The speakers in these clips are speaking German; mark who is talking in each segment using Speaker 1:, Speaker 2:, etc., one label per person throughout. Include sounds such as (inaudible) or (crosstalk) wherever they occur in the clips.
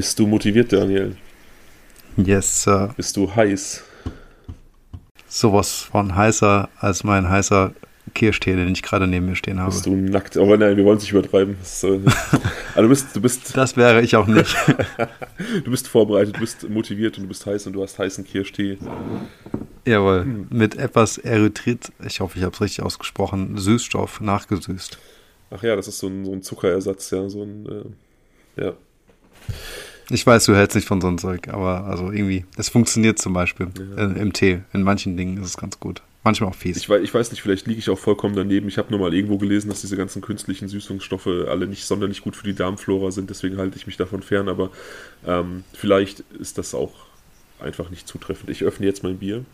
Speaker 1: Bist du motiviert, Daniel?
Speaker 2: Yes, Sir.
Speaker 1: Bist du heiß?
Speaker 2: Sowas von heißer als mein heißer Kirschtee, den ich gerade neben mir stehen habe.
Speaker 1: Bist du nackt? Aber nein, wir wollen es nicht übertreiben. Das, äh, (laughs) also du bist, du bist,
Speaker 2: das wäre ich auch nicht. (laughs)
Speaker 1: du bist vorbereitet, du bist motiviert und du bist heiß und du hast heißen Kirschtee.
Speaker 2: Jawohl, mit etwas Erythrit, ich hoffe, ich habe es richtig ausgesprochen, Süßstoff nachgesüßt.
Speaker 1: Ach ja, das ist so ein, so ein Zuckerersatz, ja, so ein, äh, ja.
Speaker 2: Ich weiß, du hältst nicht von so einem Zeug, aber also irgendwie, es funktioniert zum Beispiel ja. äh, im Tee. In manchen Dingen ist es ganz gut. Manchmal auch fies.
Speaker 1: Ich weiß, ich weiß nicht, vielleicht liege ich auch vollkommen daneben. Ich habe nur mal irgendwo gelesen, dass diese ganzen künstlichen Süßungsstoffe alle nicht sonderlich gut für die Darmflora sind, deswegen halte ich mich davon fern, aber ähm, vielleicht ist das auch einfach nicht zutreffend. Ich öffne jetzt mein Bier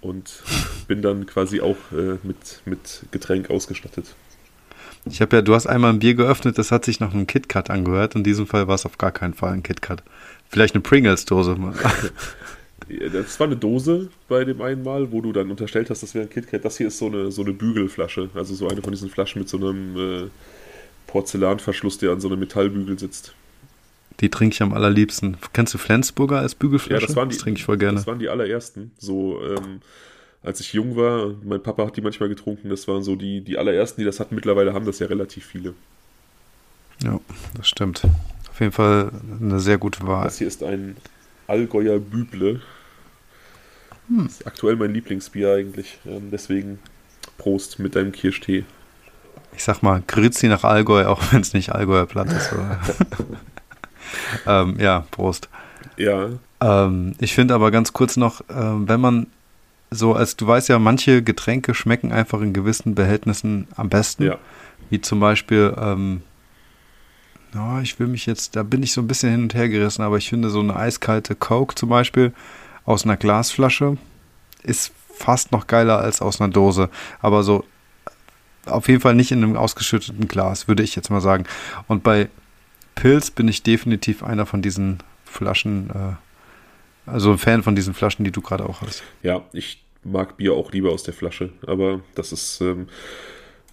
Speaker 1: und bin dann quasi auch äh, mit, mit Getränk ausgestattet.
Speaker 2: Ich habe ja, du hast einmal ein Bier geöffnet, das hat sich nach einem KitKat angehört. In diesem Fall war es auf gar keinen Fall ein KitKat. Vielleicht eine Pringles-Dose. (laughs)
Speaker 1: das war eine Dose bei dem einen Mal, wo du dann unterstellt hast, das wäre ein KitKat. Das hier ist so eine, so eine Bügelflasche. Also so eine von diesen Flaschen mit so einem äh, Porzellanverschluss, der an so einem Metallbügel sitzt.
Speaker 2: Die trinke ich am allerliebsten. Kennst du Flensburger als Bügelflasche?
Speaker 1: Ja, das waren die,
Speaker 2: das trinke ich voll gerne.
Speaker 1: Das waren die allerersten. So, ähm, als ich jung war, mein Papa hat die manchmal getrunken, das waren so die, die allerersten, die das hatten. Mittlerweile haben das ja relativ viele.
Speaker 2: Ja, das stimmt. Auf jeden Fall eine sehr gute Wahl.
Speaker 1: Das hier ist ein Allgäuer Büble. Hm. Das ist aktuell mein Lieblingsbier eigentlich. Ähm, deswegen Prost mit deinem Kirschtee.
Speaker 2: Ich sag mal, Grüezi nach Allgäu, auch wenn es nicht Allgäuer Platt ist. (laughs) ähm, ja, Prost.
Speaker 1: Ja.
Speaker 2: Ähm, ich finde aber ganz kurz noch, ähm, wenn man so, als du weißt ja, manche Getränke schmecken einfach in gewissen Behältnissen am besten.
Speaker 1: Ja.
Speaker 2: Wie zum Beispiel, ähm, oh, ich will mich jetzt, da bin ich so ein bisschen hin und her gerissen, aber ich finde so eine eiskalte Coke zum Beispiel aus einer Glasflasche ist fast noch geiler als aus einer Dose. Aber so auf jeden Fall nicht in einem ausgeschütteten Glas, würde ich jetzt mal sagen. Und bei Pilz bin ich definitiv einer von diesen Flaschen, äh, also ein Fan von diesen Flaschen, die du gerade auch hast.
Speaker 1: Ja, ich mag Bier auch lieber aus der Flasche, aber das ist ähm,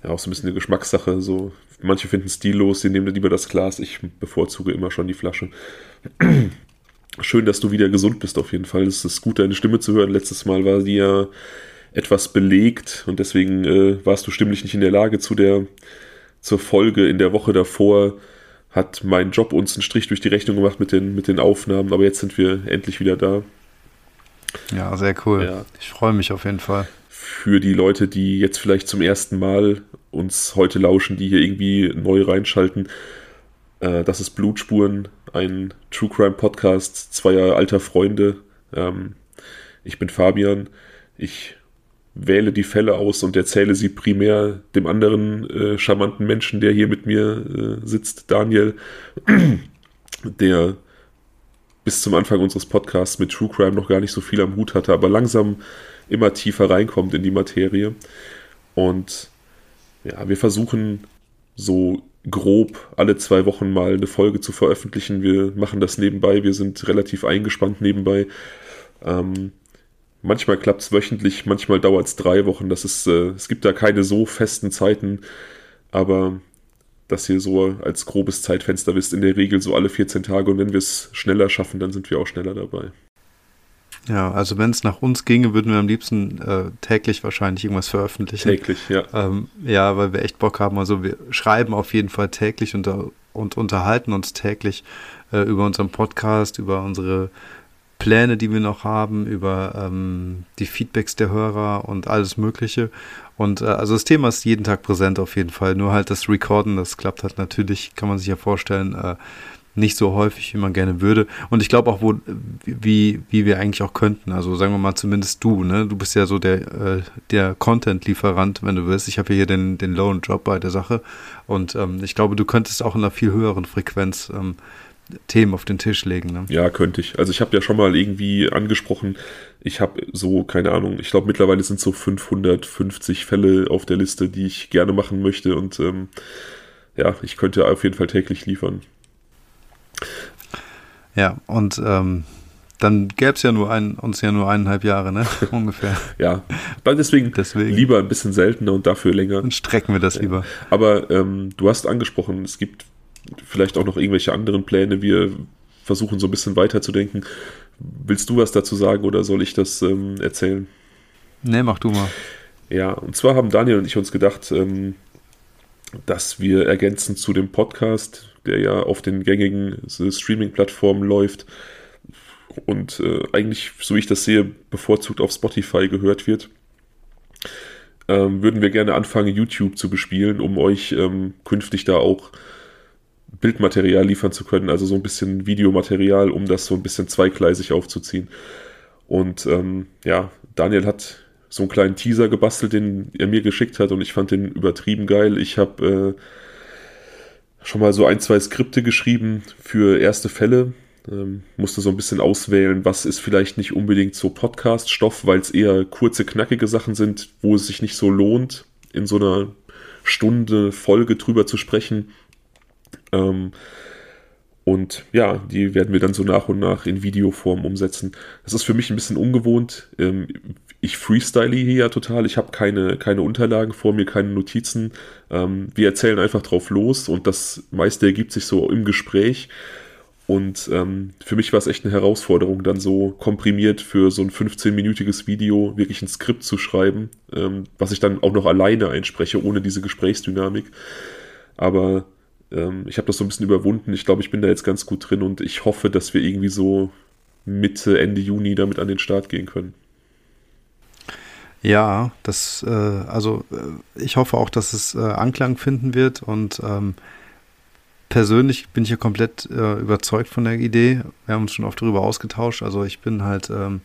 Speaker 1: ja auch so ein bisschen eine Geschmackssache. So, manche finden es stillos, sie nehmen lieber das Glas. Ich bevorzuge immer schon die Flasche. (clears throat) Schön, dass du wieder gesund bist, auf jeden Fall. Es ist gut, deine Stimme zu hören. Letztes Mal war die ja etwas belegt und deswegen äh, warst du stimmlich nicht in der Lage zu der zur Folge in der Woche davor hat mein Job uns einen Strich durch die Rechnung gemacht mit den, mit den Aufnahmen, aber jetzt sind wir endlich wieder da.
Speaker 2: Ja, sehr cool. Ja. Ich freue mich auf jeden Fall.
Speaker 1: Für die Leute, die jetzt vielleicht zum ersten Mal uns heute lauschen, die hier irgendwie neu reinschalten, äh, das ist Blutspuren, ein True Crime Podcast zweier alter Freunde. Ähm, ich bin Fabian. Ich wähle die Fälle aus und erzähle sie primär dem anderen äh, charmanten Menschen, der hier mit mir äh, sitzt, Daniel, (clears throat) der bis zum Anfang unseres Podcasts mit True Crime noch gar nicht so viel am Hut hatte, aber langsam immer tiefer reinkommt in die Materie. Und ja, wir versuchen so grob alle zwei Wochen mal eine Folge zu veröffentlichen. Wir machen das nebenbei, wir sind relativ eingespannt nebenbei. Ähm, manchmal klappt es wöchentlich, manchmal dauert es drei Wochen. Das ist, äh, es gibt da keine so festen Zeiten, aber das hier so als grobes Zeitfenster wisst, in der Regel so alle 14 Tage und wenn wir es schneller schaffen, dann sind wir auch schneller dabei.
Speaker 2: Ja, also wenn es nach uns ginge, würden wir am liebsten äh, täglich wahrscheinlich irgendwas veröffentlichen.
Speaker 1: Täglich, ja.
Speaker 2: Ähm, ja, weil wir echt Bock haben. Also wir schreiben auf jeden Fall täglich und, und unterhalten uns täglich äh, über unseren Podcast, über unsere Pläne, die wir noch haben, über ähm, die Feedbacks der Hörer und alles Mögliche. Und äh, also das Thema ist jeden Tag präsent auf jeden Fall. Nur halt das Recorden, das klappt halt natürlich, kann man sich ja vorstellen, äh, nicht so häufig, wie man gerne würde. Und ich glaube auch, wo, wie, wie wir eigentlich auch könnten. Also sagen wir mal zumindest du, ne? Du bist ja so der, äh, der Content-Lieferant, wenn du willst. Ich habe hier den, den Low Job bei der Sache. Und ähm, ich glaube, du könntest auch in einer viel höheren Frequenz ähm, Themen auf den Tisch legen. Ne?
Speaker 1: Ja, könnte ich. Also ich habe ja schon mal irgendwie angesprochen, ich habe so, keine Ahnung, ich glaube mittlerweile sind so 550 Fälle auf der Liste, die ich gerne machen möchte und ähm, ja, ich könnte auf jeden Fall täglich liefern.
Speaker 2: Ja, und ähm, dann gäbe es ja nur ein, uns ja nur eineinhalb Jahre, ne? (laughs) Ungefähr.
Speaker 1: ja, dann deswegen, deswegen, lieber ein bisschen seltener und dafür länger.
Speaker 2: Dann strecken wir das lieber.
Speaker 1: Aber ähm, du hast angesprochen, es gibt vielleicht auch noch irgendwelche anderen Pläne. Wir versuchen so ein bisschen weiterzudenken. Willst du was dazu sagen oder soll ich das ähm, erzählen?
Speaker 2: Nee, mach du mal.
Speaker 1: Ja, und zwar haben Daniel und ich uns gedacht, ähm, dass wir ergänzend zu dem Podcast, der ja auf den gängigen Streaming-Plattformen läuft und äh, eigentlich, so wie ich das sehe, bevorzugt auf Spotify gehört wird, ähm, würden wir gerne anfangen, YouTube zu bespielen, um euch ähm, künftig da auch Bildmaterial liefern zu können, also so ein bisschen Videomaterial, um das so ein bisschen zweigleisig aufzuziehen. Und ähm, ja, Daniel hat so einen kleinen Teaser gebastelt, den er mir geschickt hat und ich fand den übertrieben geil. Ich habe äh, schon mal so ein, zwei Skripte geschrieben für erste Fälle. Ähm, musste so ein bisschen auswählen, was ist vielleicht nicht unbedingt so Podcast-Stoff, weil es eher kurze, knackige Sachen sind, wo es sich nicht so lohnt, in so einer Stunde Folge drüber zu sprechen. Ähm, und ja, die werden wir dann so nach und nach in Videoform umsetzen. Das ist für mich ein bisschen ungewohnt. Ähm, ich freestyle hier ja total. Ich habe keine, keine Unterlagen vor mir, keine Notizen. Ähm, wir erzählen einfach drauf los und das meiste ergibt sich so im Gespräch. Und ähm, für mich war es echt eine Herausforderung, dann so komprimiert für so ein 15-minütiges Video wirklich ein Skript zu schreiben, ähm, was ich dann auch noch alleine einspreche, ohne diese Gesprächsdynamik. Aber ähm, ich habe das so ein bisschen überwunden. Ich glaube, ich bin da jetzt ganz gut drin und ich hoffe, dass wir irgendwie so Mitte, Ende Juni damit an den Start gehen können.
Speaker 2: Ja, das, äh, also äh, ich hoffe auch, dass es äh, Anklang finden wird und ähm, persönlich bin ich ja komplett äh, überzeugt von der Idee. Wir haben uns schon oft darüber ausgetauscht. Also ich bin halt ähm,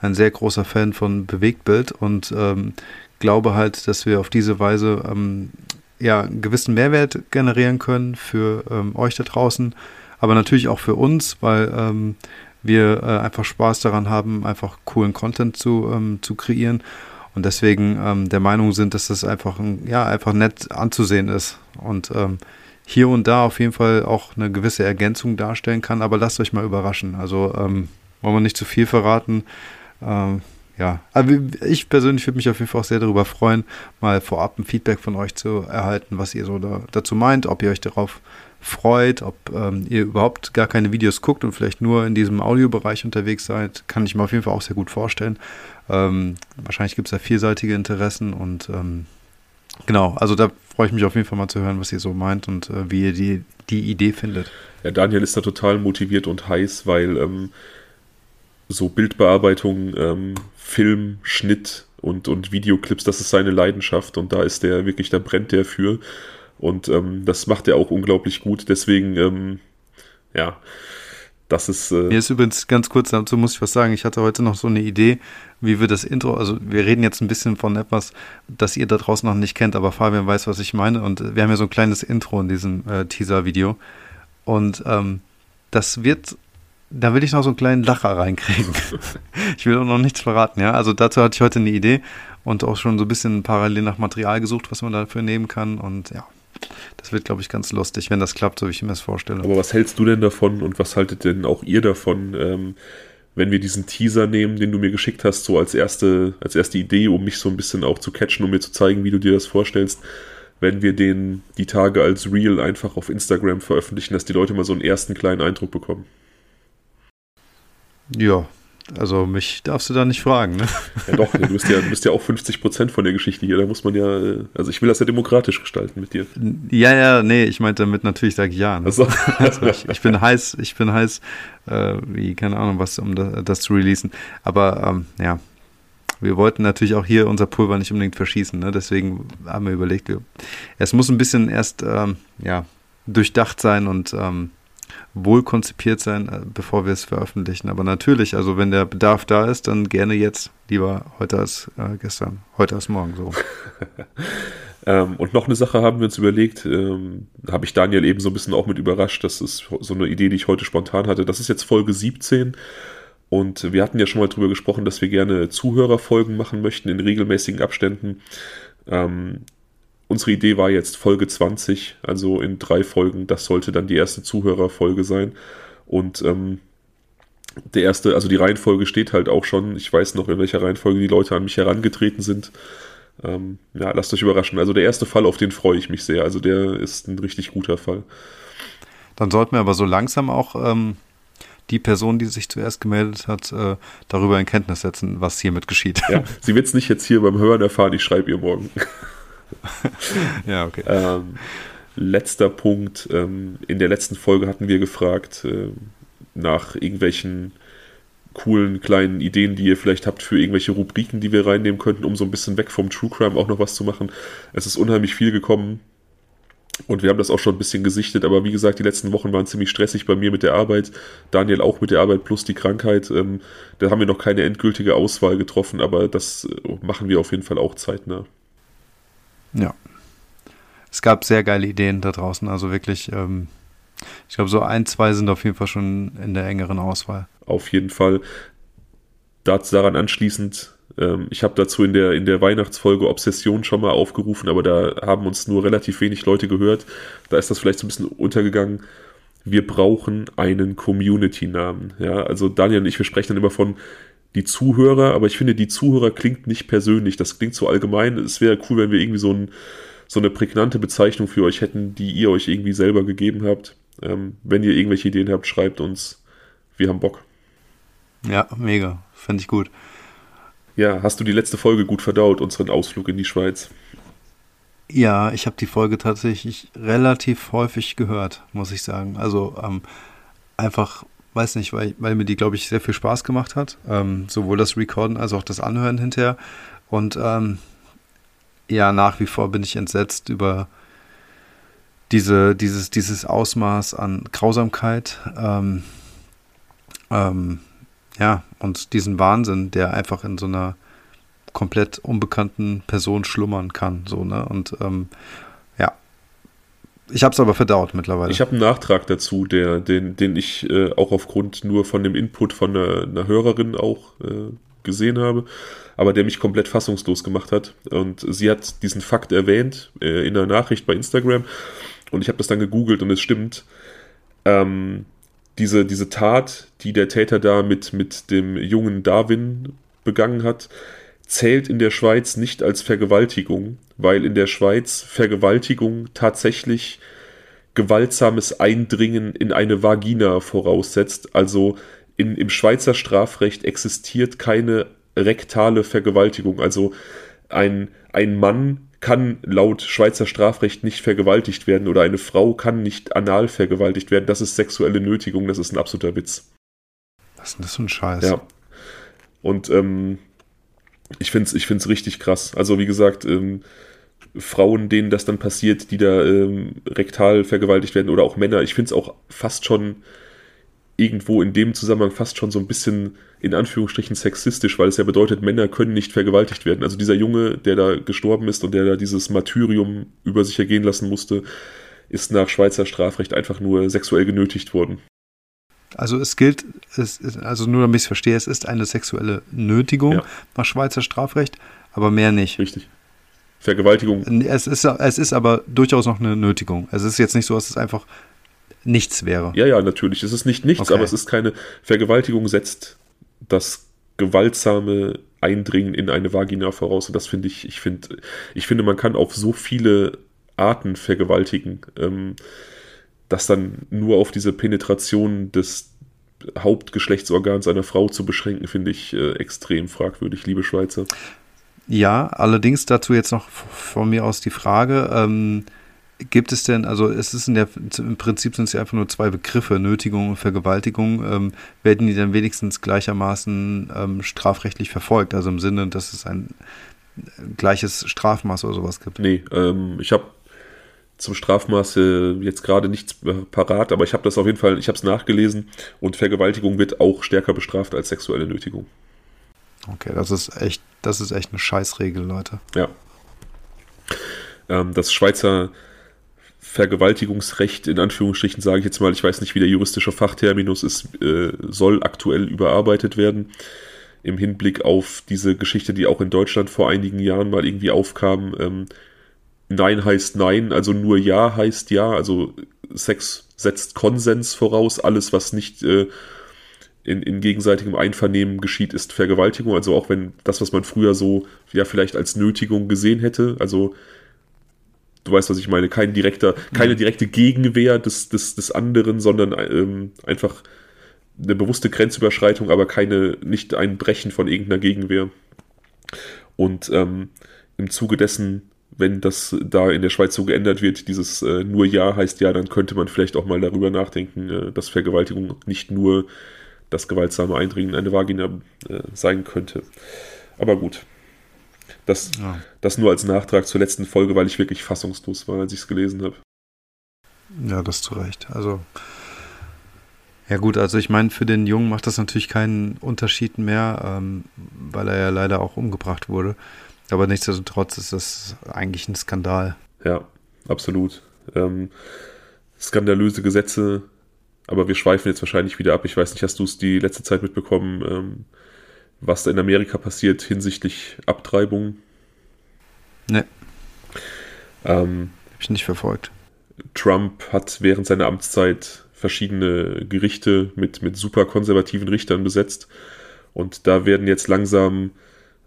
Speaker 2: ein sehr großer Fan von Bewegtbild und ähm, glaube halt, dass wir auf diese Weise ähm, ja, einen gewissen Mehrwert generieren können für ähm, euch da draußen, aber natürlich auch für uns, weil ähm, wir äh, einfach Spaß daran haben, einfach coolen Content zu, ähm, zu kreieren und deswegen ähm, der Meinung sind, dass das einfach, ein, ja, einfach nett anzusehen ist und ähm, hier und da auf jeden Fall auch eine gewisse Ergänzung darstellen kann, aber lasst euch mal überraschen. Also ähm, wollen wir nicht zu viel verraten. Ähm, ja, aber ich persönlich würde mich auf jeden Fall auch sehr darüber freuen, mal vorab ein Feedback von euch zu erhalten, was ihr so da, dazu meint, ob ihr euch darauf freut, ob ähm, ihr überhaupt gar keine Videos guckt und vielleicht nur in diesem Audiobereich unterwegs seid, kann ich mir auf jeden Fall auch sehr gut vorstellen. Ähm, wahrscheinlich gibt es da vielseitige Interessen und ähm, genau, also da freue ich mich auf jeden Fall mal zu hören, was ihr so meint und äh, wie ihr die, die Idee findet.
Speaker 1: Ja, Daniel ist da total motiviert und heiß, weil ähm, so Bildbearbeitung, ähm, Film, Schnitt und, und Videoclips, das ist seine Leidenschaft und da ist der wirklich, da brennt der für. Und ähm, das macht er auch unglaublich gut. Deswegen, ähm, ja, das ist.
Speaker 2: Äh Mir ist übrigens ganz kurz, dazu muss ich was sagen. Ich hatte heute noch so eine Idee, wie wir das Intro, also wir reden jetzt ein bisschen von etwas, das ihr da draußen noch nicht kennt, aber Fabian weiß, was ich meine. Und wir haben ja so ein kleines Intro in diesem äh, Teaser-Video. Und ähm, das wird da will ich noch so einen kleinen Lacher reinkriegen. (laughs) ich will auch noch nichts verraten, ja. Also dazu hatte ich heute eine Idee und auch schon so ein bisschen parallel nach Material gesucht, was man dafür nehmen kann. Und ja, das wird, glaube ich, ganz lustig, wenn das klappt, so wie ich mir das vorstelle.
Speaker 1: Aber was hältst du denn davon und was haltet denn auch ihr davon, ähm, wenn wir diesen Teaser nehmen, den du mir geschickt hast, so als erste, als erste Idee, um mich so ein bisschen auch zu catchen, um mir zu zeigen, wie du dir das vorstellst, wenn wir den die Tage als Reel einfach auf Instagram veröffentlichen, dass die Leute mal so einen ersten kleinen Eindruck bekommen?
Speaker 2: Ja, also mich darfst du da nicht fragen, ne?
Speaker 1: Ja doch, du bist ja, du bist ja auch 50 Prozent von der Geschichte hier. Da muss man ja, also ich will das ja demokratisch gestalten mit dir.
Speaker 2: Ja, ja, nee, ich meinte damit natürlich sage ich ja. Ne? Also, also ich, ich, bin heiß, ich bin heiß, äh, wie, keine Ahnung, was, um das, das zu releasen. Aber ähm, ja, wir wollten natürlich auch hier unser Pulver nicht unbedingt verschießen, ne? Deswegen haben wir überlegt, wir, es muss ein bisschen erst ähm, ja, durchdacht sein und ähm, wohl konzipiert sein, äh, bevor wir es veröffentlichen. Aber natürlich, also wenn der Bedarf da ist, dann gerne jetzt. Lieber heute als äh, gestern, heute als morgen so. (laughs)
Speaker 1: ähm, und noch eine Sache haben wir uns überlegt, ähm, habe ich Daniel eben so ein bisschen auch mit überrascht. Das ist so eine Idee, die ich heute spontan hatte. Das ist jetzt Folge 17. Und wir hatten ja schon mal drüber gesprochen, dass wir gerne Zuhörerfolgen machen möchten in regelmäßigen Abständen. Ähm, unsere Idee war jetzt Folge 20, also in drei Folgen. Das sollte dann die erste Zuhörerfolge sein. Und ähm, der erste, also die Reihenfolge steht halt auch schon. Ich weiß noch, in welcher Reihenfolge die Leute an mich herangetreten sind. Ähm, ja, lasst euch überraschen. Also der erste Fall, auf den freue ich mich sehr. Also der ist ein richtig guter Fall.
Speaker 2: Dann sollten wir aber so langsam auch ähm, die Person, die sich zuerst gemeldet hat, äh, darüber in Kenntnis setzen, was hiermit geschieht.
Speaker 1: Ja, (laughs) sie wird es nicht jetzt hier beim Hören erfahren, ich schreibe ihr morgen. (laughs)
Speaker 2: ja, okay.
Speaker 1: Ähm, letzter Punkt. Ähm, in der letzten Folge hatten wir gefragt äh, nach irgendwelchen coolen kleinen Ideen, die ihr vielleicht habt für irgendwelche Rubriken, die wir reinnehmen könnten, um so ein bisschen weg vom True Crime auch noch was zu machen. Es ist unheimlich viel gekommen. Und wir haben das auch schon ein bisschen gesichtet, aber wie gesagt, die letzten Wochen waren ziemlich stressig bei mir mit der Arbeit, Daniel auch mit der Arbeit plus die Krankheit. Ähm, da haben wir noch keine endgültige Auswahl getroffen, aber das äh, machen wir auf jeden Fall auch zeitnah.
Speaker 2: Ja. Es gab sehr geile Ideen da draußen, also wirklich, ähm, ich glaube, so ein, zwei sind auf jeden Fall schon in der engeren Auswahl.
Speaker 1: Auf jeden Fall. Dazu daran anschließend ähm, ich habe dazu in der, in der Weihnachtsfolge Obsession schon mal aufgerufen, aber da haben uns nur relativ wenig Leute gehört. Da ist das vielleicht so ein bisschen untergegangen. Wir brauchen einen Community-Namen. Ja, also Daniel und ich, wir sprechen dann immer von die Zuhörer, aber ich finde, die Zuhörer klingt nicht persönlich. Das klingt so allgemein. Es wäre cool, wenn wir irgendwie so, ein, so eine prägnante Bezeichnung für euch hätten, die ihr euch irgendwie selber gegeben habt. Ähm, wenn ihr irgendwelche Ideen habt, schreibt uns. Wir haben Bock.
Speaker 2: Ja, mega. Finde ich gut.
Speaker 1: Ja, hast du die letzte Folge gut verdaut, unseren Ausflug in die Schweiz?
Speaker 2: Ja, ich habe die Folge tatsächlich relativ häufig gehört, muss ich sagen. Also ähm, einfach, weiß nicht, weil, weil mir die, glaube ich, sehr viel Spaß gemacht hat. Ähm, sowohl das Recorden als auch das Anhören hinterher. Und ähm, ja, nach wie vor bin ich entsetzt über diese, dieses, dieses Ausmaß an Grausamkeit. Ähm, ähm, ja, und diesen Wahnsinn, der einfach in so einer komplett unbekannten Person schlummern kann. So, ne? Und ähm. Ich habe es aber verdaut mittlerweile.
Speaker 1: Ich habe einen Nachtrag dazu, der, den, den ich äh, auch aufgrund nur von dem Input von einer, einer Hörerin auch äh, gesehen habe, aber der mich komplett fassungslos gemacht hat. Und sie hat diesen Fakt erwähnt äh, in einer Nachricht bei Instagram und ich habe das dann gegoogelt und es stimmt. Ähm, diese, diese Tat, die der Täter da mit, mit dem jungen Darwin begangen hat, zählt in der Schweiz nicht als Vergewaltigung, weil in der Schweiz Vergewaltigung tatsächlich gewaltsames Eindringen in eine Vagina voraussetzt. Also in, im Schweizer Strafrecht existiert keine rektale Vergewaltigung. Also ein, ein Mann kann laut Schweizer Strafrecht nicht vergewaltigt werden oder eine Frau kann nicht anal vergewaltigt werden. Das ist sexuelle Nötigung, das ist ein absoluter Witz.
Speaker 2: Was ist denn das für ein Scheiß?
Speaker 1: Ja. Und ähm, ich finde es ich find's richtig krass. Also wie gesagt, ähm, Frauen, denen das dann passiert, die da ähm, rektal vergewaltigt werden oder auch Männer, ich finde es auch fast schon irgendwo in dem Zusammenhang fast schon so ein bisschen in Anführungsstrichen sexistisch, weil es ja bedeutet, Männer können nicht vergewaltigt werden. Also dieser Junge, der da gestorben ist und der da dieses Martyrium über sich ergehen lassen musste, ist nach Schweizer Strafrecht einfach nur sexuell genötigt worden.
Speaker 2: Also es gilt, es ist, also nur damit ich es verstehe, es ist eine sexuelle Nötigung ja. nach Schweizer Strafrecht, aber mehr nicht.
Speaker 1: Richtig. Vergewaltigung.
Speaker 2: Es ist, es ist aber durchaus noch eine Nötigung. Es ist jetzt nicht so, dass es einfach nichts wäre.
Speaker 1: Ja, ja, natürlich. Es ist nicht nichts, okay. aber es ist keine Vergewaltigung, setzt das gewaltsame Eindringen in eine Vagina voraus. Und das finde ich, ich finde, ich finde, man kann auf so viele Arten vergewaltigen, ähm, dass dann nur auf diese Penetration des Hauptgeschlechtsorgans einer Frau zu beschränken, finde ich äh, extrem fragwürdig, liebe Schweizer.
Speaker 2: Ja, allerdings dazu jetzt noch von mir aus die Frage, ähm, Gibt es denn, also es ist in der, im Prinzip sind es ja einfach nur zwei Begriffe, Nötigung und Vergewaltigung, ähm, werden die dann wenigstens gleichermaßen ähm, strafrechtlich verfolgt, also im Sinne, dass es ein gleiches Strafmaß oder sowas gibt?
Speaker 1: Nee, ähm, ich habe zum Strafmaß äh, jetzt gerade nichts parat, aber ich habe das auf jeden Fall, ich habe es nachgelesen und Vergewaltigung wird auch stärker bestraft als sexuelle Nötigung.
Speaker 2: Okay, das ist echt, das ist echt eine Scheißregel, Leute.
Speaker 1: Ja. Ähm, das Schweizer Vergewaltigungsrecht, in Anführungsstrichen sage ich jetzt mal, ich weiß nicht, wie der juristische Fachterminus ist, äh, soll aktuell überarbeitet werden. Im Hinblick auf diese Geschichte, die auch in Deutschland vor einigen Jahren mal irgendwie aufkam. Ähm, Nein heißt Nein, also nur Ja heißt Ja, also Sex setzt Konsens voraus, alles, was nicht äh, in, in gegenseitigem Einvernehmen geschieht, ist Vergewaltigung. Also auch wenn das, was man früher so ja vielleicht als Nötigung gesehen hätte, also du weißt, was ich meine, kein direkter, keine direkte Gegenwehr des, des, des anderen, sondern ähm, einfach eine bewusste Grenzüberschreitung, aber keine, nicht ein Brechen von irgendeiner Gegenwehr. Und ähm, im Zuge dessen, wenn das da in der Schweiz so geändert wird, dieses äh, nur Ja heißt Ja, dann könnte man vielleicht auch mal darüber nachdenken, äh, dass Vergewaltigung nicht nur das gewaltsame Eindringen in eine Vagina äh, sein könnte. Aber gut. Das, ja. das nur als Nachtrag zur letzten Folge, weil ich wirklich fassungslos war, als ich es gelesen habe.
Speaker 2: Ja, das zu Recht. Also ja gut, also ich meine, für den Jungen macht das natürlich keinen Unterschied mehr, ähm, weil er ja leider auch umgebracht wurde. Aber nichtsdestotrotz ist das eigentlich ein Skandal.
Speaker 1: Ja, absolut. Ähm, skandalöse Gesetze, aber wir schweifen jetzt wahrscheinlich wieder ab. Ich weiß nicht, hast du es die letzte Zeit mitbekommen, ähm, was da in Amerika passiert hinsichtlich Abtreibung?
Speaker 2: Ne. Ähm, Hab ich nicht verfolgt.
Speaker 1: Trump hat während seiner Amtszeit verschiedene Gerichte mit, mit super konservativen Richtern besetzt. Und da werden jetzt langsam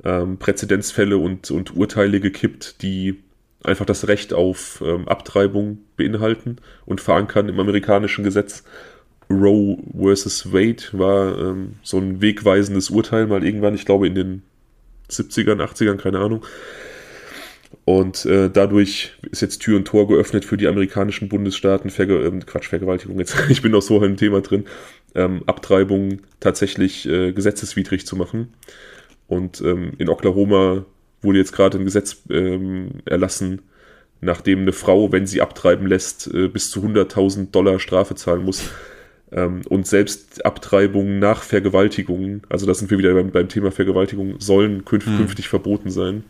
Speaker 1: ähm, Präzedenzfälle und, und Urteile gekippt, die einfach das Recht auf ähm, Abtreibung beinhalten und verankern im amerikanischen Gesetz. Roe versus Wade war ähm, so ein wegweisendes Urteil mal irgendwann, ich glaube in den 70ern, 80ern, keine Ahnung. Und äh, dadurch ist jetzt Tür und Tor geöffnet für die amerikanischen Bundesstaaten, Verge äh, Quatsch, Vergewaltigung jetzt, (laughs) ich bin noch so im Thema drin, ähm, Abtreibung tatsächlich äh, gesetzeswidrig zu machen. Und ähm, in Oklahoma wurde jetzt gerade ein Gesetz ähm, erlassen, nachdem eine Frau, wenn sie abtreiben lässt, äh, bis zu 100.000 Dollar Strafe zahlen muss. Ähm, und selbst Abtreibungen nach Vergewaltigungen, also da sind wir wieder beim, beim Thema Vergewaltigung, sollen künftig, hm. künftig verboten sein.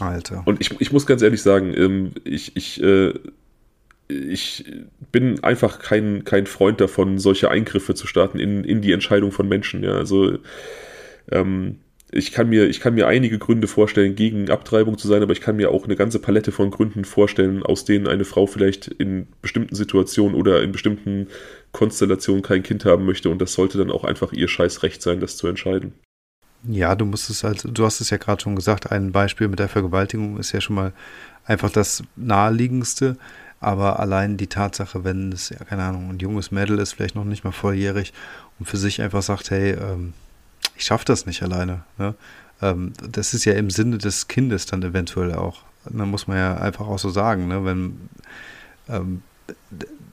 Speaker 2: Alter.
Speaker 1: Und ich, ich muss ganz ehrlich sagen, ähm, ich, ich, äh, ich bin einfach kein, kein Freund davon, solche Eingriffe zu starten in, in die Entscheidung von Menschen. Ja, also ähm, ich kann, mir, ich kann mir einige Gründe vorstellen, gegen Abtreibung zu sein, aber ich kann mir auch eine ganze Palette von Gründen vorstellen, aus denen eine Frau vielleicht in bestimmten Situationen oder in bestimmten Konstellationen kein Kind haben möchte. Und das sollte dann auch einfach ihr scheiß Recht sein, das zu entscheiden.
Speaker 2: Ja, du musst es halt, du hast es ja gerade schon gesagt, ein Beispiel mit der Vergewaltigung ist ja schon mal einfach das naheliegendste. Aber allein die Tatsache, wenn es, ja, keine Ahnung, ein junges Mädel ist, vielleicht noch nicht mal volljährig und für sich einfach sagt, hey, ähm, ich schaffe das nicht alleine. Ne? Ähm, das ist ja im Sinne des Kindes dann eventuell auch. Da muss man ja einfach auch so sagen, ne? wenn ähm,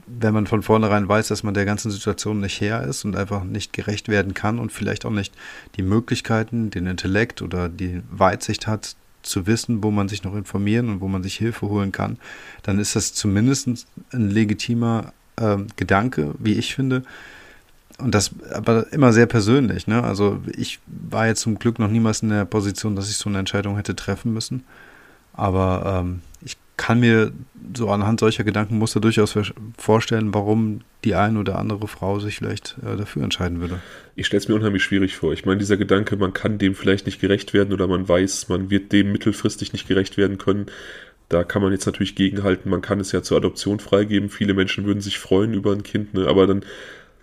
Speaker 2: wenn man von vornherein weiß, dass man der ganzen Situation nicht her ist und einfach nicht gerecht werden kann und vielleicht auch nicht die Möglichkeiten, den Intellekt oder die Weitsicht hat, zu wissen, wo man sich noch informieren und wo man sich Hilfe holen kann, dann ist das zumindest ein legitimer äh, Gedanke, wie ich finde. Und das aber immer sehr persönlich. Ne? Also ich war jetzt zum Glück noch niemals in der Position, dass ich so eine Entscheidung hätte treffen müssen. Aber ähm, ich kann mir so anhand solcher Gedankenmuster durchaus vorstellen, warum die eine oder andere Frau sich vielleicht äh, dafür entscheiden würde.
Speaker 1: Ich stelle es mir unheimlich schwierig vor. Ich meine, dieser Gedanke, man kann dem vielleicht nicht gerecht werden oder man weiß, man wird dem mittelfristig nicht gerecht werden können. Da kann man jetzt natürlich gegenhalten, man kann es ja zur Adoption freigeben. Viele Menschen würden sich freuen über ein Kind, ne? aber dann,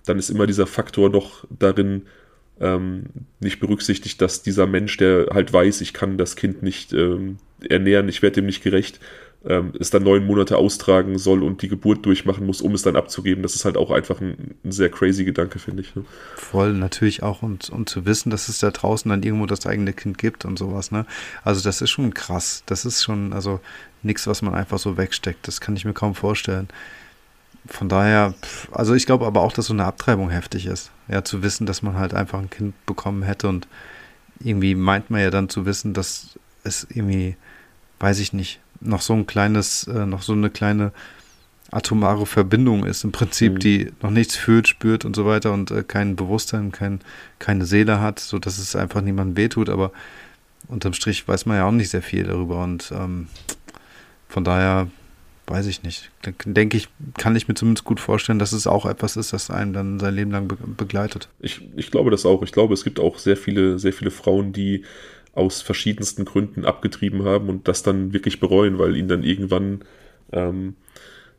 Speaker 1: dann ist immer dieser Faktor doch darin, ähm, nicht berücksichtigt, dass dieser Mensch, der halt weiß, ich kann das Kind nicht ähm, ernähren, ich werde dem nicht gerecht, ähm, es dann neun Monate austragen soll und die Geburt durchmachen muss, um es dann abzugeben. Das ist halt auch einfach ein, ein sehr crazy Gedanke, finde ich. Ne?
Speaker 2: Voll, natürlich auch und, und zu wissen, dass es da draußen dann irgendwo das eigene Kind gibt und sowas, ne? Also das ist schon krass. Das ist schon, also nichts, was man einfach so wegsteckt. Das kann ich mir kaum vorstellen. Von daher, also ich glaube aber auch, dass so eine Abtreibung heftig ist. Ja, zu wissen, dass man halt einfach ein Kind bekommen hätte und irgendwie meint man ja dann zu wissen, dass es irgendwie, weiß ich nicht, noch so ein kleines, äh, noch so eine kleine atomare Verbindung ist im Prinzip, mhm. die noch nichts fühlt, spürt und so weiter und äh, kein Bewusstsein, kein, keine Seele hat, so dass es einfach niemandem wehtut, aber unterm Strich weiß man ja auch nicht sehr viel darüber und ähm, von daher weiß ich nicht. Denke ich, kann ich mir zumindest gut vorstellen, dass es auch etwas ist, das einen dann sein Leben lang be begleitet.
Speaker 1: Ich, ich glaube das auch. Ich glaube, es gibt auch sehr viele, sehr viele Frauen, die aus verschiedensten Gründen abgetrieben haben und das dann wirklich bereuen, weil ihnen dann irgendwann ähm,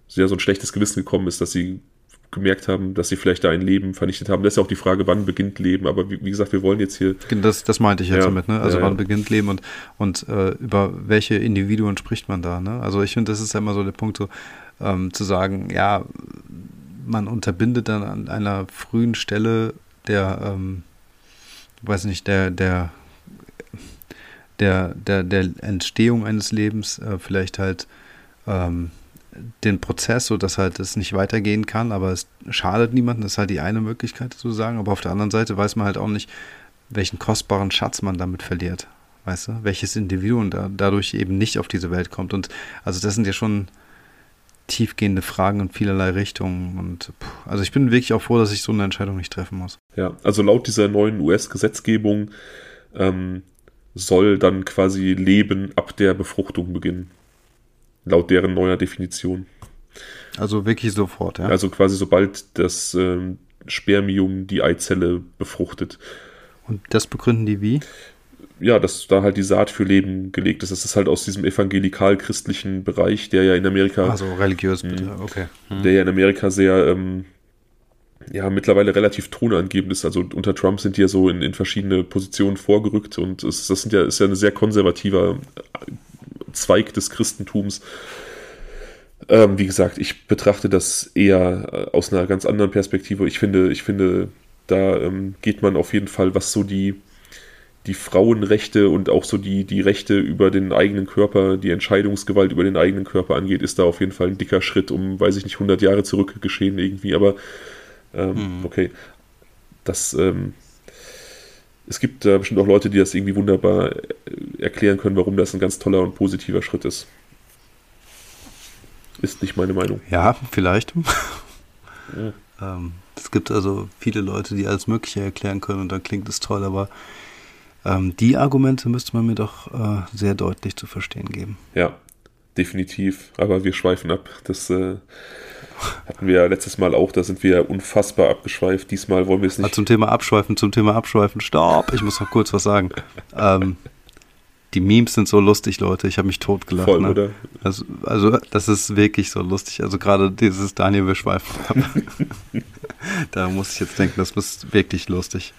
Speaker 1: sehr so ein schlechtes Gewissen gekommen ist, dass sie gemerkt haben, dass sie vielleicht da ein Leben vernichtet haben. Das ist ja auch die Frage, wann beginnt Leben. Aber wie, wie gesagt, wir wollen jetzt hier.
Speaker 2: Das, das meinte ich jetzt ja, damit, ne? Also ja, wann beginnt Leben und, und äh, über welche Individuen spricht man da, ne? Also ich finde, das ist ja immer so der Punkt, so ähm, zu sagen, ja, man unterbindet dann an einer frühen Stelle der, ähm, weiß nicht, der, der, der, der, der Entstehung eines Lebens äh, vielleicht halt ähm, den Prozess, so dass halt es nicht weitergehen kann, aber es schadet niemandem, das ist halt die eine Möglichkeit zu sagen, aber auf der anderen Seite weiß man halt auch nicht, welchen kostbaren Schatz man damit verliert, weißt du, welches Individuum da, dadurch eben nicht auf diese Welt kommt und also das sind ja schon tiefgehende Fragen in vielerlei Richtungen. Und also ich bin wirklich auch froh, dass ich so eine Entscheidung nicht treffen muss.
Speaker 1: Ja, also laut dieser neuen US-Gesetzgebung ähm, soll dann quasi Leben ab der Befruchtung beginnen. Laut deren neuer Definition.
Speaker 2: Also wirklich sofort, ja.
Speaker 1: Also quasi sobald das ähm, Spermium die Eizelle befruchtet.
Speaker 2: Und das begründen die wie?
Speaker 1: ja, dass da halt die Saat für Leben gelegt ist. Das ist halt aus diesem evangelikal-christlichen Bereich, der ja in Amerika.
Speaker 2: Also religiös, bitte, hm. okay.
Speaker 1: Hm. Der ja in Amerika sehr, ähm, ja, mittlerweile relativ tonangebend ist. Also unter Trump sind die ja so in, in verschiedene Positionen vorgerückt und es, das sind ja, ist ja ein sehr konservativer Zweig des Christentums. Ähm, wie gesagt, ich betrachte das eher äh, aus einer ganz anderen Perspektive. Ich finde, ich finde, da ähm, geht man auf jeden Fall, was so die die Frauenrechte und auch so die, die Rechte über den eigenen Körper, die Entscheidungsgewalt über den eigenen Körper angeht, ist da auf jeden Fall ein dicker Schritt um, weiß ich nicht, 100 Jahre zurück geschehen irgendwie. Aber ähm, mhm. okay, das, ähm, es gibt da bestimmt auch Leute, die das irgendwie wunderbar äh, erklären können, warum das ein ganz toller und positiver Schritt ist. Ist nicht meine Meinung.
Speaker 2: Ja, vielleicht. Ja. (laughs) ähm, es gibt also viele Leute, die alles Mögliche erklären können und dann klingt es toll, aber ähm, die Argumente müsste man mir doch äh, sehr deutlich zu verstehen geben.
Speaker 1: Ja, definitiv. Aber wir schweifen ab. Das äh, hatten wir ja letztes Mal auch. Da sind wir unfassbar abgeschweift. Diesmal wollen wir es nicht.
Speaker 2: Zum Thema Abschweifen, zum Thema Abschweifen. Stopp! Ich muss noch kurz was sagen. ähm, die Memes sind so lustig, Leute. Ich habe mich totgelacht. Voll, ne? oder? Also, also, das ist wirklich so lustig. Also, gerade dieses Daniel, wir schweifen (laughs) da muss ich jetzt denken, das ist wirklich lustig.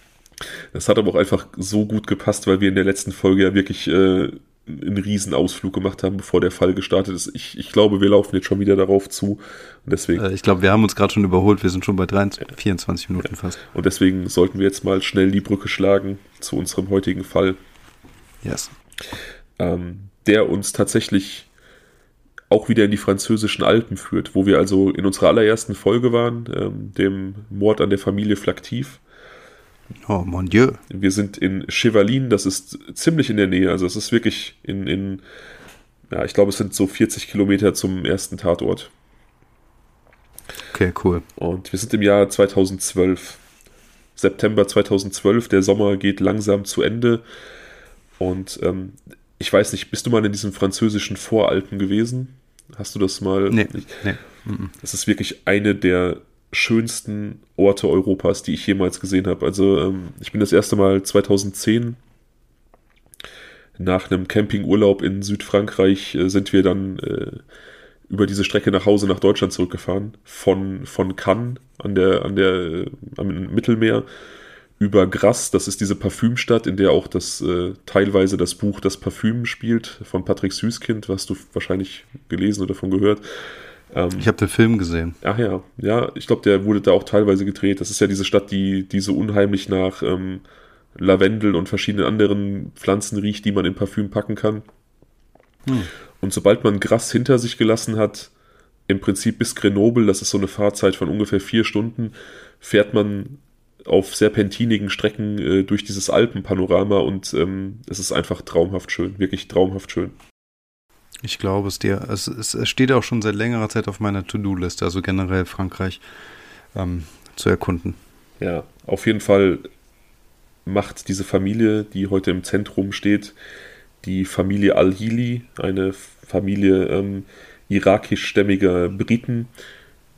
Speaker 1: Das hat aber auch einfach so gut gepasst, weil wir in der letzten Folge ja wirklich äh, einen Riesenausflug gemacht haben, bevor der Fall gestartet ist. Ich, ich glaube, wir laufen jetzt schon wieder darauf zu. Und deswegen,
Speaker 2: äh, ich glaube, wir haben uns gerade schon überholt. Wir sind schon bei 23, 24 Minuten ja. fast.
Speaker 1: Und deswegen sollten wir jetzt mal schnell die Brücke schlagen zu unserem heutigen Fall.
Speaker 2: Yes.
Speaker 1: Ähm, der uns tatsächlich auch wieder in die französischen Alpen führt, wo wir also in unserer allerersten Folge waren, ähm, dem Mord an der Familie Flaktiv.
Speaker 2: Oh mon Dieu.
Speaker 1: Wir sind in Chevalin, das ist ziemlich in der Nähe. Also es ist wirklich in, in ja, ich glaube, es sind so 40 Kilometer zum ersten Tatort.
Speaker 2: Okay, cool.
Speaker 1: Und wir sind im Jahr 2012. September 2012, der Sommer geht langsam zu Ende. Und ähm, ich weiß nicht, bist du mal in diesen französischen Voralpen gewesen? Hast du das mal?
Speaker 2: Nee. nee.
Speaker 1: Das ist wirklich eine der schönsten Orte Europas, die ich jemals gesehen habe. Also ähm, ich bin das erste Mal 2010 nach einem Campingurlaub in Südfrankreich äh, sind wir dann äh, über diese Strecke nach Hause nach Deutschland zurückgefahren. Von, von Cannes an der, an der, äh, am Mittelmeer über Grasse, das ist diese Parfümstadt, in der auch das äh, teilweise das Buch Das Parfüm spielt, von Patrick Süßkind, was du wahrscheinlich gelesen oder davon gehört.
Speaker 2: Ähm, ich habe den Film gesehen.
Speaker 1: Ach ja, ja, ich glaube, der wurde da auch teilweise gedreht. Das ist ja diese Stadt, die, die so unheimlich nach ähm, Lavendel und verschiedenen anderen Pflanzen riecht, die man in Parfüm packen kann. Hm. Und sobald man Gras hinter sich gelassen hat, im Prinzip bis Grenoble, das ist so eine Fahrzeit von ungefähr vier Stunden, fährt man auf serpentinigen Strecken äh, durch dieses Alpenpanorama und ähm, es ist einfach traumhaft schön, wirklich traumhaft schön.
Speaker 2: Ich glaube es dir. Es, es, es, steht auch schon seit längerer Zeit auf meiner To-Do-Liste, also generell Frankreich ähm, zu erkunden.
Speaker 1: Ja, auf jeden Fall macht diese Familie, die heute im Zentrum steht, die Familie Al-Hili, eine Familie ähm, irakischstämmiger Briten,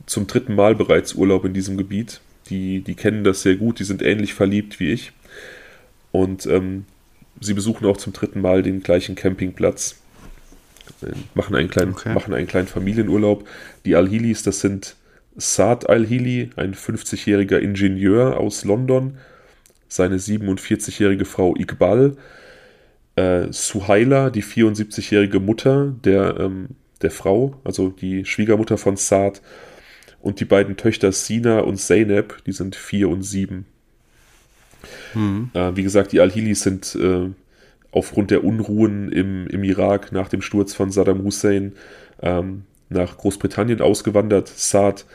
Speaker 1: zum dritten Mal bereits Urlaub in diesem Gebiet. Die, die kennen das sehr gut, die sind ähnlich verliebt wie ich. Und ähm, sie besuchen auch zum dritten Mal den gleichen Campingplatz machen einen kleinen, okay. machen einen kleinen Familienurlaub. Die Al-Hilis, das sind Saad Al-Hili, ein 50-jähriger Ingenieur aus London, seine 47-jährige Frau Iqbal, äh, Suhaila, die 74-jährige Mutter der, ähm, der Frau, also die Schwiegermutter von Saad, und die beiden Töchter Sina und Zeynep, die sind vier und sieben. Mhm. Äh, wie gesagt, die Al-Hilis sind äh, aufgrund der Unruhen im, im Irak nach dem Sturz von Saddam Hussein ähm, nach Großbritannien ausgewandert. Saad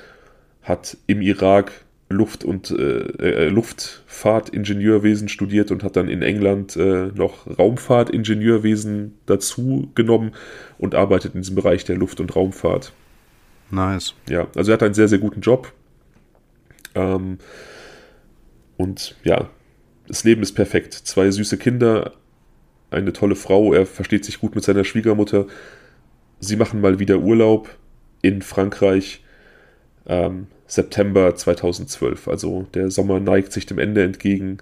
Speaker 1: hat im Irak Luft- und äh, äh, Luftfahrtingenieurwesen studiert und hat dann in England äh, noch Raumfahrtingenieurwesen dazu genommen und arbeitet in diesem Bereich der Luft- und Raumfahrt.
Speaker 2: Nice.
Speaker 1: Ja, also er hat einen sehr, sehr guten Job. Ähm, und ja, das Leben ist perfekt. Zwei süße Kinder, eine tolle Frau, er versteht sich gut mit seiner Schwiegermutter. Sie machen mal wieder Urlaub in Frankreich. Ähm, September 2012. Also der Sommer neigt sich dem Ende entgegen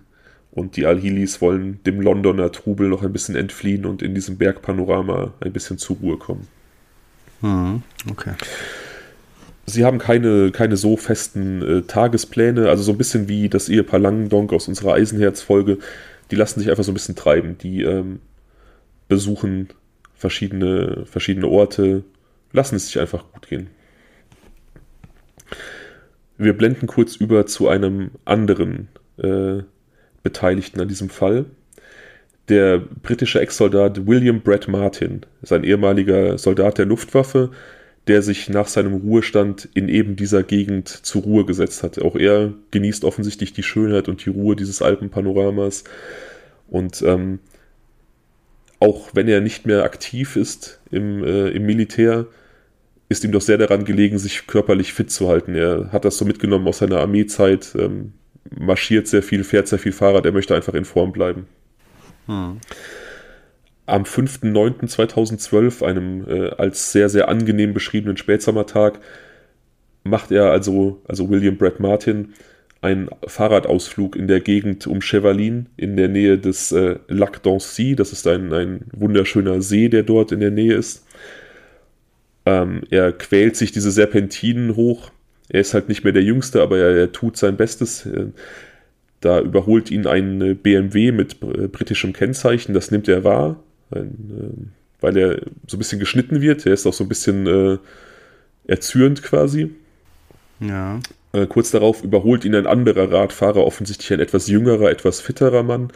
Speaker 1: und die Al-Hilis wollen dem Londoner Trubel noch ein bisschen entfliehen und in diesem Bergpanorama ein bisschen zur Ruhe kommen.
Speaker 2: Mhm, okay.
Speaker 1: Sie haben keine, keine so festen äh, Tagespläne, also so ein bisschen wie das Ehepaar Langendonk aus unserer Eisenherz-Folge. Die lassen sich einfach so ein bisschen treiben. Die ähm, besuchen verschiedene, verschiedene Orte, lassen es sich einfach gut gehen. Wir blenden kurz über zu einem anderen äh, Beteiligten an diesem Fall. Der britische Ex-Soldat William Brett Martin ist ein ehemaliger Soldat der Luftwaffe, der sich nach seinem Ruhestand in eben dieser Gegend zur Ruhe gesetzt hat. Auch er genießt offensichtlich die Schönheit und die Ruhe dieses Alpenpanoramas. Und ähm, auch wenn er nicht mehr aktiv ist im, äh, im Militär, ist ihm doch sehr daran gelegen, sich körperlich fit zu halten. Er hat das so mitgenommen aus seiner Armeezeit, ähm, marschiert sehr viel, fährt sehr viel Fahrrad, er möchte einfach in Form bleiben. Hm. Am 5.9.2012, einem äh, als sehr, sehr angenehm beschriebenen Spätsommertag, macht er also, also William Brett Martin, einen Fahrradausflug in der Gegend um Chevalin in der Nähe des äh, Lac d'Ancy. Das ist ein, ein wunderschöner See, der dort in der Nähe ist. Ähm, er quält sich diese Serpentinen hoch. Er ist halt nicht mehr der Jüngste, aber er, er tut sein Bestes. Äh, da überholt ihn ein äh, BMW mit äh, britischem Kennzeichen. Das nimmt er wahr, ein, weil er so ein bisschen geschnitten wird. Er ist auch so ein bisschen äh, erzürnt quasi.
Speaker 2: Ja.
Speaker 1: Äh, kurz darauf überholt ihn ein anderer Radfahrer, offensichtlich ein etwas jüngerer, etwas fitterer Mann.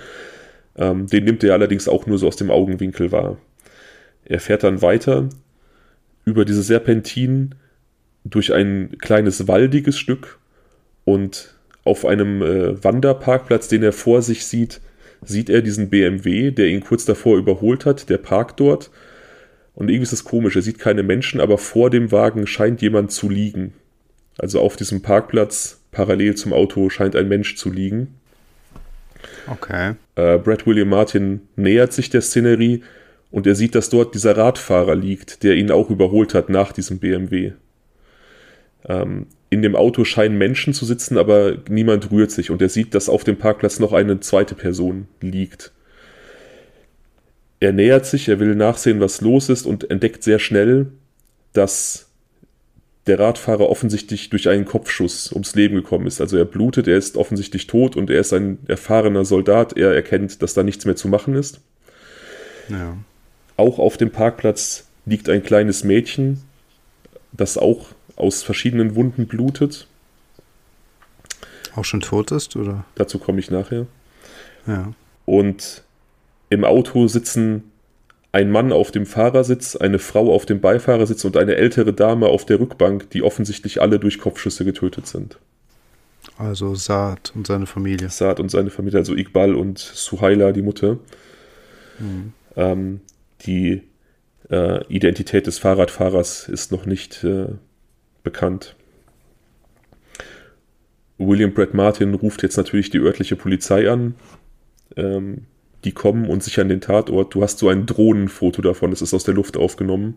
Speaker 1: Ähm, den nimmt er allerdings auch nur so aus dem Augenwinkel wahr. Er fährt dann weiter über diese Serpentinen durch ein kleines waldiges Stück und auf einem äh, Wanderparkplatz, den er vor sich sieht, sieht er diesen BMW, der ihn kurz davor überholt hat, der parkt dort. Und irgendwie ist das komisch, er sieht keine Menschen, aber vor dem Wagen scheint jemand zu liegen. Also auf diesem Parkplatz parallel zum Auto scheint ein Mensch zu liegen.
Speaker 2: Okay.
Speaker 1: Äh, Brad William Martin nähert sich der Szenerie, und er sieht, dass dort dieser Radfahrer liegt, der ihn auch überholt hat nach diesem BMW. Ähm, in dem Auto scheinen Menschen zu sitzen, aber niemand rührt sich und er sieht, dass auf dem Parkplatz noch eine zweite Person liegt. Er nähert sich, er will nachsehen, was los ist und entdeckt sehr schnell, dass der Radfahrer offensichtlich durch einen Kopfschuss ums Leben gekommen ist. Also er blutet, er ist offensichtlich tot und er ist ein erfahrener Soldat. Er erkennt, dass da nichts mehr zu machen ist.
Speaker 2: Ja.
Speaker 1: Auch auf dem Parkplatz liegt ein kleines Mädchen, das auch aus verschiedenen Wunden blutet.
Speaker 2: Auch schon tot ist, oder?
Speaker 1: Dazu komme ich nachher.
Speaker 2: Ja.
Speaker 1: Und im Auto sitzen ein Mann auf dem Fahrersitz, eine Frau auf dem Beifahrersitz und eine ältere Dame auf der Rückbank, die offensichtlich alle durch Kopfschüsse getötet sind.
Speaker 2: Also Saad und seine Familie.
Speaker 1: Saad und seine Familie, also Iqbal und Suhaila, die Mutter. Mhm. Ähm, die äh, Identität des Fahrradfahrers ist noch nicht äh, bekannt. William Brett Martin ruft jetzt natürlich die örtliche Polizei an. Ähm, die kommen und sichern den Tatort. Du hast so ein Drohnenfoto davon, das ist aus der Luft aufgenommen.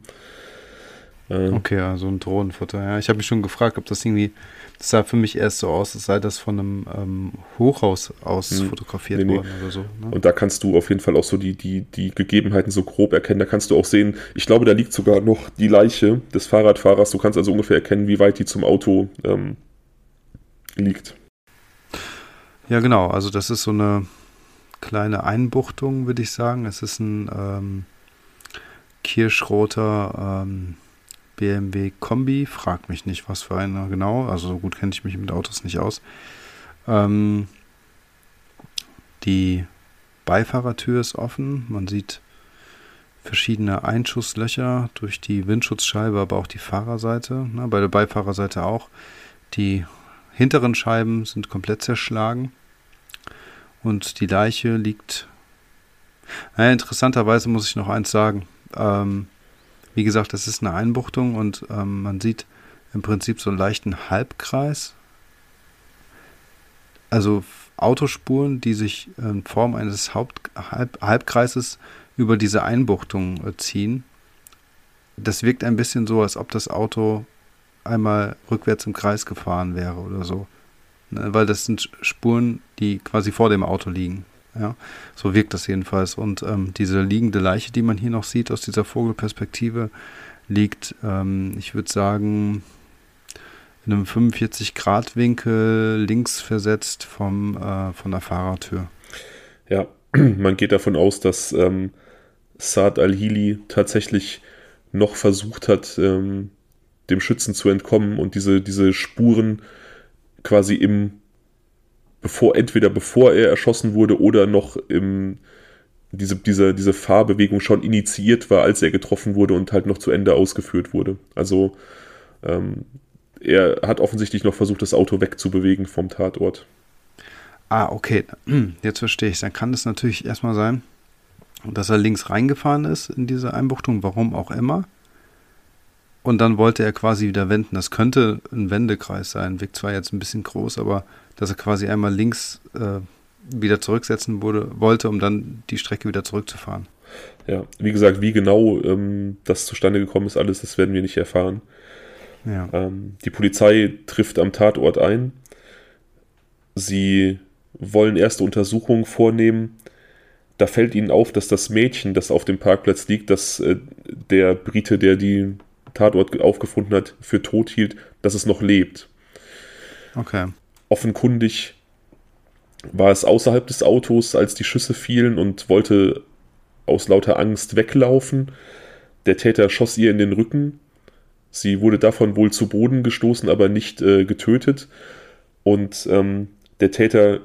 Speaker 2: Ähm, okay, also ein Drohnenfoto. Ja, ich habe mich schon gefragt, ob das irgendwie Das sah für mich erst so aus, als sei das von einem ähm, Hochhaus aus hm. fotografiert nee, worden oder so.
Speaker 1: Ne? Und da kannst du auf jeden Fall auch so die, die, die Gegebenheiten so grob erkennen. Da kannst du auch sehen, ich glaube, da liegt sogar noch die Leiche des Fahrradfahrers. Du kannst also ungefähr erkennen, wie weit die zum Auto ähm, liegt.
Speaker 2: Ja, genau. Also das ist so eine kleine Einbuchtung, würde ich sagen. Es ist ein ähm, kirschroter ähm, BMW Kombi. Frag mich nicht, was für einer genau. Also so gut kenne ich mich mit Autos nicht aus. Ähm, die Beifahrertür ist offen. Man sieht verschiedene Einschusslöcher durch die Windschutzscheibe, aber auch die Fahrerseite. Ne, bei der Beifahrerseite auch. Die hinteren Scheiben sind komplett zerschlagen. Und die Leiche liegt. Naja, interessanterweise muss ich noch eins sagen. Ähm, wie gesagt, das ist eine Einbuchtung und ähm, man sieht im Prinzip so einen leichten Halbkreis. Also Autospuren, die sich in Form eines Haupt Halb Halbkreises über diese Einbuchtung äh, ziehen. Das wirkt ein bisschen so, als ob das Auto einmal rückwärts im Kreis gefahren wäre oder so. Ne, weil das sind Spuren, die quasi vor dem Auto liegen. Ja, so wirkt das jedenfalls. Und ähm, diese liegende Leiche, die man hier noch sieht aus dieser Vogelperspektive, liegt, ähm, ich würde sagen, in einem 45-Grad-Winkel links versetzt vom, äh, von der Fahrertür.
Speaker 1: Ja, (clears throat) man geht davon aus, dass ähm, Saad al-Hili tatsächlich noch versucht hat, ähm, dem Schützen zu entkommen und diese, diese Spuren quasi im bevor, entweder bevor er erschossen wurde oder noch im, diese, diese, diese Fahrbewegung schon initiiert war, als er getroffen wurde und halt noch zu Ende ausgeführt wurde. Also ähm, er hat offensichtlich noch versucht, das Auto wegzubewegen vom Tatort.
Speaker 2: Ah, okay. (clears throat) Jetzt verstehe ich. Dann kann es natürlich erstmal sein, dass er links reingefahren ist in diese Einbuchtung, warum auch immer. Und dann wollte er quasi wieder wenden. Das könnte ein Wendekreis sein. Wirkt zwar jetzt ein bisschen groß, aber dass er quasi einmal links äh, wieder zurücksetzen wurde, wollte, um dann die Strecke wieder zurückzufahren.
Speaker 1: Ja, wie gesagt, wie genau ähm, das zustande gekommen ist, alles, das werden wir nicht erfahren. Ja. Ähm, die Polizei trifft am Tatort ein. Sie wollen erste Untersuchungen vornehmen. Da fällt ihnen auf, dass das Mädchen, das auf dem Parkplatz liegt, dass äh, der Brite, der die Tatort aufgefunden hat, für tot hielt, dass es noch lebt.
Speaker 2: Okay.
Speaker 1: Offenkundig war es außerhalb des Autos, als die Schüsse fielen und wollte aus lauter Angst weglaufen. Der Täter schoss ihr in den Rücken. Sie wurde davon wohl zu Boden gestoßen, aber nicht äh, getötet. Und ähm, der Täter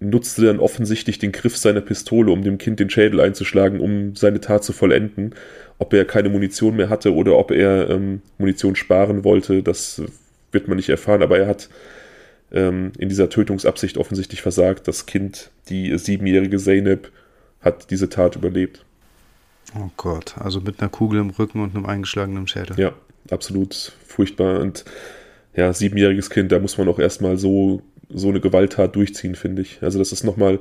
Speaker 1: nutzte dann offensichtlich den Griff seiner Pistole, um dem Kind den Schädel einzuschlagen, um seine Tat zu vollenden. Ob er keine Munition mehr hatte oder ob er ähm, Munition sparen wollte, das wird man nicht erfahren, aber er hat ähm, in dieser Tötungsabsicht offensichtlich versagt. Das Kind, die siebenjährige Zeynep, hat diese Tat überlebt.
Speaker 2: Oh Gott, also mit einer Kugel im Rücken und einem eingeschlagenen Schädel.
Speaker 1: Ja, absolut furchtbar. Und ja, siebenjähriges Kind, da muss man auch erstmal so, so eine Gewalttat durchziehen, finde ich. Also das ist nochmal,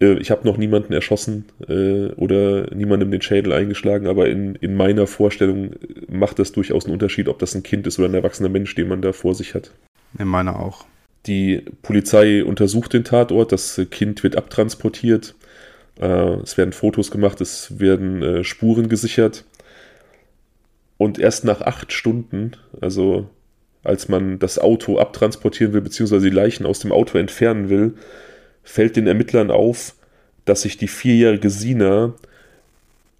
Speaker 1: äh, ich habe noch niemanden erschossen äh, oder niemandem den Schädel eingeschlagen, aber in, in meiner Vorstellung macht das durchaus einen Unterschied, ob das ein Kind ist oder ein erwachsener Mensch, den man da vor sich hat.
Speaker 2: In meiner auch.
Speaker 1: Die Polizei untersucht den Tatort, das Kind wird abtransportiert, äh, es werden Fotos gemacht, es werden äh, Spuren gesichert. Und erst nach acht Stunden, also als man das Auto abtransportieren will, beziehungsweise die Leichen aus dem Auto entfernen will, fällt den Ermittlern auf, dass sich die vierjährige Sina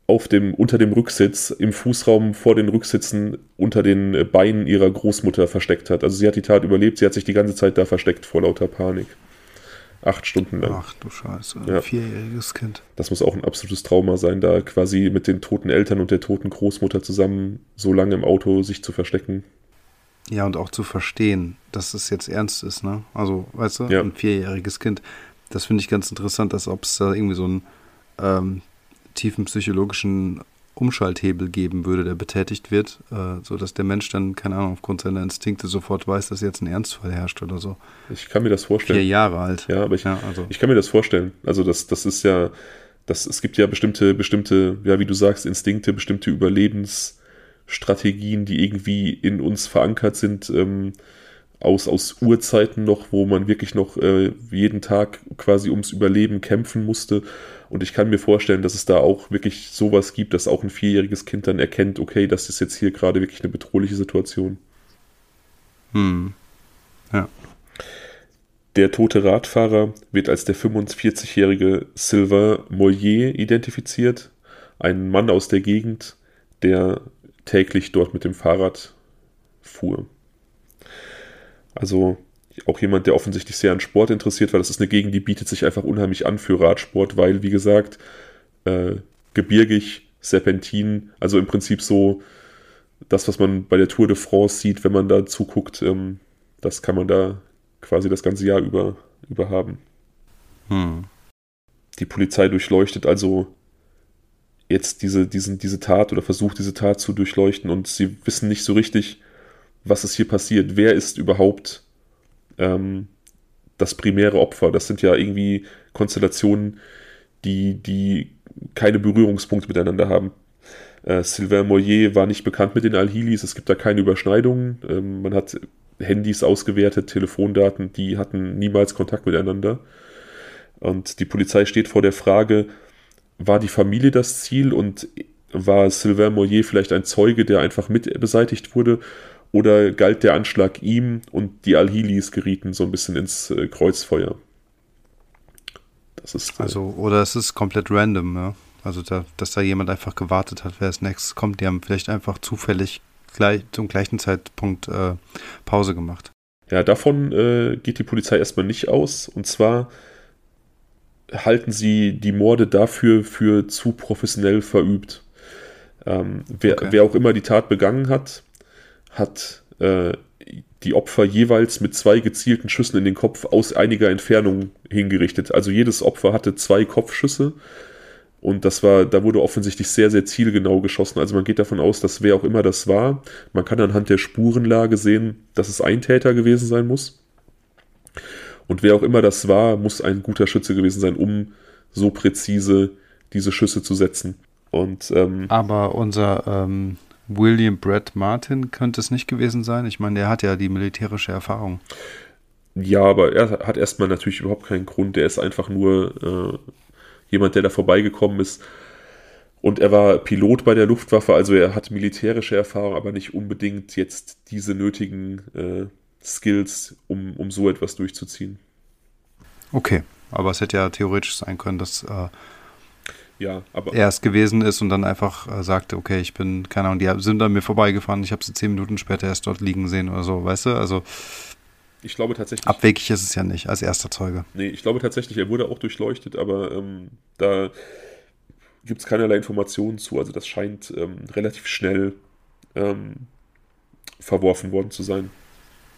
Speaker 1: auf dem, unter dem Rücksitz, im Fußraum vor den Rücksitzen unter den Beinen ihrer Großmutter versteckt hat. Also sie hat die Tat überlebt, sie hat sich die ganze Zeit da versteckt vor lauter Panik. Acht Stunden lang.
Speaker 2: Ach du Scheiße, ein ja. vierjähriges Kind.
Speaker 1: Das muss auch ein absolutes Trauma sein, da quasi mit den toten Eltern und der toten Großmutter zusammen so lange im Auto sich zu verstecken.
Speaker 2: Ja, und auch zu verstehen, dass es jetzt ernst ist, ne? Also, weißt du, ja. ein vierjähriges Kind. Das finde ich ganz interessant, als ob es da irgendwie so ein ähm, tiefen psychologischen Umschalthebel geben würde, der betätigt wird, äh, sodass der Mensch dann, keine Ahnung, aufgrund seiner Instinkte sofort weiß, dass jetzt ein Ernstfall herrscht oder so.
Speaker 1: Ich kann mir das vorstellen.
Speaker 2: Vier Jahre alt.
Speaker 1: Ja, aber ich, ja, also. ich kann mir das vorstellen. Also das, das ist ja, das, es gibt ja bestimmte, bestimmte, ja, wie du sagst, Instinkte, bestimmte Überlebensstrategien, die irgendwie in uns verankert sind. Ähm, aus, aus Urzeiten noch, wo man wirklich noch äh, jeden Tag quasi ums Überleben kämpfen musste. Und ich kann mir vorstellen, dass es da auch wirklich sowas gibt, dass auch ein vierjähriges Kind dann erkennt, okay, das ist jetzt hier gerade wirklich eine bedrohliche Situation.
Speaker 2: Hm. Ja.
Speaker 1: Der tote Radfahrer wird als der 45-jährige Sylvain Mollier identifiziert, ein Mann aus der Gegend, der täglich dort mit dem Fahrrad fuhr. Also auch jemand, der offensichtlich sehr an Sport interessiert, weil das ist eine Gegend, die bietet sich einfach unheimlich an für Radsport, weil, wie gesagt, äh, gebirgig, Serpentin, also im Prinzip so das, was man bei der Tour de France sieht, wenn man da zuguckt, ähm, das kann man da quasi das ganze Jahr über, über haben. Hm. Die Polizei durchleuchtet also jetzt diese, diesen, diese Tat oder versucht diese Tat zu durchleuchten und sie wissen nicht so richtig, was ist hier passiert. Wer ist überhaupt ähm, das primäre Opfer? Das sind ja irgendwie Konstellationen, die, die keine Berührungspunkte miteinander haben. Äh, Sylvain Moyer war nicht bekannt mit den Al-Hilis, es gibt da keine Überschneidungen. Ähm, man hat Handys ausgewertet, Telefondaten, die hatten niemals Kontakt miteinander. Und die Polizei steht vor der Frage, war die Familie das Ziel und war Sylvain Moyer vielleicht ein Zeuge, der einfach mit beseitigt wurde? Oder galt der Anschlag ihm und die Al-Hilis gerieten so ein bisschen ins äh, Kreuzfeuer?
Speaker 2: Das ist. Äh, also, oder es ist komplett random, ja. Also, da, dass da jemand einfach gewartet hat, wer als nächstes kommt. Die haben vielleicht einfach zufällig gleich, zum gleichen Zeitpunkt äh, Pause gemacht.
Speaker 1: Ja, davon äh, geht die Polizei erstmal nicht aus. Und zwar halten sie die Morde dafür für zu professionell verübt. Ähm, wer, okay. wer, auch immer die Tat begangen hat, hat äh, die Opfer jeweils mit zwei gezielten Schüssen in den Kopf aus einiger Entfernung hingerichtet. Also jedes Opfer hatte zwei Kopfschüsse und das war, da wurde offensichtlich sehr, sehr zielgenau geschossen. Also man geht davon aus, dass wer auch immer das war, man kann anhand der Spurenlage sehen, dass es ein Täter gewesen sein muss. Und wer auch immer das war, muss ein guter Schütze gewesen sein, um so präzise diese Schüsse zu setzen. Und, ähm,
Speaker 2: Aber unser ähm, William Brett Martin könnte es nicht gewesen sein. Ich meine, er hat ja die militärische Erfahrung.
Speaker 1: Ja, aber er hat erstmal natürlich überhaupt keinen Grund. Er ist einfach nur äh, jemand, der da vorbeigekommen ist. Und er war Pilot bei der Luftwaffe, also er hat militärische Erfahrung, aber nicht unbedingt jetzt diese nötigen äh, Skills, um, um so etwas durchzuziehen.
Speaker 2: Okay, aber es hätte ja theoretisch sein können, dass äh,
Speaker 1: ja, aber
Speaker 2: er es gewesen ist und dann einfach äh, sagte, okay, ich bin, keine Ahnung, die sind an mir vorbeigefahren, ich habe sie zehn Minuten später erst dort liegen sehen oder so, weißt du? Also
Speaker 1: ich glaube tatsächlich.
Speaker 2: Abwegig ist es ja nicht, als erster Zeuge.
Speaker 1: Nee, ich glaube tatsächlich, er wurde auch durchleuchtet, aber ähm, da gibt es keinerlei Informationen zu. Also das scheint ähm, relativ schnell ähm, verworfen worden zu sein.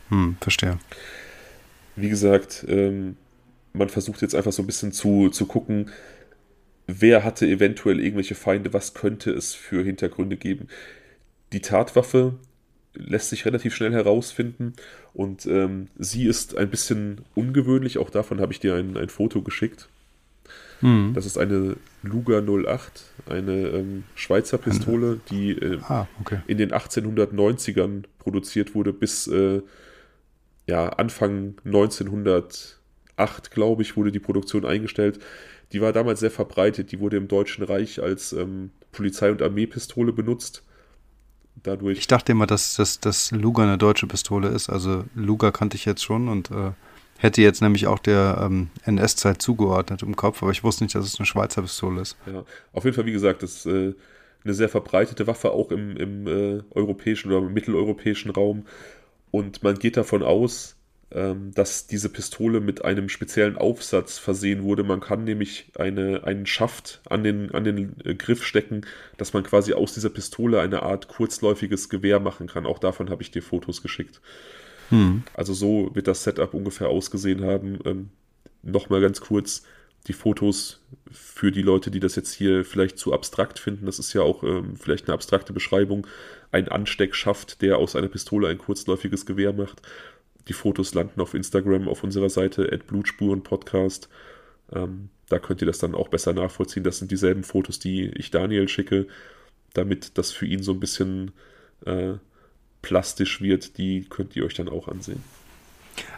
Speaker 2: Hm, verstehe.
Speaker 1: Wie gesagt, ähm, man versucht jetzt einfach so ein bisschen zu, zu gucken, wer hatte eventuell irgendwelche Feinde, was könnte es für Hintergründe geben. Die Tatwaffe lässt sich relativ schnell herausfinden und ähm, sie ist ein bisschen ungewöhnlich, auch davon habe ich dir ein, ein Foto geschickt. Mhm. Das ist eine Luger 08, eine ähm, Schweizer Pistole, die äh, ah, okay. in den 1890ern produziert wurde, bis äh, ja, Anfang 1908, glaube ich, wurde die Produktion eingestellt. Die war damals sehr verbreitet. Die wurde im Deutschen Reich als ähm, Polizei- und Armeepistole benutzt. Dadurch.
Speaker 2: Ich dachte immer, dass, dass, dass Luger eine deutsche Pistole ist. Also Luger kannte ich jetzt schon und äh, hätte jetzt nämlich auch der ähm, NS-Zeit zugeordnet im Kopf, aber ich wusste nicht, dass es eine Schweizer Pistole ist.
Speaker 1: Ja, auf jeden Fall, wie gesagt, das ist äh, eine sehr verbreitete Waffe auch im, im äh, europäischen oder mitteleuropäischen Raum. Und man geht davon aus, dass diese Pistole mit einem speziellen Aufsatz versehen wurde. Man kann nämlich eine, einen Schaft an den, an den äh, Griff stecken, dass man quasi aus dieser Pistole eine Art kurzläufiges Gewehr machen kann. Auch davon habe ich dir Fotos geschickt. Hm. Also so wird das Setup ungefähr ausgesehen haben. Ähm, Nochmal ganz kurz die Fotos für die Leute, die das jetzt hier vielleicht zu abstrakt finden. Das ist ja auch ähm, vielleicht eine abstrakte Beschreibung. Ein Ansteckschaft, der aus einer Pistole ein kurzläufiges Gewehr macht. Die Fotos landen auf Instagram auf unserer Seite Blutspuren-Podcast. Ähm, da könnt ihr das dann auch besser nachvollziehen. Das sind dieselben Fotos, die ich Daniel schicke, damit das für ihn so ein bisschen äh, plastisch wird. Die könnt ihr euch dann auch ansehen.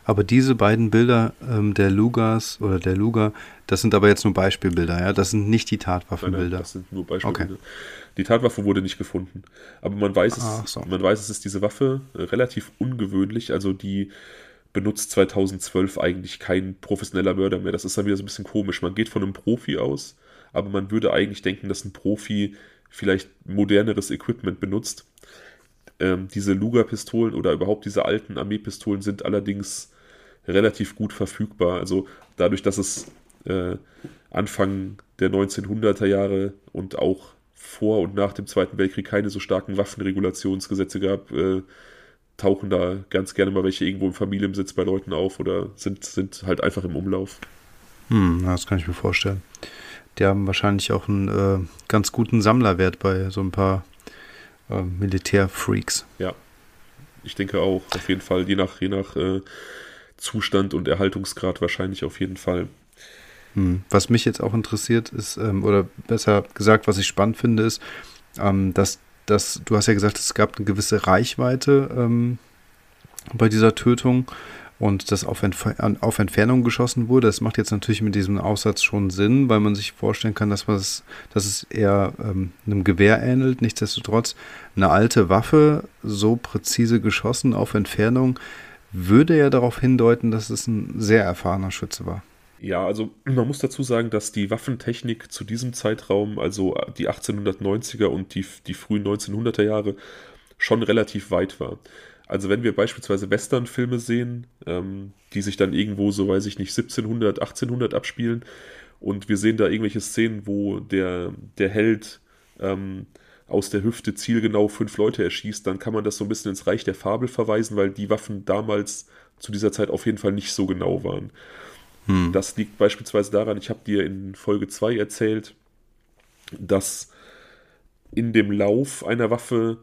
Speaker 2: Aber diese beiden Bilder ähm, der Lugas oder der Luga, das sind aber jetzt nur Beispielbilder, ja? Das sind nicht die Tatwaffenbilder. Nein, nein,
Speaker 1: das sind nur Beispielbilder. Okay. Die Tatwaffe wurde nicht gefunden. Aber man weiß es, so. man weiß, es ist diese Waffe äh, relativ ungewöhnlich. Also die benutzt 2012 eigentlich kein professioneller Mörder mehr. Das ist dann wieder so ein bisschen komisch. Man geht von einem Profi aus, aber man würde eigentlich denken, dass ein Profi vielleicht moderneres Equipment benutzt. Ähm, diese Luger-Pistolen oder überhaupt diese alten Armeepistolen sind allerdings relativ gut verfügbar. Also dadurch, dass es äh, Anfang der 1900er Jahre und auch vor und nach dem Zweiten Weltkrieg keine so starken Waffenregulationsgesetze gab, äh, tauchen da ganz gerne mal welche irgendwo im Familienbesitz bei Leuten auf oder sind, sind halt einfach im Umlauf.
Speaker 2: Hm, das kann ich mir vorstellen. Die haben wahrscheinlich auch einen äh, ganz guten Sammlerwert bei so ein paar äh, Militärfreaks.
Speaker 1: Ja, ich denke auch, auf jeden Fall, je nach, je nach äh, Zustand und Erhaltungsgrad wahrscheinlich auf jeden Fall.
Speaker 2: Hm. Was mich jetzt auch interessiert ist, ähm, oder besser gesagt, was ich spannend finde, ist, ähm, dass dass du hast ja gesagt, es gab eine gewisse Reichweite ähm, bei dieser Tötung und das auf, Entf auf, Entfernung geschossen wurde. Das macht jetzt natürlich mit diesem Aussatz schon Sinn, weil man sich vorstellen kann, dass, es, dass es eher ähm, einem Gewehr ähnelt. Nichtsdestotrotz, eine alte Waffe, so präzise geschossen auf Entfernung, würde ja darauf hindeuten, dass es ein sehr erfahrener Schütze war.
Speaker 1: Ja, also man muss dazu sagen, dass die Waffentechnik zu diesem Zeitraum, also die 1890er und die, die frühen 1900er Jahre, schon relativ weit war. Also wenn wir beispielsweise Westernfilme sehen, ähm, die sich dann irgendwo, so weiß ich nicht, 1700, 1800 abspielen und wir sehen da irgendwelche Szenen, wo der, der Held ähm, aus der Hüfte zielgenau fünf Leute erschießt, dann kann man das so ein bisschen ins Reich der Fabel verweisen, weil die Waffen damals zu dieser Zeit auf jeden Fall nicht so genau waren. Hm. Das liegt beispielsweise daran, ich habe dir in Folge 2 erzählt, dass in dem Lauf einer Waffe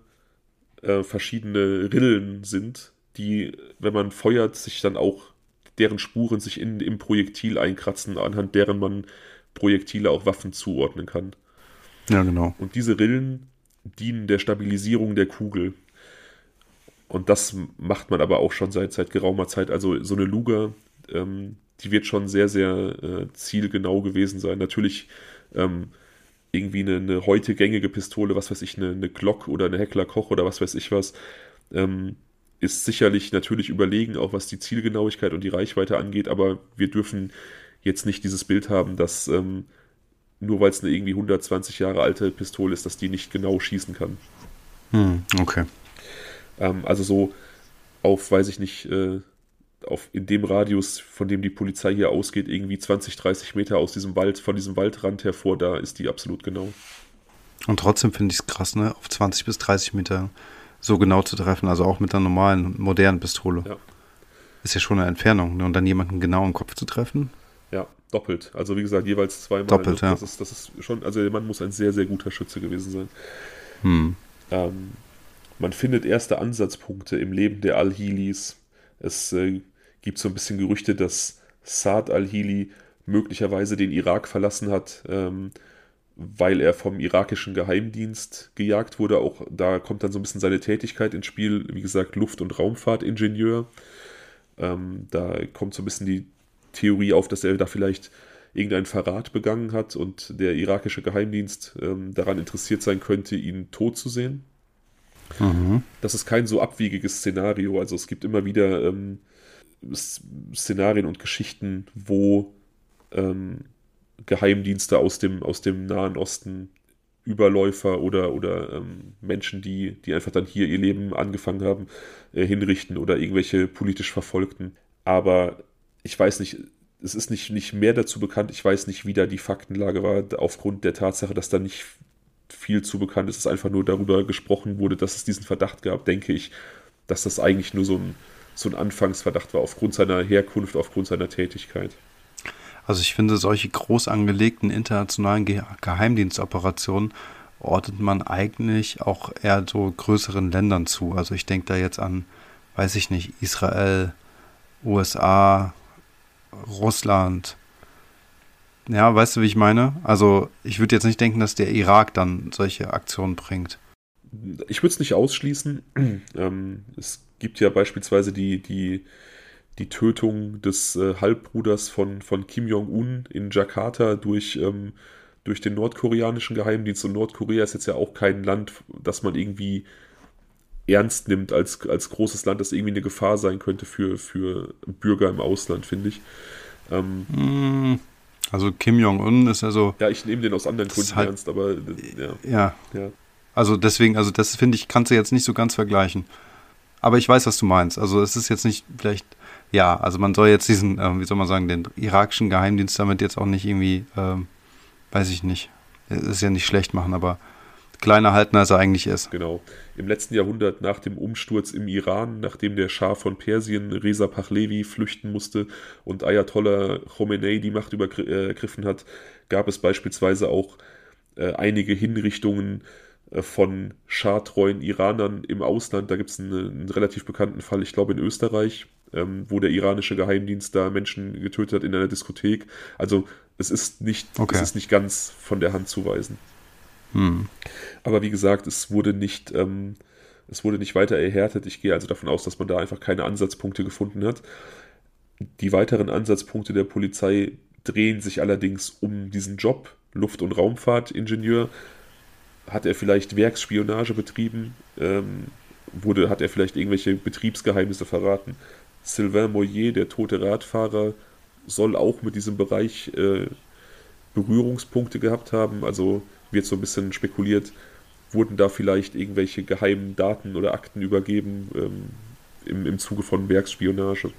Speaker 1: äh, verschiedene Rillen sind, die, wenn man feuert, sich dann auch deren Spuren sich in, im Projektil einkratzen, anhand deren man Projektile auch Waffen zuordnen kann.
Speaker 2: Ja, genau.
Speaker 1: Und diese Rillen dienen der Stabilisierung der Kugel. Und das macht man aber auch schon seit, seit geraumer Zeit. Also so eine Luger ähm, die wird schon sehr, sehr äh, zielgenau gewesen sein. Natürlich ähm, irgendwie eine, eine, heute gängige Pistole, was weiß ich, eine, eine Glock oder eine Heckler Koch oder was weiß ich was, ähm, ist sicherlich natürlich überlegen, auch was die Zielgenauigkeit und die Reichweite angeht, aber wir dürfen jetzt nicht dieses Bild haben, dass ähm, nur weil es eine irgendwie 120 Jahre alte Pistole ist, dass die nicht genau schießen kann.
Speaker 2: Hm, okay.
Speaker 1: Ähm, also so auf, weiß ich nicht, äh, auf, in dem Radius, von dem die Polizei hier ausgeht, irgendwie 20, 30 Meter aus diesem Wald, von diesem Waldrand hervor, da ist die absolut genau.
Speaker 2: Und trotzdem finde ich es krass, ne? Auf 20 bis 30 Meter so genau zu treffen, also auch mit einer normalen, modernen Pistole. Ja. Ist ja schon eine Entfernung, ne? Und dann jemanden genau im Kopf zu treffen.
Speaker 1: Ja, doppelt. Also wie gesagt, jeweils zweimal.
Speaker 2: Doppelt,
Speaker 1: ja.
Speaker 2: Das
Speaker 1: ist, das ist schon, also der Mann muss ein sehr, sehr guter Schütze gewesen sein.
Speaker 2: Hm.
Speaker 1: Ähm, man findet erste Ansatzpunkte im Leben der Al-Hilis. Es äh, gibt so ein bisschen Gerüchte, dass Saad al-Hili möglicherweise den Irak verlassen hat, ähm, weil er vom irakischen Geheimdienst gejagt wurde. Auch da kommt dann so ein bisschen seine Tätigkeit ins Spiel. Wie gesagt, Luft- und Raumfahrtingenieur. Ähm, da kommt so ein bisschen die Theorie auf, dass er da vielleicht irgendeinen Verrat begangen hat und der irakische Geheimdienst ähm, daran interessiert sein könnte, ihn tot zu sehen. Mhm. Das ist kein so abwegiges Szenario. Also es gibt immer wieder ähm, Szenarien und Geschichten, wo ähm, Geheimdienste aus dem, aus dem Nahen Osten Überläufer oder, oder ähm, Menschen, die, die einfach dann hier ihr Leben angefangen haben, äh, hinrichten oder irgendwelche politisch Verfolgten. Aber ich weiß nicht, es ist nicht, nicht mehr dazu bekannt. Ich weiß nicht, wie da die Faktenlage war, aufgrund der Tatsache, dass da nicht viel zu bekannt ist. Es einfach nur darüber gesprochen wurde, dass es diesen Verdacht gab, denke ich, dass das eigentlich nur so ein so ein Anfangsverdacht war, aufgrund seiner Herkunft, aufgrund seiner Tätigkeit.
Speaker 2: Also ich finde, solche groß angelegten internationalen Ge Geheimdienstoperationen ordnet man eigentlich auch eher so größeren Ländern zu. Also ich denke da jetzt an, weiß ich nicht, Israel, USA, Russland. Ja, weißt du, wie ich meine? Also ich würde jetzt nicht denken, dass der Irak dann solche Aktionen bringt.
Speaker 1: Ich würde es nicht ausschließen. (clears throat) ähm, es gibt ja beispielsweise die, die, die Tötung des äh, Halbbruders von, von Kim Jong-un in Jakarta durch, ähm, durch den nordkoreanischen Geheimdienst. Und Nordkorea ist jetzt ja auch kein Land, das man irgendwie ernst nimmt als, als großes Land, das irgendwie eine Gefahr sein könnte für, für Bürger im Ausland, finde ich. Ähm,
Speaker 2: hm, also Kim Jong-un ist ja so.
Speaker 1: Ja, ich nehme den aus anderen Gründen halt, ernst, aber ja.
Speaker 2: ja. ja. Also deswegen, also das finde ich, kannst du jetzt nicht so ganz vergleichen. Aber ich weiß, was du meinst. Also es ist jetzt nicht vielleicht, ja, also man soll jetzt diesen, äh, wie soll man sagen, den irakischen Geheimdienst damit jetzt auch nicht irgendwie, ähm, weiß ich nicht, ist ja nicht schlecht machen, aber kleiner halten, als er eigentlich ist.
Speaker 1: Genau. Im letzten Jahrhundert nach dem Umsturz im Iran, nachdem der Schah von Persien Reza Pahlavi flüchten musste und Ayatollah Khomeini die Macht übergriffen hat, gab es beispielsweise auch äh, einige Hinrichtungen äh, von Schah-treuen Iranern im Ausland. Da gibt es einen, einen, relativ bekannten Fall, ich glaube in Österreich, ähm, wo der iranische Geheimdienst da Menschen getötet hat in einer Diskothek. Also es ist nicht, okay. es ist nicht ganz von der Hand zu weisen. Hm. Aber wie gesagt, es wurde nicht, ähm, es wurde nicht weiter erhärtet. Ich gehe also davon aus, dass man da einfach keine Ansatzpunkte gefunden hat. Die weiteren Ansatzpunkte der Polizei drehen sich allerdings um diesen Job, Luft- und Raumfahrtingenieur. Hat er vielleicht Werksspionage betrieben? Ähm, wurde, hat er vielleicht irgendwelche Betriebsgeheimnisse verraten? Sylvain Moyer, der tote Radfahrer, soll auch mit diesem Bereich äh, Berührungspunkte gehabt haben. Also wird so ein bisschen spekuliert, wurden da vielleicht irgendwelche geheimen Daten oder Akten übergeben ähm, im, im Zuge von Werksspionage.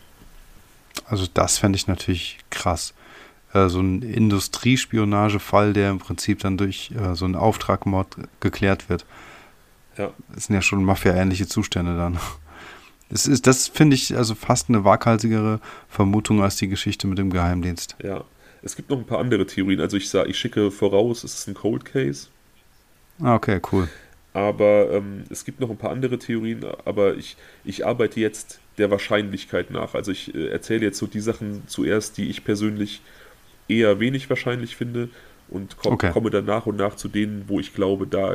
Speaker 2: Also das fände ich natürlich krass. Äh, so ein Industriespionagefall, der im Prinzip dann durch äh, so einen Auftragmord geklärt wird. Ja. Das sind ja schon Mafia-ähnliche Zustände dann. Das, ist, das finde ich also fast eine waghalsigere Vermutung als die Geschichte mit dem Geheimdienst.
Speaker 1: Ja, es gibt noch ein paar andere Theorien. Also ich sage, ich schicke voraus, es ist ein Cold Case.
Speaker 2: Ah, okay, cool.
Speaker 1: Aber ähm, es gibt noch ein paar andere Theorien, aber ich, ich arbeite jetzt der Wahrscheinlichkeit nach. Also ich äh, erzähle jetzt so die Sachen zuerst, die ich persönlich eher wenig wahrscheinlich finde und komm, okay. komme dann nach und nach zu denen, wo ich glaube, da,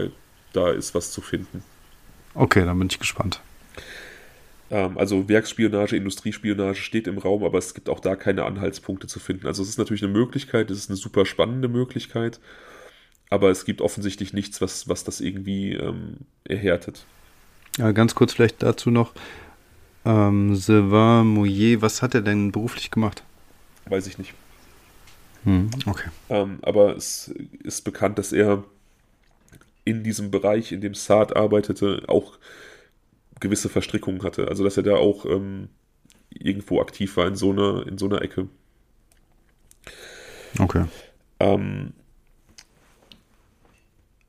Speaker 1: da ist was zu finden.
Speaker 2: Okay, dann bin ich gespannt.
Speaker 1: Ähm, also Werksspionage, Industriespionage steht im Raum, aber es gibt auch da keine Anhaltspunkte zu finden. Also es ist natürlich eine Möglichkeit, es ist eine super spannende Möglichkeit, aber es gibt offensichtlich nichts, was, was das irgendwie ähm, erhärtet.
Speaker 2: Ja, ganz kurz vielleicht dazu noch. Ähm, Sylvain Mouillet, was hat er denn beruflich gemacht?
Speaker 1: Weiß ich nicht.
Speaker 2: Hm, okay.
Speaker 1: Ähm, aber es ist bekannt, dass er in diesem Bereich, in dem Saad arbeitete, auch gewisse Verstrickungen hatte. Also dass er da auch ähm, irgendwo aktiv war in so einer, in so einer Ecke.
Speaker 2: Okay.
Speaker 1: Ähm,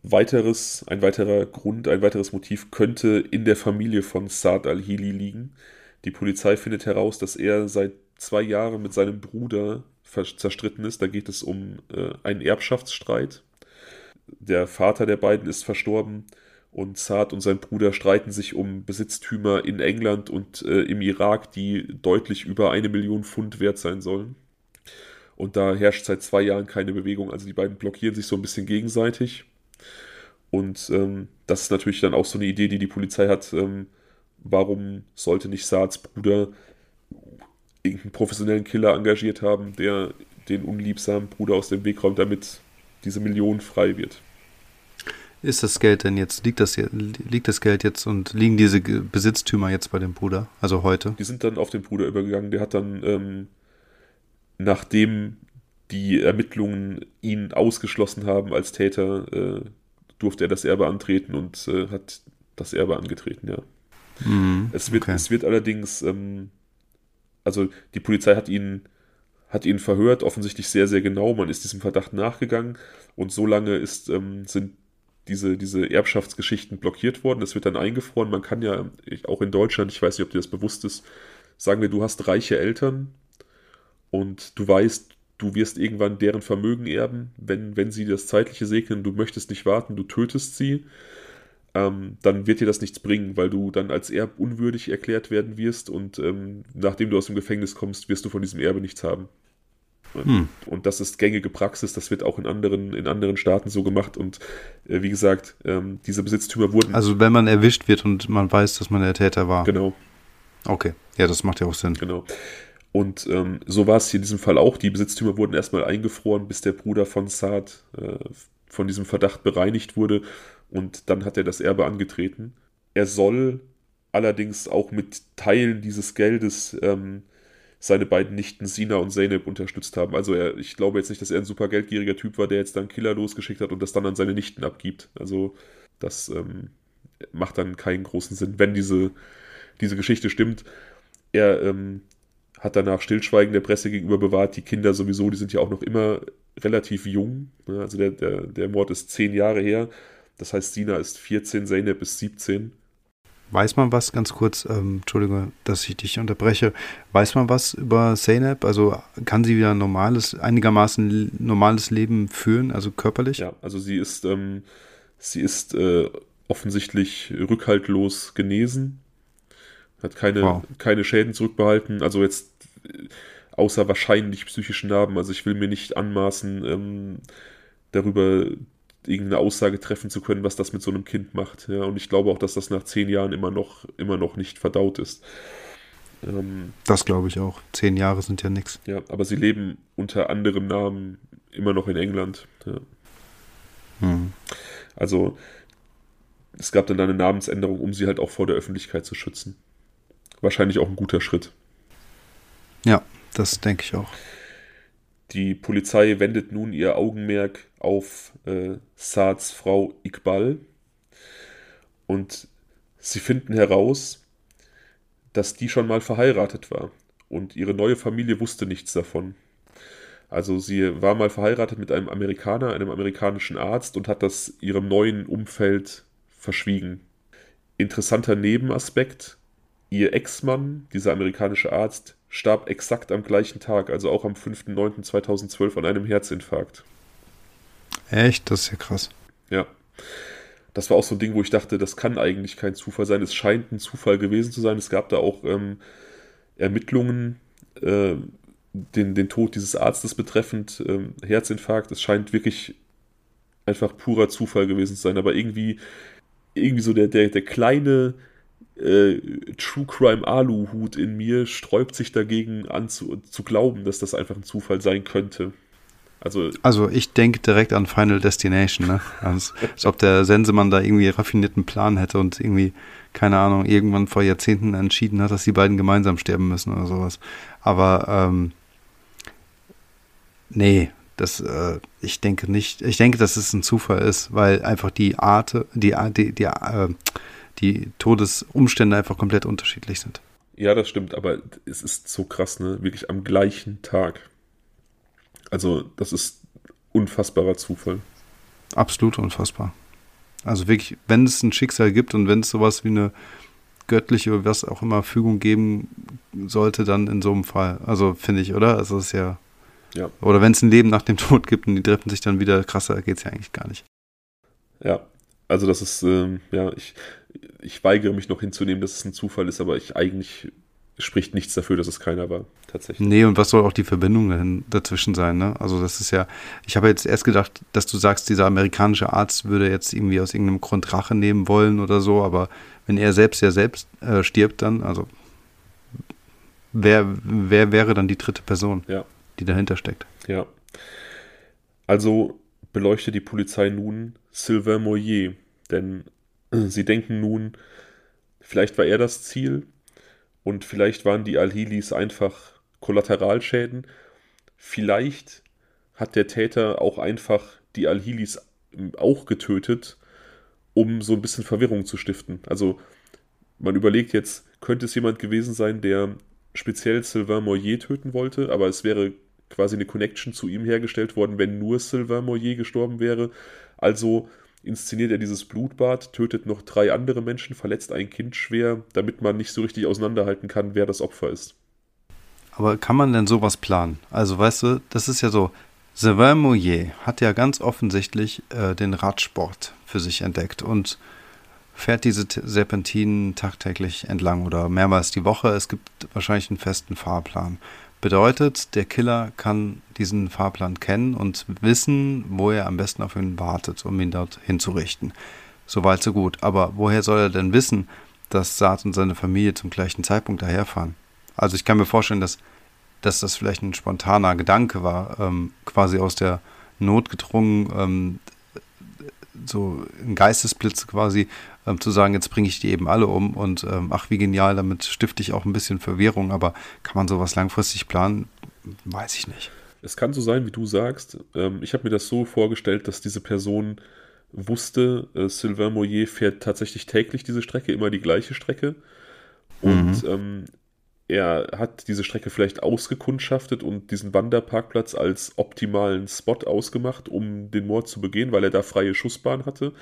Speaker 1: weiteres, ein weiterer Grund, ein weiteres Motiv könnte in der Familie von Saad al-Hili liegen. Die Polizei findet heraus, dass er seit zwei Jahren mit seinem Bruder zerstritten ist. Da geht es um äh, einen Erbschaftsstreit. Der Vater der beiden ist verstorben und Saad und sein Bruder streiten sich um Besitztümer in England und äh, im Irak, die deutlich über eine Million Pfund wert sein sollen. Und da herrscht seit zwei Jahren keine Bewegung. Also die beiden blockieren sich so ein bisschen gegenseitig. Und ähm, das ist natürlich dann auch so eine Idee, die die Polizei hat. Ähm, warum sollte nicht Saads Bruder irgendeinen professionellen Killer engagiert haben, der den unliebsamen Bruder aus dem Weg räumt, damit diese Million frei wird?
Speaker 2: Ist das Geld denn jetzt, liegt das, liegt das Geld jetzt und liegen diese Besitztümer jetzt bei dem Bruder, also heute?
Speaker 1: Die sind dann auf den Bruder übergegangen. Der hat dann, ähm, nachdem die Ermittlungen ihn ausgeschlossen haben als Täter, äh, durfte er das Erbe antreten und äh, hat das Erbe angetreten, ja. Mhm, es, wird, okay. es wird allerdings, ähm, also die Polizei hat ihn, hat ihn verhört, offensichtlich sehr, sehr genau. Man ist diesem Verdacht nachgegangen und so lange ist, ähm, sind diese, diese Erbschaftsgeschichten blockiert worden. Das wird dann eingefroren. Man kann ja auch in Deutschland, ich weiß nicht, ob dir das bewusst ist, sagen wir, du hast reiche Eltern und du weißt, du wirst irgendwann deren Vermögen erben, wenn, wenn sie das Zeitliche segnen, du möchtest nicht warten, du tötest sie, ähm, dann wird dir das nichts bringen, weil du dann als Erb unwürdig erklärt werden wirst und ähm, nachdem du aus dem Gefängnis kommst, wirst du von diesem Erbe nichts haben. Hm. Und das ist gängige Praxis, das wird auch in anderen, in anderen Staaten so gemacht. Und äh, wie gesagt, ähm, diese Besitztümer wurden.
Speaker 2: Also wenn man erwischt wird und man weiß, dass man der Täter war.
Speaker 1: Genau.
Speaker 2: Okay, ja, das macht ja auch Sinn.
Speaker 1: Genau. Und ähm, so war es hier in diesem Fall auch. Die Besitztümer wurden erstmal eingefroren, bis der Bruder von Saad äh, von diesem Verdacht bereinigt wurde. Und dann hat er das Erbe angetreten. Er soll allerdings auch mit Teilen dieses Geldes ähm, seine beiden Nichten Sina und Zeynep unterstützt haben. Also er, ich glaube jetzt nicht, dass er ein super geldgieriger Typ war, der jetzt dann Killer losgeschickt hat und das dann an seine Nichten abgibt. Also das ähm, macht dann keinen großen Sinn, wenn diese, diese Geschichte stimmt. Er ähm, hat danach Stillschweigen der Presse gegenüber bewahrt. Die Kinder sowieso, die sind ja auch noch immer relativ jung. Ne? Also der, der, der Mord ist zehn Jahre her. Das heißt, Sina ist 14, Zeynep ist 17.
Speaker 2: Weiß man was, ganz kurz, ähm, Entschuldige, dass ich dich unterbreche, weiß man was über Zeynep? Also kann sie wieder normales, einigermaßen normales Leben führen, also körperlich?
Speaker 1: Ja, also sie ist, ähm, sie ist äh, offensichtlich rückhaltlos genesen, hat keine, wow. keine Schäden zurückbehalten, also jetzt äh, außer wahrscheinlich psychischen Narben, also ich will mir nicht anmaßen, ähm, darüber irgendeine Aussage treffen zu können, was das mit so einem Kind macht. Ja, und ich glaube auch, dass das nach zehn Jahren immer noch, immer noch nicht verdaut ist.
Speaker 2: Ähm, das glaube ich auch. Zehn Jahre sind ja nichts.
Speaker 1: Ja, aber sie leben unter anderem Namen immer noch in England. Ja. Hm. Also es gab dann eine Namensänderung, um sie halt auch vor der Öffentlichkeit zu schützen. Wahrscheinlich auch ein guter Schritt.
Speaker 2: Ja, das denke ich auch.
Speaker 1: Die Polizei wendet nun ihr Augenmerk auf äh, Saads Frau Iqbal und sie finden heraus, dass die schon mal verheiratet war und ihre neue Familie wusste nichts davon. Also sie war mal verheiratet mit einem Amerikaner, einem amerikanischen Arzt und hat das ihrem neuen Umfeld verschwiegen. Interessanter Nebenaspekt, ihr Ex-Mann, dieser amerikanische Arzt, starb exakt am gleichen Tag, also auch am 5.9.2012 an einem Herzinfarkt.
Speaker 2: Echt? Das ist ja krass.
Speaker 1: Ja. Das war auch so ein Ding, wo ich dachte, das kann eigentlich kein Zufall sein. Es scheint ein Zufall gewesen zu sein. Es gab da auch ähm, Ermittlungen, äh, den, den Tod dieses Arztes betreffend, ähm, Herzinfarkt. Es scheint wirklich einfach purer Zufall gewesen zu sein. Aber irgendwie, irgendwie so der, der, der kleine äh, True Crime Aluhut in mir sträubt sich dagegen an zu, zu glauben, dass das einfach ein Zufall sein könnte.
Speaker 2: Also, also ich denke direkt an Final Destination, ne? Als, als ob der Sensemann da irgendwie raffinierten Plan hätte und irgendwie, keine Ahnung, irgendwann vor Jahrzehnten entschieden hat, dass die beiden gemeinsam sterben müssen oder sowas. Aber ähm, nee, das, äh, ich denke nicht, ich denke, dass es ein Zufall ist, weil einfach die Art, die, die, die, äh, die Todesumstände einfach komplett unterschiedlich sind.
Speaker 1: Ja, das stimmt, aber es ist so krass, ne? Wirklich am gleichen Tag. Also, das ist unfassbarer Zufall.
Speaker 2: Absolut unfassbar. Also wirklich, wenn es ein Schicksal gibt und wenn es sowas wie eine göttliche oder was auch immer Fügung geben sollte, dann in so einem Fall. Also finde ich, oder? Also es ist ja. Ja. Oder wenn es ein Leben nach dem Tod gibt und die treffen sich dann wieder, krasser geht es ja eigentlich gar nicht.
Speaker 1: Ja, also das ist, ähm, ja, ich, ich weigere mich noch hinzunehmen, dass es ein Zufall ist, aber ich eigentlich spricht nichts dafür, dass es keiner war, tatsächlich.
Speaker 2: Nee, und was soll auch die Verbindung dazwischen sein, ne? Also das ist ja, ich habe jetzt erst gedacht, dass du sagst, dieser amerikanische Arzt würde jetzt irgendwie aus irgendeinem Grund Rache nehmen wollen oder so, aber wenn er selbst ja selbst äh, stirbt dann, also wer, wer wäre dann die dritte Person,
Speaker 1: ja.
Speaker 2: die dahinter steckt?
Speaker 1: Ja. Also beleuchtet die Polizei nun Sylvain Moyer, denn sie denken nun, vielleicht war er das Ziel, und vielleicht waren die Al-Hilis einfach Kollateralschäden. Vielleicht hat der Täter auch einfach die Al-Hilis auch getötet, um so ein bisschen Verwirrung zu stiften. Also man überlegt jetzt, könnte es jemand gewesen sein, der speziell Sylvain Moyer töten wollte, aber es wäre quasi eine Connection zu ihm hergestellt worden, wenn nur Sylvain Moyer gestorben wäre. Also inszeniert er dieses Blutbad, tötet noch drei andere Menschen, verletzt ein Kind schwer, damit man nicht so richtig auseinanderhalten kann, wer das Opfer ist.
Speaker 2: Aber kann man denn sowas planen? Also weißt du, das ist ja so, Sylvain Mouillet hat ja ganz offensichtlich äh, den Radsport für sich entdeckt und fährt diese Serpentinen tagtäglich entlang oder mehrmals die Woche. Es gibt wahrscheinlich einen festen Fahrplan. Bedeutet, der Killer kann diesen Fahrplan kennen und wissen, wo er am besten auf ihn wartet, um ihn dort hinzurichten. Soweit so gut. Aber woher soll er denn wissen, dass Saad und seine Familie zum gleichen Zeitpunkt daherfahren? Also ich kann mir vorstellen, dass dass das vielleicht ein spontaner Gedanke war, ähm, quasi aus der Not gedrungen, ähm, so ein Geistesblitz quasi, ähm, zu sagen, jetzt bringe ich die eben alle um und ähm, ach, wie genial, damit stifte ich auch ein bisschen Verwirrung, aber kann man sowas langfristig planen? Weiß ich nicht.
Speaker 1: Es kann so sein, wie du sagst. Ähm, ich habe mir das so vorgestellt, dass diese Person wusste, äh, Sylvain Moyer fährt tatsächlich täglich diese Strecke, immer die gleiche Strecke. Und mhm. ähm, er hat diese Strecke vielleicht ausgekundschaftet und diesen Wanderparkplatz als optimalen Spot ausgemacht, um den Mord zu begehen, weil er da freie Schussbahn hatte.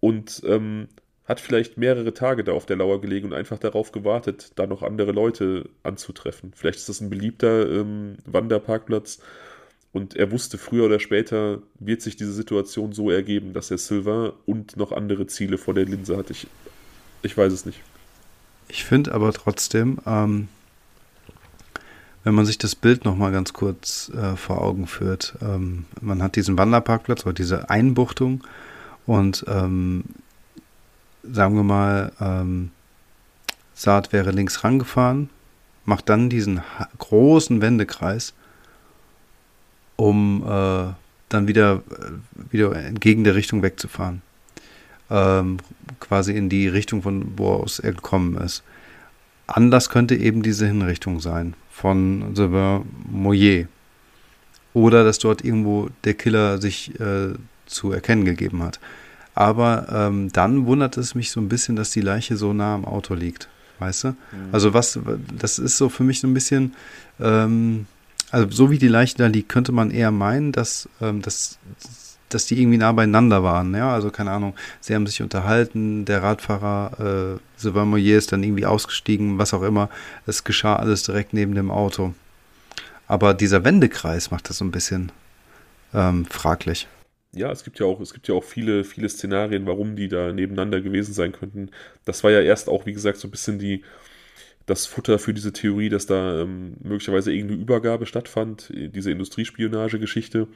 Speaker 1: Und ähm, hat vielleicht mehrere Tage da auf der Lauer gelegen und einfach darauf gewartet, da noch andere Leute anzutreffen. Vielleicht ist das ein beliebter ähm, Wanderparkplatz und er wusste, früher oder später wird sich diese Situation so ergeben, dass er Sylvain und noch andere Ziele vor der Linse hat. Ich, ich weiß es nicht.
Speaker 2: Ich finde aber trotzdem, ähm, wenn man sich das Bild nochmal ganz kurz äh, vor Augen führt, ähm, man hat diesen Wanderparkplatz oder diese Einbuchtung und ähm, sagen wir mal, ähm, Saat wäre links rangefahren, macht dann diesen großen Wendekreis um äh, dann wieder, äh, wieder entgegen der Richtung wegzufahren. Ähm, quasi in die Richtung, von wo aus er gekommen ist. Anders könnte eben diese Hinrichtung sein von Sylvain Moyer. Oder dass dort irgendwo der Killer sich äh, zu erkennen gegeben hat. Aber ähm, dann wundert es mich so ein bisschen, dass die Leiche so nah am Auto liegt. Weißt du? Mhm. Also was, das ist so für mich so ein bisschen, ähm, also so wie die Leiche da liegt, könnte man eher meinen, dass, ähm, dass, dass die irgendwie nah beieinander waren. Ja, also keine Ahnung, sie haben sich unterhalten, der Radfahrer äh, Sylvain Moyer ist dann irgendwie ausgestiegen, was auch immer. Es geschah alles direkt neben dem Auto. Aber dieser Wendekreis macht das so ein bisschen ähm, fraglich.
Speaker 1: Ja, es gibt ja auch, es gibt ja auch viele, viele Szenarien, warum die da nebeneinander gewesen sein könnten. Das war ja erst auch, wie gesagt, so ein bisschen die, das Futter für diese Theorie, dass da ähm, möglicherweise irgendeine Übergabe stattfand, diese Industriespionage-Geschichte.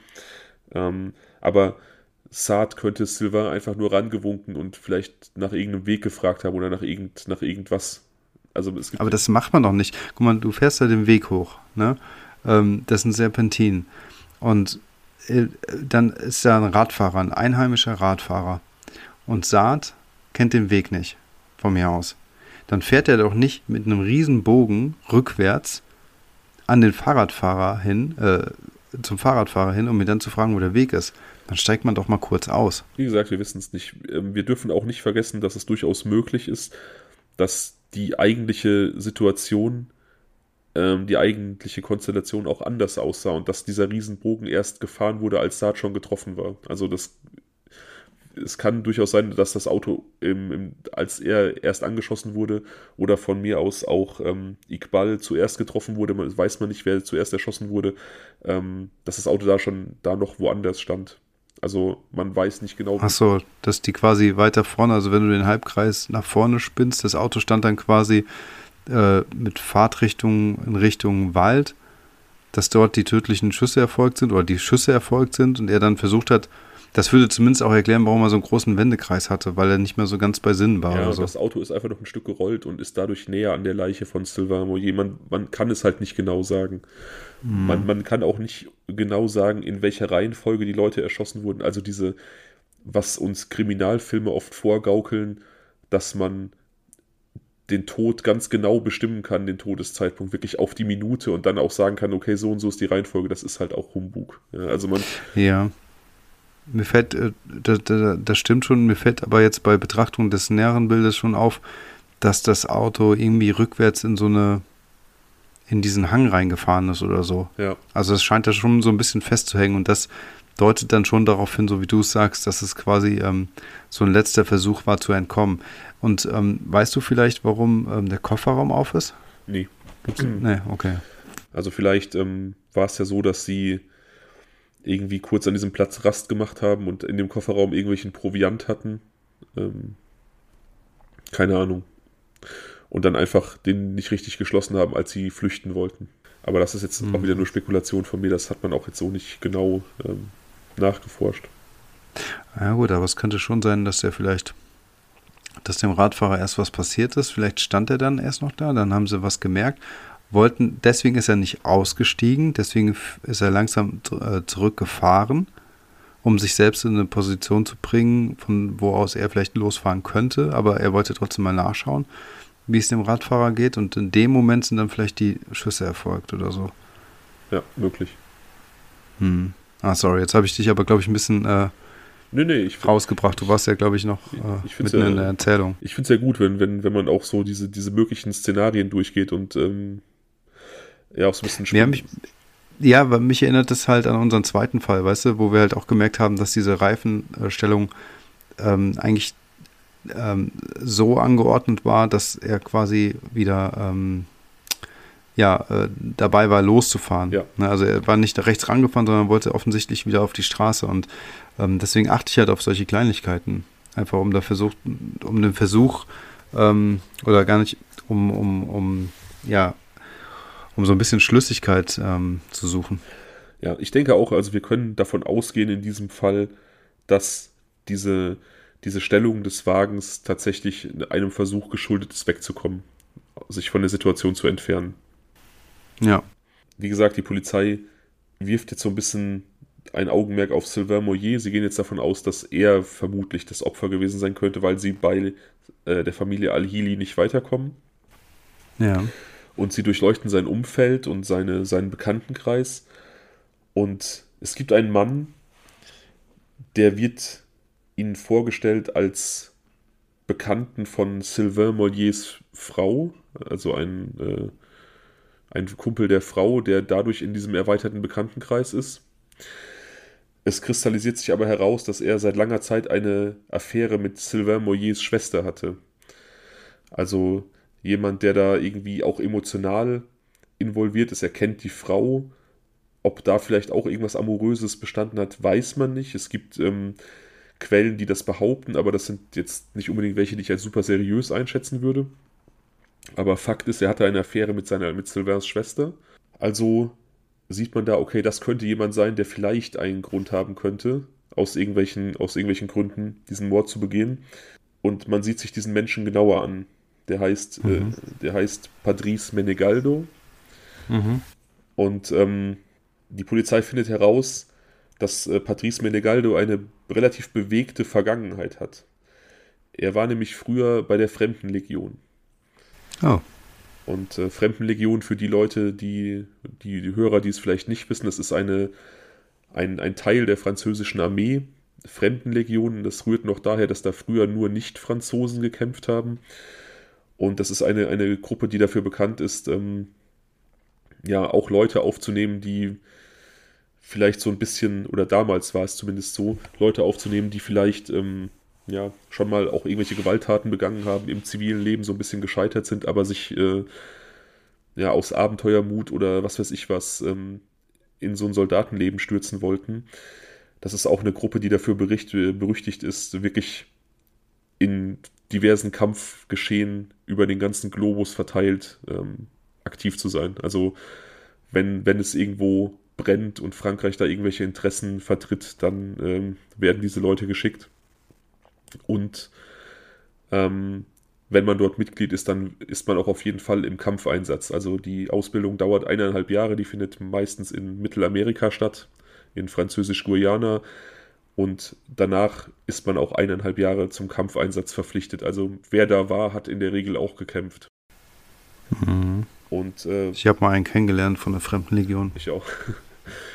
Speaker 1: Ähm, aber Saad könnte Sylvain einfach nur rangewunken und vielleicht nach irgendeinem Weg gefragt haben oder nach, irgend, nach irgendwas. Also es
Speaker 2: aber das macht man doch nicht. Guck mal, du fährst da den Weg hoch, ne? Ähm, das ist ein Serpentin. Und äh, dann ist da ein Radfahrer, ein einheimischer Radfahrer. Und Saad kennt den Weg nicht, von mir aus dann fährt er doch nicht mit einem riesen Bogen rückwärts an den Fahrradfahrer hin, äh, zum Fahrradfahrer hin, um mir dann zu fragen, wo der Weg ist. Dann steigt man doch mal kurz aus.
Speaker 1: Wie gesagt, wir wissen es nicht. Ähm, wir dürfen auch nicht vergessen, dass es durchaus möglich ist, dass die eigentliche Situation, ähm, die eigentliche Konstellation auch anders aussah und dass dieser Riesenbogen erst gefahren wurde, als Saad schon getroffen war. Also das es kann durchaus sein, dass das Auto, im, im, als er erst angeschossen wurde, oder von mir aus auch ähm, Iqbal zuerst getroffen wurde, man, weiß man nicht, wer zuerst erschossen wurde, ähm, dass das Auto da schon da noch woanders stand. Also man weiß nicht genau.
Speaker 2: Achso, dass die quasi weiter vorne, also wenn du den Halbkreis nach vorne spinnst, das Auto stand dann quasi äh, mit Fahrtrichtung in Richtung Wald, dass dort die tödlichen Schüsse erfolgt sind oder die Schüsse erfolgt sind und er dann versucht hat, das würde zumindest auch erklären, warum er so einen großen Wendekreis hatte, weil er nicht mehr so ganz bei Sinn war.
Speaker 1: Ja,
Speaker 2: so.
Speaker 1: das Auto ist einfach noch ein Stück gerollt und ist dadurch näher an der Leiche von Sylvain Moyer. Man, man kann es halt nicht genau sagen. Hm. Man, man kann auch nicht genau sagen, in welcher Reihenfolge die Leute erschossen wurden. Also diese, was uns Kriminalfilme oft vorgaukeln, dass man den Tod ganz genau bestimmen kann, den Todeszeitpunkt wirklich auf die Minute und dann auch sagen kann, okay, so und so ist die Reihenfolge, das ist halt auch Humbug. Ja, also man,
Speaker 2: ja. Mir fällt, äh, das, das stimmt schon, mir fällt aber jetzt bei Betrachtung des näheren Bildes schon auf, dass das Auto irgendwie rückwärts in so eine, in diesen Hang reingefahren ist oder so.
Speaker 1: Ja.
Speaker 2: Also es scheint da schon so ein bisschen festzuhängen und das deutet dann schon darauf hin, so wie du es sagst, dass es quasi ähm, so ein letzter Versuch war zu entkommen. Und ähm, weißt du vielleicht, warum ähm, der Kofferraum auf ist?
Speaker 1: Nee.
Speaker 2: Gibt's? Nee, okay.
Speaker 1: Also vielleicht ähm, war es ja so, dass sie irgendwie kurz an diesem Platz Rast gemacht haben und in dem Kofferraum irgendwelchen Proviant hatten. Ähm, keine Ahnung. Und dann einfach den nicht richtig geschlossen haben, als sie flüchten wollten. Aber das ist jetzt mhm. auch wieder nur Spekulation von mir, das hat man auch jetzt so nicht genau ähm, nachgeforscht.
Speaker 2: Ja gut, aber es könnte schon sein, dass der vielleicht, dass dem Radfahrer erst was passiert ist. Vielleicht stand er dann erst noch da, dann haben sie was gemerkt wollten, deswegen ist er nicht ausgestiegen, deswegen ist er langsam äh, zurückgefahren, um sich selbst in eine Position zu bringen, von wo aus er vielleicht losfahren könnte, aber er wollte trotzdem mal nachschauen, wie es dem Radfahrer geht und in dem Moment sind dann vielleicht die Schüsse erfolgt oder so.
Speaker 1: Ja, möglich.
Speaker 2: Hm. Ah, sorry, jetzt habe ich dich aber, glaube ich, ein bisschen äh,
Speaker 1: nee, nee, ich
Speaker 2: find, rausgebracht. Du warst ja, glaube ich, noch äh, ich mitten ja, in der Erzählung.
Speaker 1: Ich finde es ja gut, wenn, wenn, wenn man auch so diese, diese möglichen Szenarien durchgeht und ähm, ja, auch so ein bisschen
Speaker 2: spannend. Mich, ja, weil mich erinnert das halt an unseren zweiten Fall, weißt du, wo wir halt auch gemerkt haben, dass diese Reifenstellung ähm, eigentlich ähm, so angeordnet war, dass er quasi wieder ähm, ja, äh, dabei war, loszufahren. Ja. Ne, also er war nicht rechts rangefahren, sondern wollte offensichtlich wieder auf die Straße. Und ähm, deswegen achte ich halt auf solche Kleinigkeiten. Einfach um, da versucht, um den Versuch ähm, oder gar nicht, um, um, um, ja, um so ein bisschen Schlüssigkeit ähm, zu suchen.
Speaker 1: Ja, ich denke auch, also wir können davon ausgehen in diesem Fall, dass diese, diese Stellung des Wagens tatsächlich einem Versuch geschuldet ist, wegzukommen, sich von der Situation zu entfernen.
Speaker 2: Ja.
Speaker 1: Wie gesagt, die Polizei wirft jetzt so ein bisschen ein Augenmerk auf Sylvain Moyer. Sie gehen jetzt davon aus, dass er vermutlich das Opfer gewesen sein könnte, weil sie bei äh, der Familie Al-Hili nicht weiterkommen.
Speaker 2: Ja.
Speaker 1: Und sie durchleuchten sein Umfeld und seine, seinen Bekanntenkreis. Und es gibt einen Mann, der wird ihnen vorgestellt als Bekannten von Sylvain Molliers Frau, also ein äh, ein Kumpel der Frau, der dadurch in diesem erweiterten Bekanntenkreis ist. Es kristallisiert sich aber heraus, dass er seit langer Zeit eine Affäre mit Sylvain Moyers Schwester hatte. Also jemand, der da irgendwie auch emotional involviert ist. Er kennt die Frau. Ob da vielleicht auch irgendwas Amoröses bestanden hat, weiß man nicht. Es gibt ähm, Quellen, die das behaupten, aber das sind jetzt nicht unbedingt welche, die ich als super seriös einschätzen würde. Aber Fakt ist, er hatte eine Affäre mit seiner, mit Sylvains Schwester. Also sieht man da, okay, das könnte jemand sein, der vielleicht einen Grund haben könnte, aus irgendwelchen, aus irgendwelchen Gründen diesen Mord zu begehen. Und man sieht sich diesen Menschen genauer an. Der heißt, äh, mhm. äh, der heißt Padris Menegaldo. Mhm. Und ähm, die Polizei findet heraus, dass äh, Patrice Menegaldo eine relativ bewegte Vergangenheit hat. Er war nämlich früher bei der Fremdenlegion.
Speaker 2: Oh.
Speaker 1: Und äh, Fremdenlegion für die Leute, die, die, die Hörer, die es vielleicht nicht wissen, das ist eine, ein, ein Teil der französischen Armee. Fremdenlegionen, das rührt noch daher, dass da früher nur Nicht-Franzosen gekämpft haben. Und das ist eine, eine Gruppe, die dafür bekannt ist, ähm, ja, auch Leute aufzunehmen, die vielleicht so ein bisschen, oder damals war es zumindest so, Leute aufzunehmen, die vielleicht ähm, ja, schon mal auch irgendwelche Gewalttaten begangen haben, im zivilen Leben so ein bisschen gescheitert sind, aber sich äh, ja aus Abenteuermut oder was weiß ich was ähm, in so ein Soldatenleben stürzen wollten. Das ist auch eine Gruppe, die dafür bericht, berüchtigt ist, wirklich in diversen Kampfgeschehen über den ganzen Globus verteilt ähm, aktiv zu sein. Also wenn, wenn es irgendwo brennt und Frankreich da irgendwelche Interessen vertritt, dann ähm, werden diese Leute geschickt. Und ähm, wenn man dort Mitglied ist, dann ist man auch auf jeden Fall im Kampfeinsatz. Also die Ausbildung dauert eineinhalb Jahre, die findet meistens in Mittelamerika statt, in Französisch-Guyana. Und danach ist man auch eineinhalb Jahre zum Kampfeinsatz verpflichtet. Also wer da war, hat in der Regel auch gekämpft.
Speaker 2: Mhm.
Speaker 1: Und, äh,
Speaker 2: ich habe mal einen kennengelernt von der Fremdenlegion.
Speaker 1: Ich auch.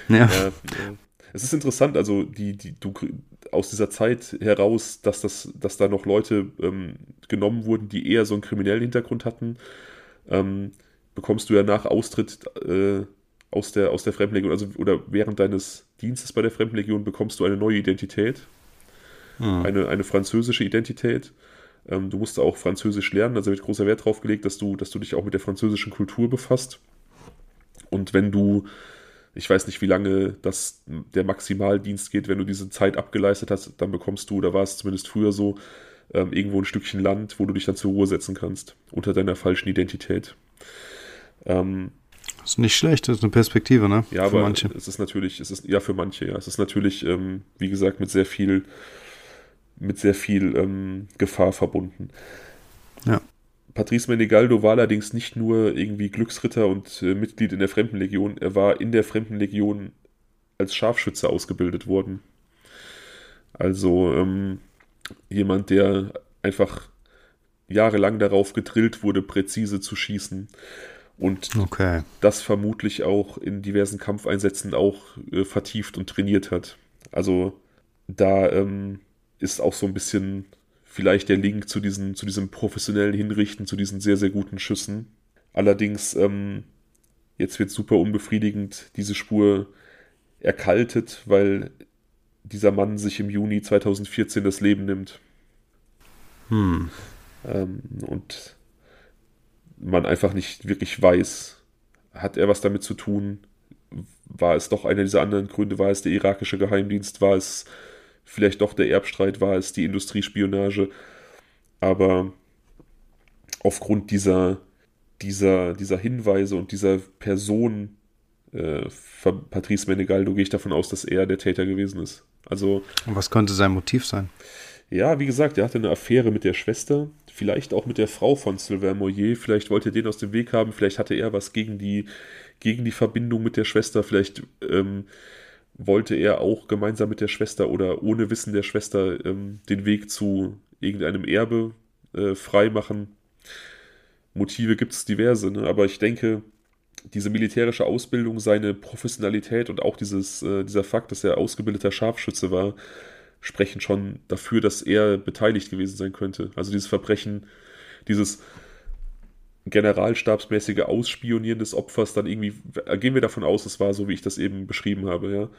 Speaker 2: Ja. (laughs)
Speaker 1: ja, ja. Es ist interessant, also die, die, du, aus dieser Zeit heraus, dass, das, dass da noch Leute ähm, genommen wurden, die eher so einen kriminellen Hintergrund hatten, ähm, bekommst du ja nach Austritt äh, aus der, aus der Fremdenlegion, also oder während deines Dienstes bei der Fremdenlegion bekommst du eine neue Identität, hm. eine, eine französische Identität. Ähm, du musst auch Französisch lernen, also wird großer Wert darauf gelegt, dass du, dass du dich auch mit der französischen Kultur befasst. Und wenn du ich weiß nicht, wie lange das, der Maximaldienst geht, wenn du diese Zeit abgeleistet hast, dann bekommst du, oder war es zumindest früher so, ähm, irgendwo ein Stückchen Land, wo du dich dann zur Ruhe setzen kannst, unter deiner falschen Identität. Ähm,
Speaker 2: das ist nicht schlecht, das ist eine Perspektive, ne?
Speaker 1: Ja, für aber manche. es ist natürlich, es ist, ja, für manche, ja. Es ist natürlich, ähm, wie gesagt, mit sehr viel, mit sehr viel ähm, Gefahr verbunden.
Speaker 2: Ja.
Speaker 1: Patrice Menegaldo war allerdings nicht nur irgendwie Glücksritter und äh, Mitglied in der Fremdenlegion, er war in der Fremdenlegion als Scharfschütze ausgebildet worden. Also ähm, jemand, der einfach jahrelang darauf gedrillt wurde, präzise zu schießen. Und okay. das vermutlich auch in diversen Kampfeinsätzen auch äh, vertieft und trainiert hat. Also da ähm, ist auch so ein bisschen vielleicht der Link zu, diesen, zu diesem professionellen Hinrichten, zu diesen sehr, sehr guten Schüssen. Allerdings, ähm, jetzt wird super unbefriedigend diese Spur erkaltet, weil dieser Mann sich im Juni 2014 das Leben nimmt. Hm. Ähm, und man einfach nicht wirklich weiß, hat er was damit zu tun? War es doch einer dieser anderen Gründe? War es der irakische Geheimdienst? War es vielleicht doch der Erbstreit war es, die Industriespionage. Aber aufgrund dieser, dieser, dieser Hinweise und dieser Person äh, Patrice Menegaldo gehe ich davon aus, dass er der Täter gewesen ist. Also.
Speaker 2: Und was könnte sein Motiv sein?
Speaker 1: Ja, wie gesagt, er hatte eine Affäre mit der Schwester, vielleicht auch mit der Frau von Sylvain Moyer, vielleicht wollte er den aus dem Weg haben, vielleicht hatte er was gegen die, gegen die Verbindung mit der Schwester, vielleicht ähm, wollte er auch gemeinsam mit der Schwester oder ohne Wissen der Schwester ähm, den Weg zu irgendeinem Erbe äh, freimachen. Motive gibt es diverse, ne? aber ich denke, diese militärische Ausbildung, seine Professionalität und auch dieses, äh, dieser Fakt, dass er ausgebildeter Scharfschütze war, sprechen schon dafür, dass er beteiligt gewesen sein könnte. Also dieses Verbrechen, dieses generalstabsmäßige Ausspionieren des Opfers dann irgendwie, gehen wir davon aus, es war so, wie ich das eben beschrieben habe, ja.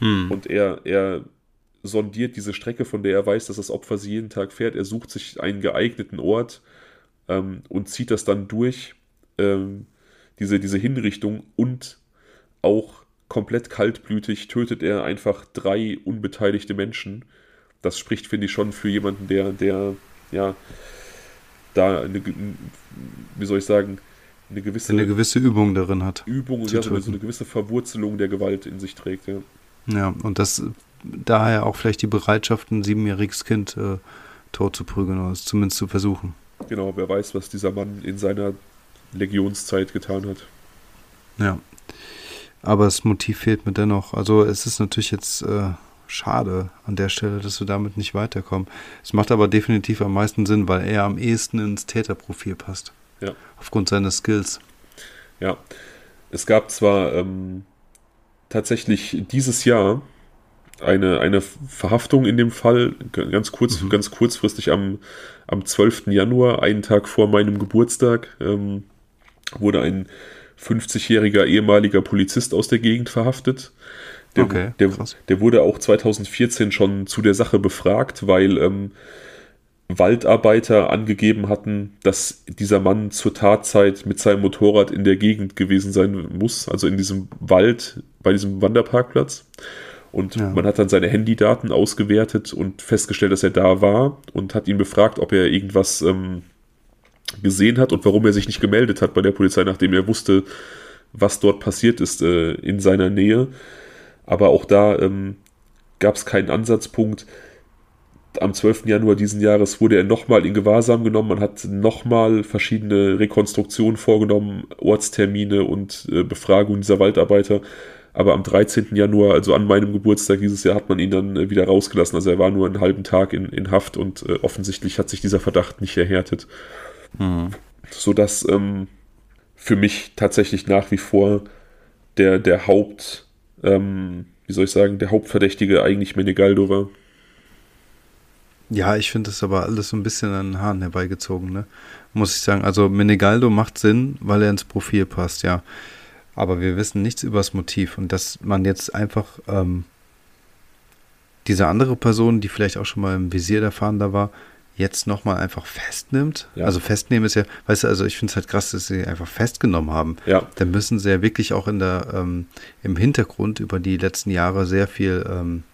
Speaker 1: Hm. Und er, er sondiert diese Strecke, von der er weiß, dass das Opfer sie jeden Tag fährt. Er sucht sich einen geeigneten Ort ähm, und zieht das dann durch, ähm, diese, diese Hinrichtung und auch komplett kaltblütig tötet er einfach drei unbeteiligte Menschen. Das spricht, finde ich, schon für jemanden, der, der, ja, da eine, wie soll ich sagen,
Speaker 2: eine gewisse, eine gewisse Übung darin hat.
Speaker 1: Übung und ja, so, eine gewisse Verwurzelung der Gewalt in sich trägt, ja.
Speaker 2: Ja, und das daher auch vielleicht die Bereitschaft, ein siebenjähriges Kind äh, tot zu prügeln oder es zumindest zu versuchen.
Speaker 1: Genau, wer weiß, was dieser Mann in seiner Legionszeit getan hat.
Speaker 2: Ja. Aber das Motiv fehlt mir dennoch. Also es ist natürlich jetzt äh, schade an der Stelle, dass wir damit nicht weiterkommen. Es macht aber definitiv am meisten Sinn, weil er am ehesten ins Täterprofil passt.
Speaker 1: Ja.
Speaker 2: Aufgrund seines Skills.
Speaker 1: Ja. Es gab zwar ähm, tatsächlich dieses Jahr eine, eine Verhaftung in dem Fall, ganz kurz, mhm. ganz kurzfristig am, am 12. Januar, einen Tag vor meinem Geburtstag, ähm, wurde ein 50-jähriger ehemaliger Polizist aus der Gegend verhaftet. Der, okay, der, der, wurde auch 2014 schon zu der Sache befragt, weil ähm, Waldarbeiter angegeben hatten, dass dieser Mann zur Tatzeit mit seinem Motorrad in der Gegend gewesen sein muss, also in diesem Wald bei diesem Wanderparkplatz. Und ja. man hat dann seine Handydaten ausgewertet und festgestellt, dass er da war und hat ihn befragt, ob er irgendwas ähm, gesehen hat und warum er sich nicht gemeldet hat bei der Polizei, nachdem er wusste, was dort passiert ist äh, in seiner Nähe. Aber auch da ähm, gab es keinen Ansatzpunkt. Am 12. Januar diesen Jahres wurde er nochmal in Gewahrsam genommen. Man hat nochmal verschiedene Rekonstruktionen vorgenommen, Ortstermine und äh, Befragungen dieser Waldarbeiter. Aber am 13. Januar, also an meinem Geburtstag dieses Jahr, hat man ihn dann äh, wieder rausgelassen. Also er war nur einen halben Tag in, in Haft und äh, offensichtlich hat sich dieser Verdacht nicht erhärtet. Mhm. Sodass ähm, für mich tatsächlich nach wie vor der, der Haupt, ähm, wie soll ich sagen, der Hauptverdächtige eigentlich Menegaldo war.
Speaker 2: Ja, ich finde das aber alles so ein bisschen an den Haaren herbeigezogen, ne? Muss ich sagen. Also Menegaldo macht Sinn, weil er ins Profil passt, ja. Aber wir wissen nichts über das Motiv und dass man jetzt einfach ähm, diese andere Person, die vielleicht auch schon mal im Visier der Fahnder war, jetzt nochmal einfach festnimmt. Ja. Also festnehmen ist ja, weißt du, also ich finde es halt krass, dass sie einfach festgenommen haben.
Speaker 1: Ja.
Speaker 2: Dann müssen sie ja wirklich auch in der, ähm, im Hintergrund über die letzten Jahre sehr viel ähm,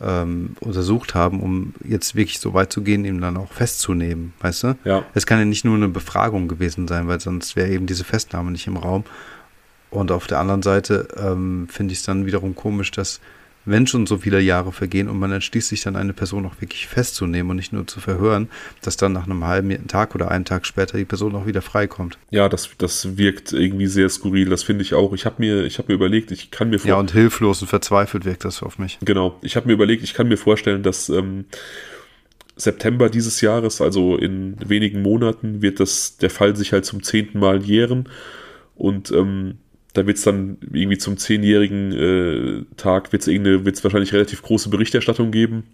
Speaker 2: ähm, untersucht haben, um jetzt wirklich so weit zu gehen, ihn dann auch festzunehmen, weißt du?
Speaker 1: Ja.
Speaker 2: Es kann ja nicht nur eine Befragung gewesen sein, weil sonst wäre eben diese Festnahme nicht im Raum. Und auf der anderen Seite ähm, finde ich es dann wiederum komisch, dass wenn schon so viele Jahre vergehen und man entschließt sich dann eine Person auch wirklich festzunehmen und nicht nur zu verhören, dass dann nach einem halben Tag oder einem Tag später die Person auch wieder freikommt.
Speaker 1: Ja, das, das wirkt irgendwie sehr skurril, das finde ich auch. Ich habe mir, hab mir überlegt, ich kann mir
Speaker 2: vorstellen. Ja, und hilflos und verzweifelt wirkt das auf mich.
Speaker 1: Genau, ich habe mir überlegt, ich kann mir vorstellen, dass ähm, September dieses Jahres, also in wenigen Monaten, wird das der Fall sich halt zum zehnten Mal jähren. Und ähm, da wird es dann irgendwie zum zehnjährigen äh, Tag wird's wird es wahrscheinlich relativ große Berichterstattung geben.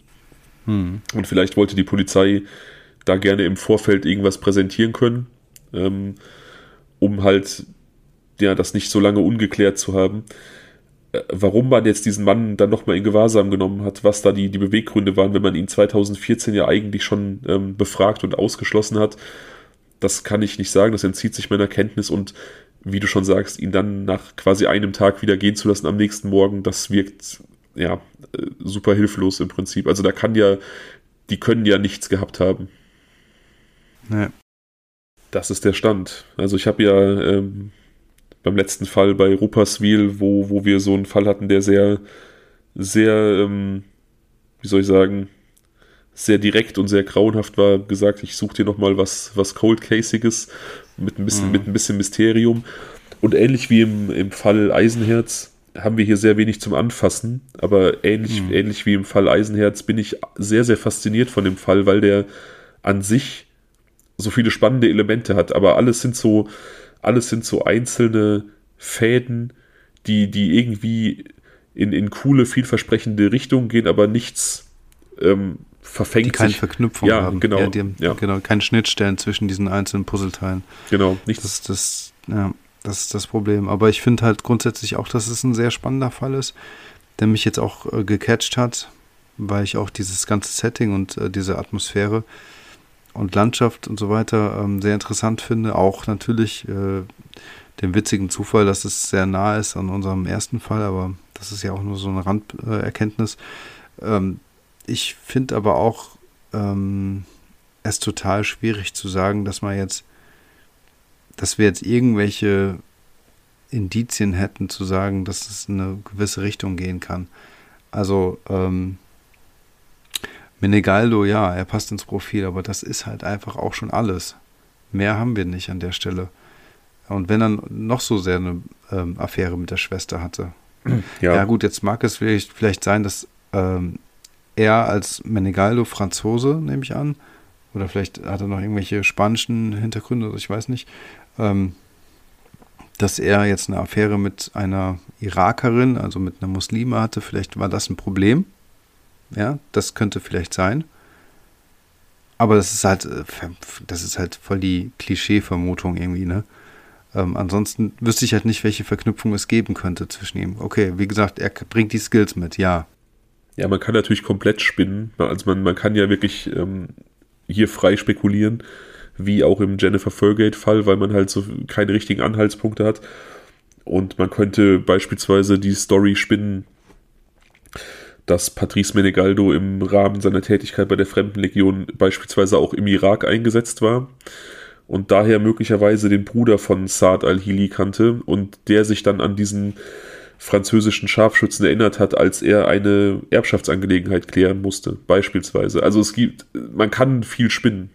Speaker 1: Hm. Und vielleicht wollte die Polizei da gerne im Vorfeld irgendwas präsentieren können, ähm, um halt ja das nicht so lange ungeklärt zu haben. Äh, warum man jetzt diesen Mann dann nochmal in Gewahrsam genommen hat, was da die, die Beweggründe waren, wenn man ihn 2014 ja eigentlich schon ähm, befragt und ausgeschlossen hat, das kann ich nicht sagen, das entzieht sich meiner Kenntnis und wie du schon sagst, ihn dann nach quasi einem Tag wieder gehen zu lassen am nächsten Morgen, das wirkt ja äh, super hilflos im Prinzip. Also da kann ja, die können ja nichts gehabt haben. Nee. Das ist der Stand. Also ich habe ja ähm, beim letzten Fall bei Rupperswil, wo, wo wir so einen Fall hatten, der sehr, sehr, ähm, wie soll ich sagen, sehr direkt und sehr grauenhaft war, gesagt, ich suche dir nochmal was, was Cold Caseiges mit ein bisschen, mhm. mit ein bisschen Mysterium. Und ähnlich wie im, im Fall Eisenherz haben wir hier sehr wenig zum Anfassen, aber ähnlich, mhm. ähnlich wie im Fall Eisenherz bin ich sehr, sehr fasziniert von dem Fall, weil der an sich so viele spannende Elemente hat, aber alles sind so, alles sind so einzelne Fäden, die, die irgendwie in, in coole, vielversprechende Richtungen gehen, aber nichts ähm, verfängt die
Speaker 2: keine sich. Verknüpfung
Speaker 1: ja, haben. Genau, ja,
Speaker 2: haben, ja. genau, keine Schnittstellen zwischen diesen einzelnen Puzzleteilen.
Speaker 1: Genau,
Speaker 2: nichts. Das, das, ja, das ist das Problem. Aber ich finde halt grundsätzlich auch, dass es ein sehr spannender Fall ist, der mich jetzt auch äh, gecatcht hat, weil ich auch dieses ganze Setting und äh, diese Atmosphäre und Landschaft und so weiter ähm, sehr interessant finde. Auch natürlich äh, den witzigen Zufall, dass es sehr nah ist an unserem ersten Fall, aber das ist ja auch nur so eine Randerkenntnis. Ähm, ich finde aber auch ähm, es total schwierig zu sagen, dass man jetzt, dass wir jetzt irgendwelche Indizien hätten, zu sagen, dass es in eine gewisse Richtung gehen kann. Also, ähm, Menegaldo, ja, er passt ins Profil, aber das ist halt einfach auch schon alles. Mehr haben wir nicht an der Stelle. Und wenn er noch so sehr eine ähm, Affäre mit der Schwester hatte. Ja. ja. gut, jetzt mag es vielleicht, vielleicht sein, dass ähm, er als Menegaldo Franzose, nehme ich an. Oder vielleicht hat er noch irgendwelche spanischen Hintergründe, ich weiß nicht. Ähm, dass er jetzt eine Affäre mit einer Irakerin, also mit einer Muslime hatte, vielleicht war das ein Problem. Ja, das könnte vielleicht sein. Aber das ist halt, äh, das ist halt voll die Klischee-Vermutung irgendwie, ne? Ähm, ansonsten wüsste ich halt nicht, welche Verknüpfung es geben könnte zwischen ihm. Okay, wie gesagt, er bringt die Skills mit, ja.
Speaker 1: Ja, man kann natürlich komplett spinnen. Also man, man kann ja wirklich ähm, hier frei spekulieren, wie auch im Jennifer Fergate-Fall, weil man halt so keine richtigen Anhaltspunkte hat. Und man könnte beispielsweise die Story spinnen, dass Patrice Menegaldo im Rahmen seiner Tätigkeit bei der Fremdenlegion beispielsweise auch im Irak eingesetzt war und daher möglicherweise den Bruder von Saad al-Hili kannte und der sich dann an diesen französischen Scharfschützen erinnert hat, als er eine Erbschaftsangelegenheit klären musste, beispielsweise. Also es gibt, man kann viel spinnen.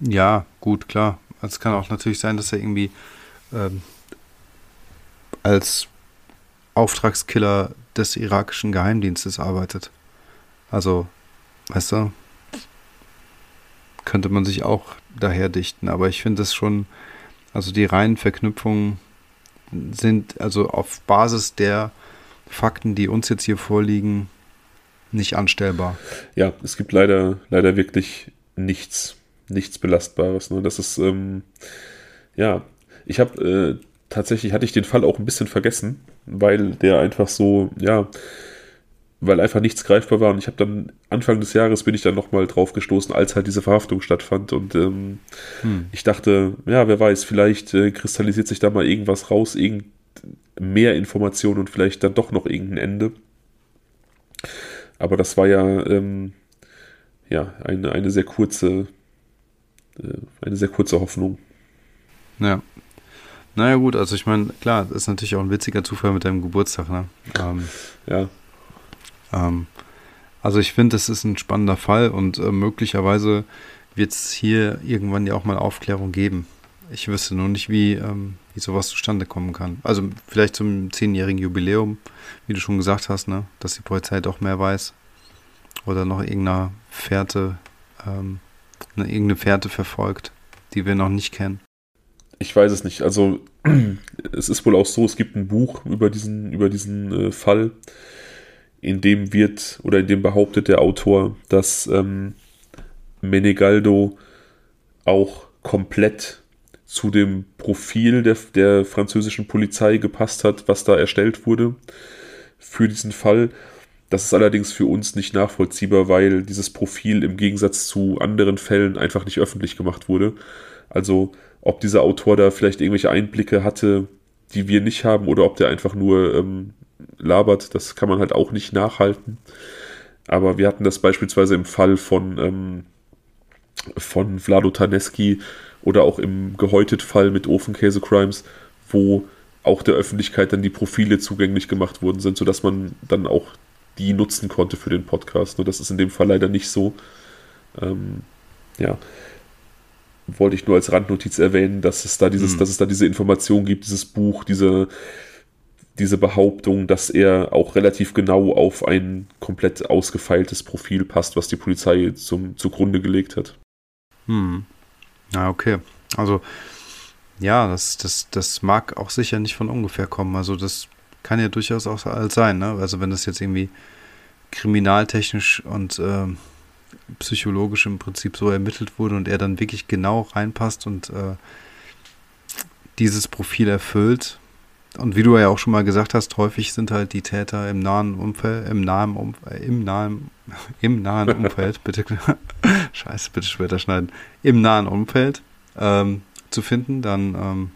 Speaker 2: Ja, gut, klar. Es kann auch natürlich sein, dass er irgendwie ähm, als Auftragskiller des irakischen Geheimdienstes arbeitet. Also, weißt du, könnte man sich auch daher dichten. Aber ich finde es schon, also die reinen Verknüpfungen sind also auf Basis der Fakten, die uns jetzt hier vorliegen, nicht anstellbar.
Speaker 1: Ja, es gibt leider, leider wirklich nichts, nichts Belastbares. Ne? Das ist, ähm, ja, ich habe äh, tatsächlich, hatte ich den Fall auch ein bisschen vergessen, weil der einfach so, ja, weil einfach nichts greifbar war. Und ich habe dann Anfang des Jahres bin ich dann nochmal drauf gestoßen, als halt diese Verhaftung stattfand. Und ähm, hm. ich dachte, ja, wer weiß, vielleicht äh, kristallisiert sich da mal irgendwas raus, irgend mehr Informationen und vielleicht dann doch noch irgendein Ende. Aber das war ja, ähm, ja eine, eine sehr kurze, äh, eine sehr kurze Hoffnung.
Speaker 2: Ja. Naja gut, also ich meine, klar, das ist natürlich auch ein witziger Zufall mit deinem Geburtstag, ne? Ähm,
Speaker 1: ja.
Speaker 2: Ähm, also ich finde, das ist ein spannender Fall und äh, möglicherweise wird es hier irgendwann ja auch mal Aufklärung geben. Ich wüsste nur nicht, wie, ähm, wie sowas zustande kommen kann. Also vielleicht zum zehnjährigen Jubiläum, wie du schon gesagt hast, ne? dass die Polizei doch mehr weiß. Oder noch irgendeine Fährte, ähm, eine, irgendeine Fährte verfolgt, die wir noch nicht kennen.
Speaker 1: Ich weiß es nicht. Also (clears throat) es ist wohl auch so, es gibt ein Buch über diesen, über diesen äh, Fall, in dem wird oder in dem behauptet der Autor, dass ähm, Menegaldo auch komplett zu dem Profil der, der französischen Polizei gepasst hat, was da erstellt wurde für diesen Fall. Das ist allerdings für uns nicht nachvollziehbar, weil dieses Profil im Gegensatz zu anderen Fällen einfach nicht öffentlich gemacht wurde. Also ob dieser Autor da vielleicht irgendwelche Einblicke hatte, die wir nicht haben, oder ob der einfach nur ähm, labert, das kann man halt auch nicht nachhalten. Aber wir hatten das beispielsweise im Fall von, ähm, von Vlado Taneski oder auch im Gehäutet-Fall mit Ofenkäse-Crimes, wo auch der Öffentlichkeit dann die Profile zugänglich gemacht worden sind, sodass man dann auch die nutzen konnte für den Podcast. Nur das ist in dem Fall leider nicht so. Ähm, ja wollte ich nur als Randnotiz erwähnen, dass es da dieses, mhm. dass es da diese Information gibt, dieses Buch, diese, diese Behauptung, dass er auch relativ genau auf ein komplett ausgefeiltes Profil passt, was die Polizei zum, zugrunde gelegt hat.
Speaker 2: Hm. Ja, okay. Also, ja, das, das, das mag auch sicher nicht von ungefähr kommen. Also, das kann ja durchaus auch sein, ne? Also, wenn das jetzt irgendwie kriminaltechnisch und äh, psychologisch im Prinzip so ermittelt wurde und er dann wirklich genau reinpasst und äh, dieses Profil erfüllt. Und wie du ja auch schon mal gesagt hast, häufig sind halt die Täter im nahen Umfeld, (laughs) im nahen Umfeld, im nahen, im nahen Umfeld, bitte, (laughs) scheiße, bitte später schneiden, im nahen Umfeld ähm, zu finden, dann, ähm,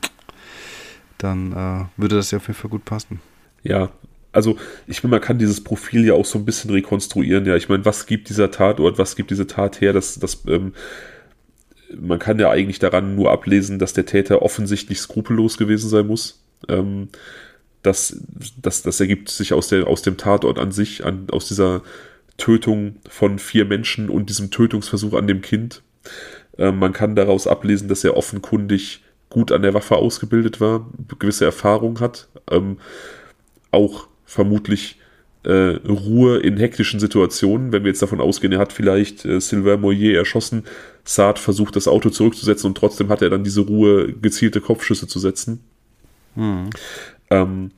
Speaker 2: dann äh, würde das ja auf jeden Fall gut passen.
Speaker 1: Ja, also ich meine, man kann dieses Profil ja auch so ein bisschen rekonstruieren. Ja, ich meine, was gibt dieser Tatort, was gibt diese Tat her? Das, das, ähm, man kann ja eigentlich daran nur ablesen, dass der Täter offensichtlich skrupellos gewesen sein muss. Ähm, das, das, das ergibt sich aus, der, aus dem Tatort an sich, an, aus dieser Tötung von vier Menschen und diesem Tötungsversuch an dem Kind. Ähm, man kann daraus ablesen, dass er offenkundig gut an der Waffe ausgebildet war, gewisse Erfahrung hat, ähm, auch vermutlich äh, Ruhe in hektischen Situationen. Wenn wir jetzt davon ausgehen, er hat vielleicht äh, Sylvain Moyer erschossen, Saad versucht das Auto zurückzusetzen und trotzdem hat er dann diese Ruhe, gezielte Kopfschüsse zu setzen. Hm. Ähm,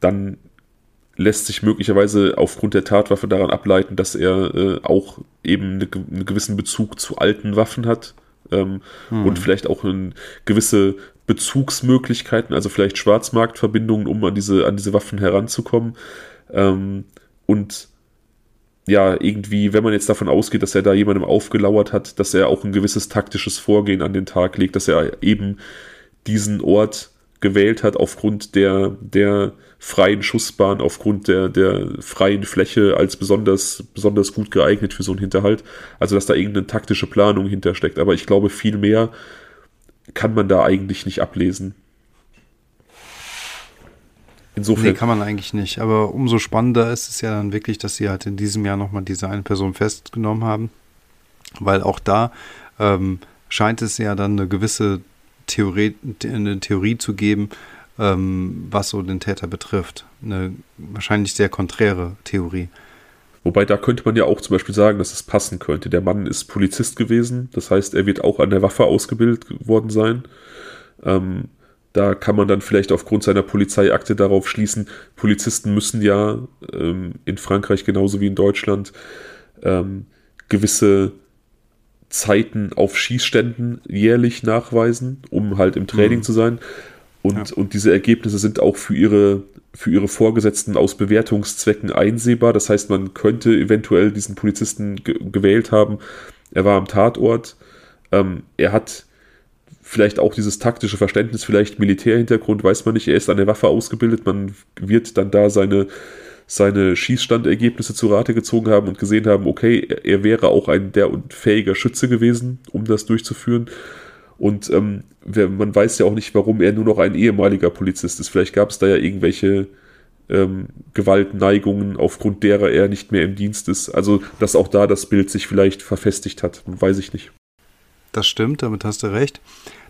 Speaker 1: dann lässt sich möglicherweise aufgrund der Tatwaffe daran ableiten, dass er äh, auch eben eine, einen gewissen Bezug zu alten Waffen hat ähm, hm. und vielleicht auch eine gewisse Bezugsmöglichkeiten, also vielleicht Schwarzmarktverbindungen, um an diese, an diese Waffen heranzukommen. Ähm, und ja, irgendwie, wenn man jetzt davon ausgeht, dass er da jemandem aufgelauert hat, dass er auch ein gewisses taktisches Vorgehen an den Tag legt, dass er eben diesen Ort gewählt hat aufgrund der, der freien Schussbahn, aufgrund der, der freien Fläche als besonders, besonders gut geeignet für so einen Hinterhalt. Also, dass da irgendeine taktische Planung hintersteckt. Aber ich glaube, viel mehr kann man da eigentlich nicht ablesen.
Speaker 2: Insofern. Nee, kann man eigentlich nicht. Aber umso spannender ist es ja dann wirklich, dass sie halt in diesem Jahr nochmal diese eine Person festgenommen haben. Weil auch da ähm, scheint es ja dann eine gewisse Theorie, eine Theorie zu geben, ähm, was so den Täter betrifft. Eine wahrscheinlich sehr konträre Theorie.
Speaker 1: Wobei da könnte man ja auch zum Beispiel sagen, dass es passen könnte. Der Mann ist Polizist gewesen, das heißt, er wird auch an der Waffe ausgebildet worden sein. Ähm, da kann man dann vielleicht aufgrund seiner Polizeiakte darauf schließen, Polizisten müssen ja ähm, in Frankreich genauso wie in Deutschland ähm, gewisse Zeiten auf Schießständen jährlich nachweisen, um halt im Training mhm. zu sein. Und, ja. und diese Ergebnisse sind auch für ihre, für ihre Vorgesetzten aus Bewertungszwecken einsehbar. Das heißt, man könnte eventuell diesen Polizisten ge gewählt haben. Er war am Tatort. Ähm, er hat vielleicht auch dieses taktische Verständnis, vielleicht Militärhintergrund, weiß man nicht. Er ist an der Waffe ausgebildet. Man wird dann da seine, seine Schießstandergebnisse zu Rate gezogen haben und gesehen haben, okay, er wäre auch ein der fähiger Schütze gewesen, um das durchzuführen. Und ähm, man weiß ja auch nicht, warum er nur noch ein ehemaliger Polizist ist. Vielleicht gab es da ja irgendwelche ähm, Gewaltneigungen, aufgrund derer er nicht mehr im Dienst ist. Also, dass auch da das Bild sich vielleicht verfestigt hat, weiß ich nicht.
Speaker 2: Das stimmt, damit hast du recht.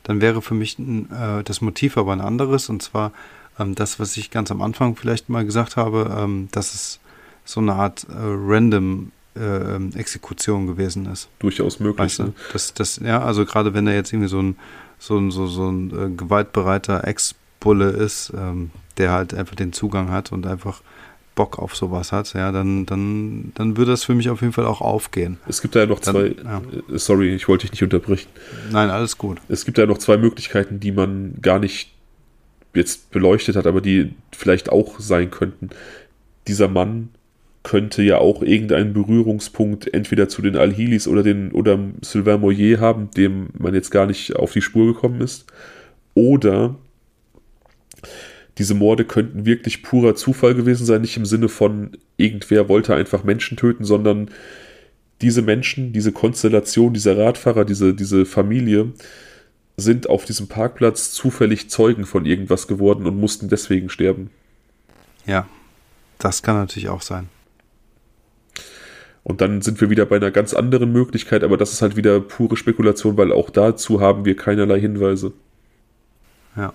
Speaker 2: Dann wäre für mich äh, das Motiv aber ein anderes, und zwar ähm, das, was ich ganz am Anfang vielleicht mal gesagt habe, ähm, dass es so eine Art äh, random äh, ähm, Exekution gewesen ist.
Speaker 1: Durchaus möglich. Weißt
Speaker 2: du? Ne? das, das, ja, also gerade wenn er jetzt irgendwie so ein, so ein, so, so ein äh, gewaltbereiter Ex-Bulle ist, ähm, der halt einfach den Zugang hat und einfach Bock auf sowas hat, ja, dann, dann, dann würde das für mich auf jeden Fall auch aufgehen.
Speaker 1: Es gibt da ja noch dann, zwei, ja. Äh, sorry, ich wollte dich nicht unterbrechen.
Speaker 2: Nein, alles gut.
Speaker 1: Es gibt da ja noch zwei Möglichkeiten, die man gar nicht jetzt beleuchtet hat, aber die vielleicht auch sein könnten. Dieser Mann könnte ja auch irgendeinen Berührungspunkt entweder zu den Alhilis oder den oder Sylvain Moyer haben, dem man jetzt gar nicht auf die Spur gekommen ist. Oder diese Morde könnten wirklich purer Zufall gewesen sein, nicht im Sinne von irgendwer wollte einfach Menschen töten, sondern diese Menschen, diese Konstellation, dieser Radfahrer, diese, diese Familie sind auf diesem Parkplatz zufällig Zeugen von irgendwas geworden und mussten deswegen sterben.
Speaker 2: Ja, das kann natürlich auch sein.
Speaker 1: Und dann sind wir wieder bei einer ganz anderen Möglichkeit, aber das ist halt wieder pure Spekulation, weil auch dazu haben wir keinerlei Hinweise.
Speaker 2: Ja.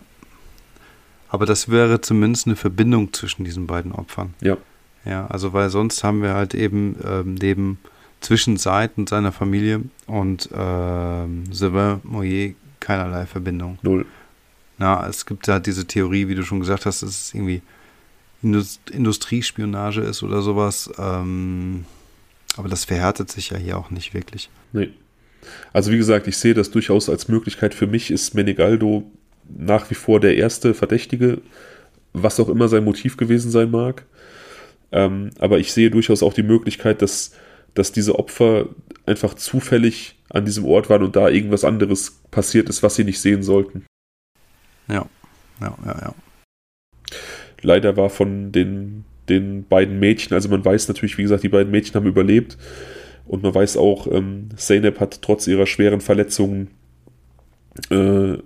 Speaker 2: Aber das wäre zumindest eine Verbindung zwischen diesen beiden Opfern.
Speaker 1: Ja.
Speaker 2: Ja, also weil sonst haben wir halt eben ähm, neben zwischen Seid und seiner Familie und ähm, Sylvain Moyer keinerlei Verbindung.
Speaker 1: Null.
Speaker 2: Na, es gibt halt diese Theorie, wie du schon gesagt hast, dass es irgendwie Industriespionage ist oder sowas. Ähm, aber das verhärtet sich ja hier auch nicht wirklich.
Speaker 1: Nee. Also wie gesagt, ich sehe das durchaus als Möglichkeit. Für mich ist Menegaldo nach wie vor der erste Verdächtige, was auch immer sein Motiv gewesen sein mag. Ähm, aber ich sehe durchaus auch die Möglichkeit, dass, dass diese Opfer einfach zufällig an diesem Ort waren und da irgendwas anderes passiert ist, was sie nicht sehen sollten.
Speaker 2: Ja, ja, ja, ja.
Speaker 1: Leider war von den, den beiden Mädchen, also man weiß natürlich, wie gesagt, die beiden Mädchen haben überlebt und man weiß auch, ähm, Zeynep hat trotz ihrer schweren Verletzungen äh,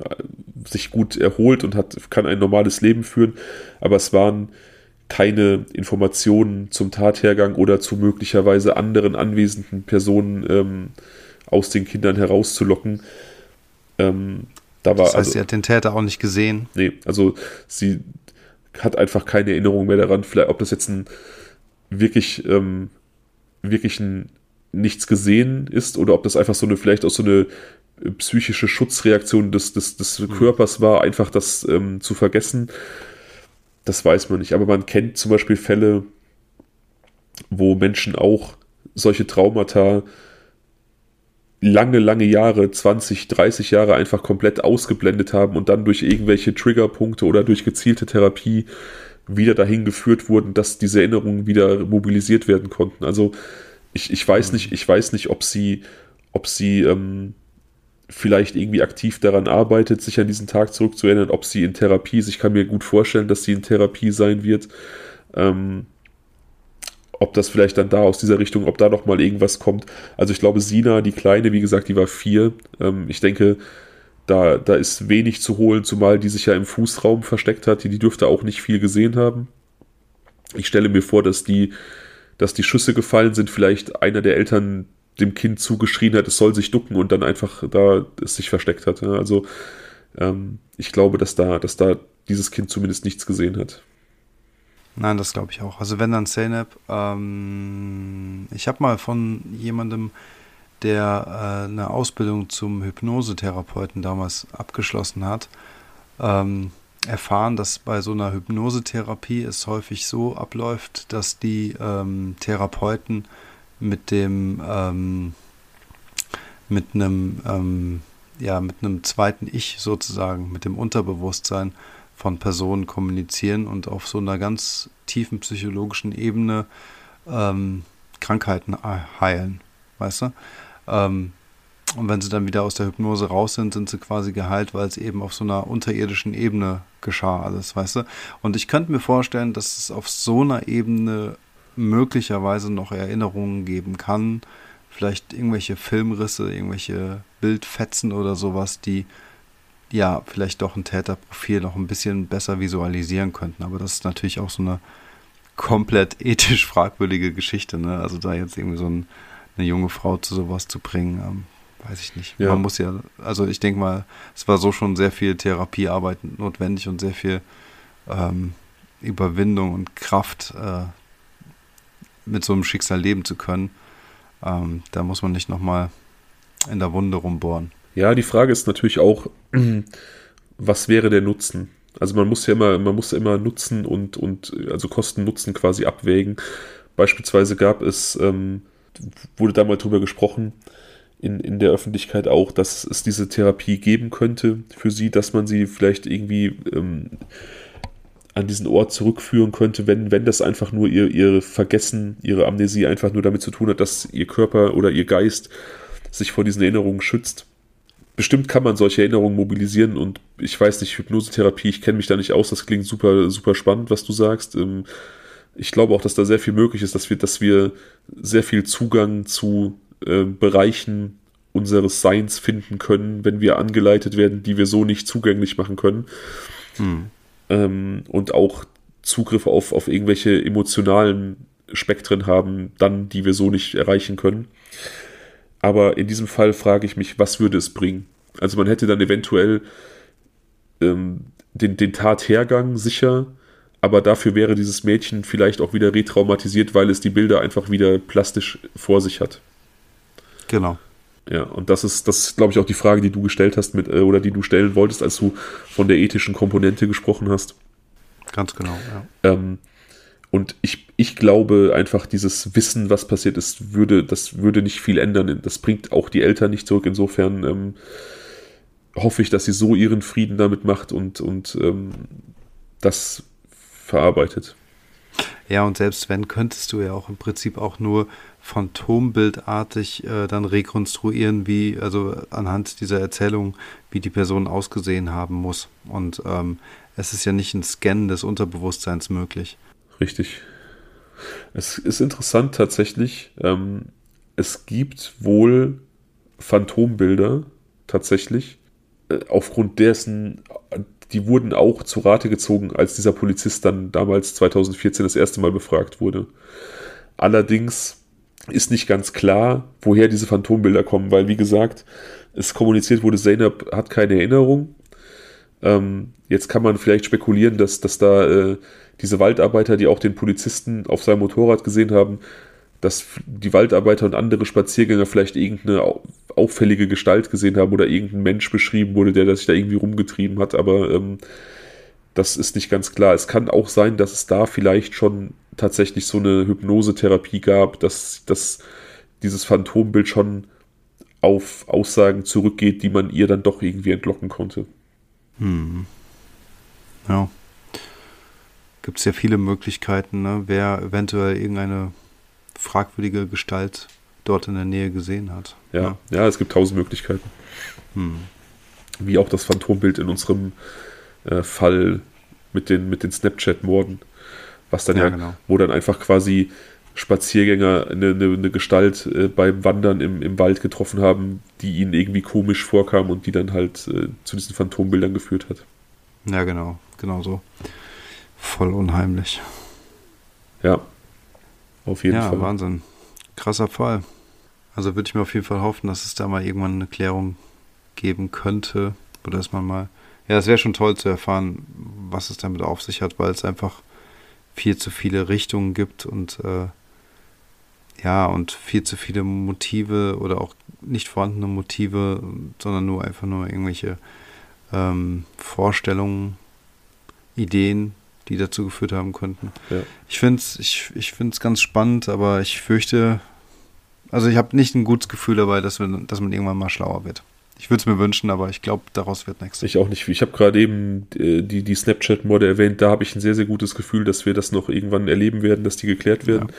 Speaker 1: sich gut erholt und hat, kann ein normales Leben führen, aber es waren keine Informationen zum Tathergang oder zu möglicherweise anderen anwesenden Personen ähm, aus den Kindern herauszulocken. Ähm, da war,
Speaker 2: das heißt, also, sie hat den Täter auch nicht gesehen.
Speaker 1: Nee, also sie hat einfach keine Erinnerung mehr daran, vielleicht, ob das jetzt ein wirklich, ähm, wirklich ein nichts gesehen ist oder ob das einfach so eine, vielleicht auch so eine psychische Schutzreaktion des, des, des mhm. Körpers war, einfach das ähm, zu vergessen. Das weiß man nicht. Aber man kennt zum Beispiel Fälle, wo Menschen auch solche Traumata lange, lange Jahre, 20, 30 Jahre einfach komplett ausgeblendet haben und dann durch irgendwelche Triggerpunkte oder durch gezielte Therapie wieder dahin geführt wurden, dass diese Erinnerungen wieder mobilisiert werden konnten. Also ich, ich weiß mhm. nicht, ich weiß nicht, ob sie, ob sie ähm, vielleicht irgendwie aktiv daran arbeitet, sich an diesen Tag zurückzuerinnern, ob sie in Therapie ist. Ich kann mir gut vorstellen, dass sie in Therapie sein wird. Ähm, ob das vielleicht dann da aus dieser Richtung, ob da noch mal irgendwas kommt. Also ich glaube, Sina, die Kleine, wie gesagt, die war vier. Ähm, ich denke, da, da ist wenig zu holen, zumal die sich ja im Fußraum versteckt hat. Die, die dürfte auch nicht viel gesehen haben. Ich stelle mir vor, dass die, dass die Schüsse gefallen sind, vielleicht einer der Eltern dem Kind zugeschrien hat, es soll sich ducken und dann einfach da es sich versteckt hat. Also ähm, ich glaube, dass da, dass da dieses Kind zumindest nichts gesehen hat.
Speaker 2: Nein, das glaube ich auch. Also wenn dann Zeynep, ähm, ich habe mal von jemandem, der äh, eine Ausbildung zum Hypnosetherapeuten damals abgeschlossen hat, ähm, erfahren, dass bei so einer Hypnosetherapie es häufig so abläuft, dass die ähm, Therapeuten mit dem ähm, mit einem ähm, ja mit einem zweiten Ich sozusagen, mit dem Unterbewusstsein von Personen kommunizieren und auf so einer ganz tiefen psychologischen Ebene ähm, Krankheiten heilen, weißt du? Ähm, und wenn sie dann wieder aus der Hypnose raus sind, sind sie quasi geheilt, weil es eben auf so einer unterirdischen Ebene geschah alles, weißt du? Und ich könnte mir vorstellen, dass es auf so einer Ebene möglicherweise noch Erinnerungen geben kann, vielleicht irgendwelche Filmrisse, irgendwelche Bildfetzen oder sowas, die ja vielleicht doch ein Täterprofil noch ein bisschen besser visualisieren könnten. Aber das ist natürlich auch so eine komplett (laughs) ethisch fragwürdige Geschichte. Ne? Also da jetzt irgendwie so ein, eine junge Frau zu sowas zu bringen, ähm, weiß ich nicht. Ja. Man muss ja, also ich denke mal, es war so schon sehr viel Therapiearbeit notwendig und sehr viel ähm, Überwindung und Kraft, äh, mit so einem Schicksal leben zu können. Ähm, da muss man nicht nochmal in der Wunde rumbohren.
Speaker 1: Ja, die Frage ist natürlich auch, (clears throat) was wäre der Nutzen? Also man muss ja immer, man muss immer Nutzen und, und also Kosten-Nutzen quasi abwägen. Beispielsweise gab es, ähm, wurde da mal drüber gesprochen, in, in der Öffentlichkeit auch, dass es diese Therapie geben könnte für sie, dass man sie vielleicht irgendwie ähm, an diesen Ort zurückführen könnte, wenn, wenn das einfach nur ihr, ihr Vergessen, ihre Amnesie einfach nur damit zu tun hat, dass ihr Körper oder ihr Geist sich vor diesen Erinnerungen schützt. Bestimmt kann man solche Erinnerungen mobilisieren und ich weiß nicht, Hypnosetherapie, ich kenne mich da nicht aus, das klingt super, super spannend, was du sagst. Ähm, ich glaube auch, dass da sehr viel möglich ist, dass wir, dass wir sehr viel Zugang zu äh, Bereichen unseres Seins finden können, wenn wir angeleitet werden, die wir so nicht zugänglich machen können. Hm. Ähm, und auch Zugriff auf, auf irgendwelche emotionalen Spektren haben, dann, die wir so nicht erreichen können. Aber in diesem Fall frage ich mich, was würde es bringen? Also man hätte dann eventuell ähm, den, den Tathergang sicher, aber dafür wäre dieses Mädchen vielleicht auch wieder retraumatisiert, weil es die Bilder einfach wieder plastisch vor sich hat.
Speaker 2: Genau.
Speaker 1: Ja, und das ist, das ist, glaube ich, auch die Frage, die du gestellt hast mit, äh, oder die du stellen wolltest, als du von der ethischen Komponente gesprochen hast.
Speaker 2: Ganz genau, ja.
Speaker 1: Ähm, und ich, ich glaube einfach, dieses Wissen, was passiert ist, würde, das würde nicht viel ändern. Das bringt auch die Eltern nicht zurück. Insofern ähm, hoffe ich, dass sie so ihren Frieden damit macht und, und ähm, das verarbeitet.
Speaker 2: Ja, und selbst wenn, könntest du ja auch im Prinzip auch nur phantombildartig äh, dann rekonstruieren, wie, also anhand dieser Erzählung, wie die Person ausgesehen haben muss. Und ähm, es ist ja nicht ein Scan des Unterbewusstseins möglich.
Speaker 1: Richtig. Es ist interessant tatsächlich, ähm, es gibt wohl Phantombilder tatsächlich, äh, aufgrund dessen, die wurden auch zu Rate gezogen, als dieser Polizist dann damals 2014 das erste Mal befragt wurde. Allerdings ist nicht ganz klar, woher diese Phantombilder kommen, weil, wie gesagt, es kommuniziert wurde, Zeynep hat keine Erinnerung. Ähm, jetzt kann man vielleicht spekulieren, dass, dass da äh, diese Waldarbeiter, die auch den Polizisten auf seinem Motorrad gesehen haben, dass die Waldarbeiter und andere Spaziergänger vielleicht irgendeine auffällige Gestalt gesehen haben oder irgendein Mensch beschrieben wurde, der sich da irgendwie rumgetrieben hat, aber ähm, das ist nicht ganz klar. Es kann auch sein, dass es da vielleicht schon tatsächlich so eine Hypnosetherapie gab, dass, dass dieses Phantombild schon auf Aussagen zurückgeht, die man ihr dann doch irgendwie entlocken konnte.
Speaker 2: Hm. Ja. Gibt es ja viele Möglichkeiten, ne? wer eventuell irgendeine fragwürdige Gestalt dort in der Nähe gesehen hat.
Speaker 1: Ja, ja, ja es gibt tausend Möglichkeiten. Hm. Wie auch das Phantombild in unserem äh, Fall mit den, mit den Snapchat-Morden. Was dann ja, ja genau. wo dann einfach quasi Spaziergänger eine, eine, eine Gestalt äh, beim Wandern im, im Wald getroffen haben, die ihnen irgendwie komisch vorkam und die dann halt äh, zu diesen Phantombildern geführt hat.
Speaker 2: Ja, genau, genau so. Voll unheimlich.
Speaker 1: Ja, auf jeden
Speaker 2: ja,
Speaker 1: Fall.
Speaker 2: Ja, Wahnsinn. Krasser Fall. Also würde ich mir auf jeden Fall hoffen, dass es da mal irgendwann eine Klärung geben könnte. Oder dass man mal. Ja, es wäre schon toll zu erfahren, was es damit auf sich hat, weil es einfach viel zu viele Richtungen gibt und äh, ja, und viel zu viele Motive oder auch nicht vorhandene Motive, sondern nur einfach nur irgendwelche ähm, Vorstellungen, Ideen, die dazu geführt haben könnten. Ja. Ich finde es ich, ich find's ganz spannend, aber ich fürchte, also ich habe nicht ein gutes Gefühl dabei, dass, wir, dass man irgendwann mal schlauer wird. Ich würde es mir wünschen, aber ich glaube, daraus wird nichts.
Speaker 1: Ich auch nicht. Ich habe gerade eben äh, die, die Snapchat-Morde erwähnt. Da habe ich ein sehr, sehr gutes Gefühl, dass wir das noch irgendwann erleben werden, dass die geklärt werden. Ja.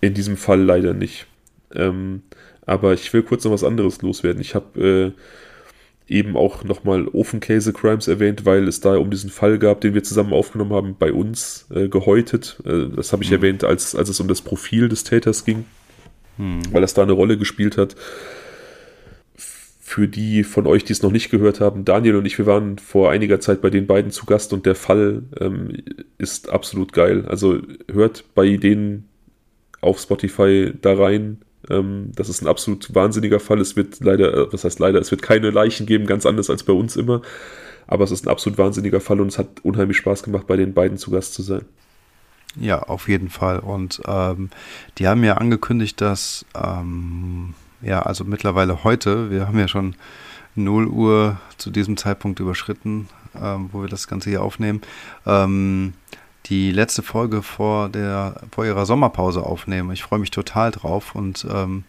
Speaker 1: In diesem Fall leider nicht. Ähm, aber ich will kurz noch was anderes loswerden. Ich habe äh, eben auch nochmal Ofenkäse Crimes erwähnt, weil es da um diesen Fall gab, den wir zusammen aufgenommen haben, bei uns äh, gehäutet. Äh, das habe ich mhm. erwähnt, als, als es um das Profil des Täters ging, mhm. weil das da eine Rolle gespielt hat für die von euch, die es noch nicht gehört haben, Daniel und ich, wir waren vor einiger Zeit bei den beiden zu Gast und der Fall ähm, ist absolut geil. Also hört bei denen auf Spotify da rein. Ähm, das ist ein absolut wahnsinniger Fall. Es wird leider, äh, was heißt leider, es wird keine Leichen geben, ganz anders als bei uns immer. Aber es ist ein absolut wahnsinniger Fall und es hat unheimlich Spaß gemacht, bei den beiden zu Gast zu sein.
Speaker 2: Ja, auf jeden Fall. Und ähm, die haben ja angekündigt, dass ähm, ja, also mittlerweile heute, wir haben ja schon 0 Uhr zu diesem Zeitpunkt überschritten, ähm, wo wir das Ganze hier aufnehmen, ähm, die letzte Folge vor, der, vor ihrer Sommerpause aufnehmen. Ich freue mich total drauf und ähm,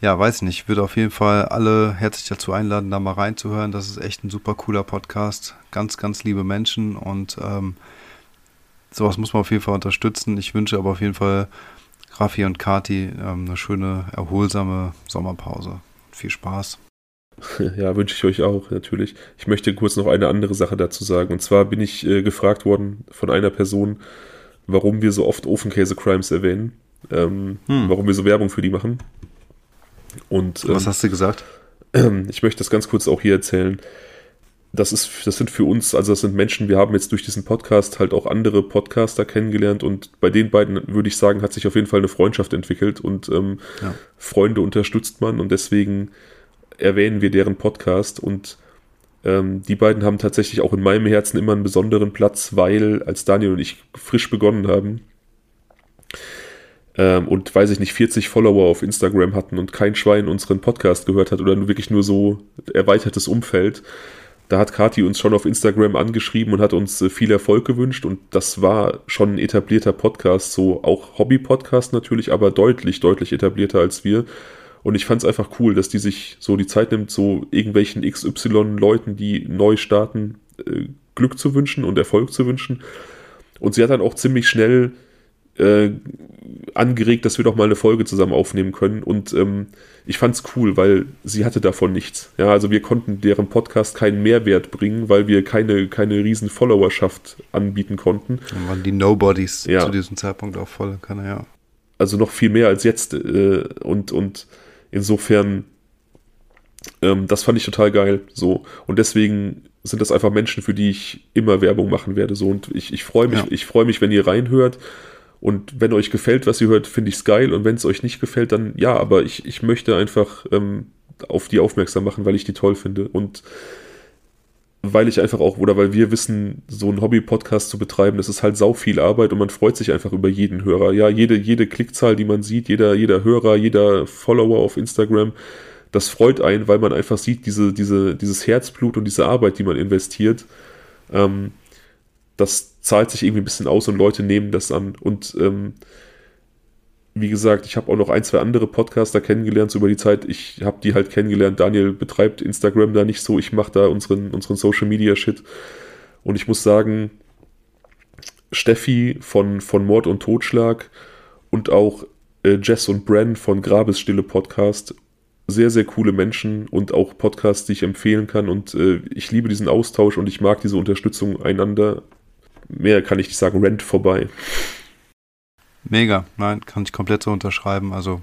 Speaker 2: ja, weiß nicht, würde auf jeden Fall alle herzlich dazu einladen, da mal reinzuhören. Das ist echt ein super cooler Podcast. Ganz, ganz liebe Menschen und ähm, sowas muss man auf jeden Fall unterstützen. Ich wünsche aber auf jeden Fall Raffi und Kati ähm, eine schöne, erholsame Sommerpause. Viel Spaß. (laughs)
Speaker 1: Ja, wünsche ich euch auch, natürlich. Ich möchte kurz noch eine andere Sache dazu sagen. Und zwar bin ich äh, gefragt worden von einer Person, warum wir so oft Ofenkäse-Crimes erwähnen. Ähm, hm. Warum wir so Werbung für die machen. Und,
Speaker 2: ähm, Was hast du gesagt? (clears throat)
Speaker 1: ich möchte das ganz kurz auch hier erzählen das ist, das sind für uns, also das sind Menschen, wir haben jetzt durch diesen Podcast halt auch andere Podcaster kennengelernt und bei den beiden würde ich sagen, hat sich auf jeden Fall eine Freundschaft entwickelt und ähm, ja. Freunde unterstützt man und deswegen erwähnen wir deren Podcast und ähm, die beiden haben tatsächlich auch in meinem Herzen immer einen besonderen Platz, weil als Daniel und ich frisch begonnen haben ähm, und weiß ich nicht, 40 Follower auf Instagram hatten und kein Schwein unseren Podcast gehört hat oder nur wirklich nur so erweitertes Umfeld, da hat Kati uns schon auf Instagram angeschrieben und hat uns äh, viel Erfolg gewünscht und das war schon ein etablierter Podcast, so auch Hobby-Podcast natürlich, aber deutlich, deutlich etablierter als wir. Und ich fand es einfach cool, dass die sich so die Zeit nimmt, so irgendwelchen XY-Leuten, die neu starten, äh, Glück zu wünschen und Erfolg zu wünschen. Und sie hat dann auch ziemlich schnell äh, angeregt, dass wir doch mal eine Folge zusammen aufnehmen können. Und ähm, ich fand's cool, weil sie hatte davon nichts. Ja, also wir konnten deren Podcast keinen Mehrwert bringen, weil wir keine, keine riesen Followerschaft anbieten konnten.
Speaker 2: Dann waren die Nobodies ja. zu diesem Zeitpunkt auch voll, kann er ja.
Speaker 1: Also noch viel mehr als jetzt. Äh, und, und insofern, ähm, das fand ich total geil. So. Und deswegen sind das einfach Menschen, für die ich immer Werbung machen werde. So. Und ich, ich freue mich, ja. ich freue mich, wenn ihr reinhört. Und wenn euch gefällt, was ihr hört, finde ich es geil. Und wenn es euch nicht gefällt, dann ja, aber ich, ich möchte einfach ähm, auf die aufmerksam machen, weil ich die toll finde. Und weil ich einfach auch, oder weil wir wissen, so einen Hobby-Podcast zu betreiben, das ist halt sau viel Arbeit und man freut sich einfach über jeden Hörer. Ja, jede, jede Klickzahl, die man sieht, jeder, jeder Hörer, jeder Follower auf Instagram, das freut einen, weil man einfach sieht, diese, diese, dieses Herzblut und diese Arbeit, die man investiert. Ähm, das zahlt sich irgendwie ein bisschen aus und Leute nehmen das an. Und ähm, wie gesagt, ich habe auch noch ein, zwei andere Podcaster kennengelernt so über die Zeit. Ich habe die halt kennengelernt. Daniel betreibt Instagram da nicht so. Ich mache da unseren, unseren Social Media Shit. Und ich muss sagen, Steffi von, von Mord und Totschlag und auch äh, Jess und Bren von Grabesstille Podcast. Sehr, sehr coole Menschen und auch Podcasts, die ich empfehlen kann. Und äh, ich liebe diesen Austausch und ich mag diese Unterstützung einander mehr kann ich nicht sagen, Rent vorbei.
Speaker 2: Mega, nein, kann ich komplett so unterschreiben. Also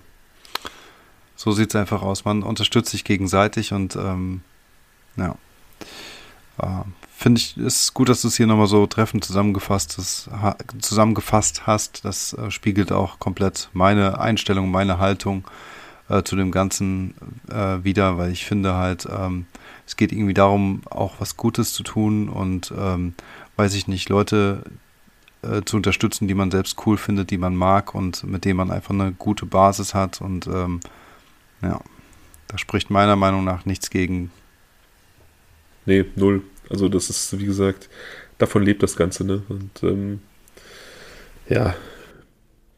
Speaker 2: so sieht es einfach aus. Man unterstützt sich gegenseitig und ähm, ja. Äh, Finde ich, ist gut, dass du es hier nochmal so treffend zusammengefasst, das, ha, zusammengefasst hast. Das äh, spiegelt auch komplett meine Einstellung, meine Haltung äh, zu dem Ganzen äh, wieder, weil ich finde halt, ähm, es geht irgendwie darum, auch was Gutes zu tun und ähm, weiß ich nicht, Leute äh, zu unterstützen, die man selbst cool findet, die man mag und mit denen man einfach eine gute Basis hat. Und ähm, ja, da spricht meiner Meinung nach nichts gegen.
Speaker 1: Nee, null. Also das ist, wie gesagt, davon lebt das Ganze, ne? Und ähm, ja,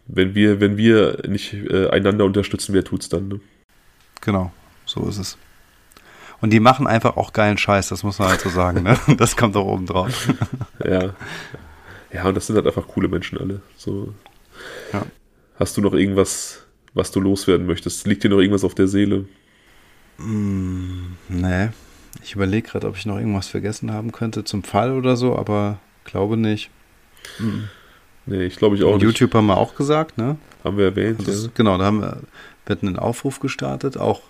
Speaker 1: wenn wir, wenn wir nicht äh, einander unterstützen, wer tut's dann, ne?
Speaker 2: Genau, so ist es. Und die machen einfach auch geilen Scheiß, das muss man halt so sagen. Ne? (laughs) Das kommt auch oben drauf.
Speaker 1: ja. Ja, und das sind halt einfach coole Menschen alle. So. Ja. Hast du noch irgendwas, was du loswerden möchtest? Liegt dir noch irgendwas auf der Seele?
Speaker 2: Mm, nee. Ich überlege gerade, ob ich noch irgendwas vergessen haben könnte zum Fall oder so, aber glaube nicht.
Speaker 1: Mm. Nee, ich glaube ich auch
Speaker 2: YouTube nicht. YouTube haben wir auch gesagt, ne?
Speaker 1: Haben wir erwähnt.
Speaker 2: Also, ja. Genau, da haben wir, wir hatten einen Aufruf gestartet, auch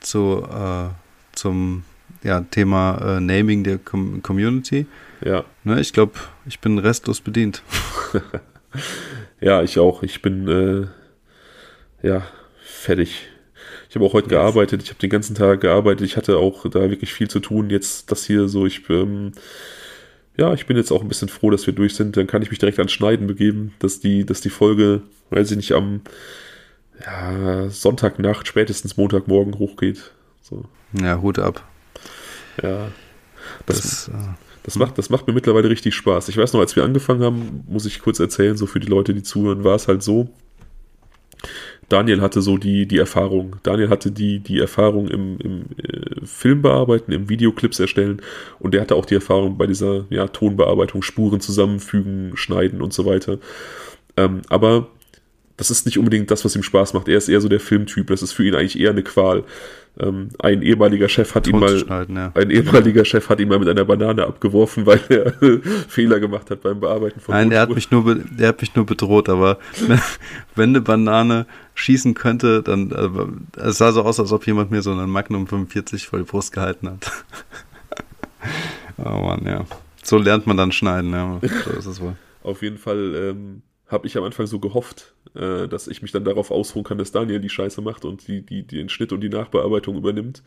Speaker 2: zu, äh, zum ja, Thema äh, Naming der Com Community.
Speaker 1: Ja.
Speaker 2: Ne, ich glaube, ich bin restlos bedient. (laughs)
Speaker 1: ja, ich auch. Ich bin äh, ja fertig. Ich habe auch heute gearbeitet. Ich habe den ganzen Tag gearbeitet. Ich hatte auch da wirklich viel zu tun. Jetzt das hier so. Ich ähm, ja, ich bin jetzt auch ein bisschen froh, dass wir durch sind. Dann kann ich mich direkt ans Schneiden begeben, dass die, dass die Folge, weiß ich nicht, am ja, Sonntagnacht, spätestens Montagmorgen hochgeht. So.
Speaker 2: Ja, Hut ab.
Speaker 1: Ja. Das, das, äh, das, macht, das macht mir mittlerweile richtig Spaß. Ich weiß noch, als wir angefangen haben, muss ich kurz erzählen, so für die Leute, die zuhören, war es halt so, Daniel hatte so die, die Erfahrung. Daniel hatte die, die Erfahrung im, im äh, Film bearbeiten, im Videoclips erstellen und der hatte auch die Erfahrung bei dieser ja, Tonbearbeitung, Spuren zusammenfügen, schneiden und so weiter. Ähm, aber das ist nicht unbedingt das, was ihm Spaß macht. Er ist eher so der Filmtyp. Das ist für ihn eigentlich eher eine Qual. Ähm, ein ehemaliger Chef hat ihn mal, ja. ein ehemaliger Chef hat ihn mal mit einer Banane abgeworfen, (laughs) weil er (laughs) Fehler gemacht hat beim Bearbeiten
Speaker 2: von Nein, der hat mich nur, der hat mich nur bedroht, aber (laughs) wenn eine Banane schießen könnte, dann, also, es sah so aus, als ob jemand mir so einen Magnum 45 vor die Brust gehalten hat. oh Mann, ja. So lernt man dann schneiden, ja. So ist es wohl.
Speaker 1: Auf jeden Fall, ähm, habe ich am Anfang so gehofft, äh, dass ich mich dann darauf ausruhen kann, dass Daniel die Scheiße macht und die, die, die den Schnitt und die Nachbearbeitung übernimmt.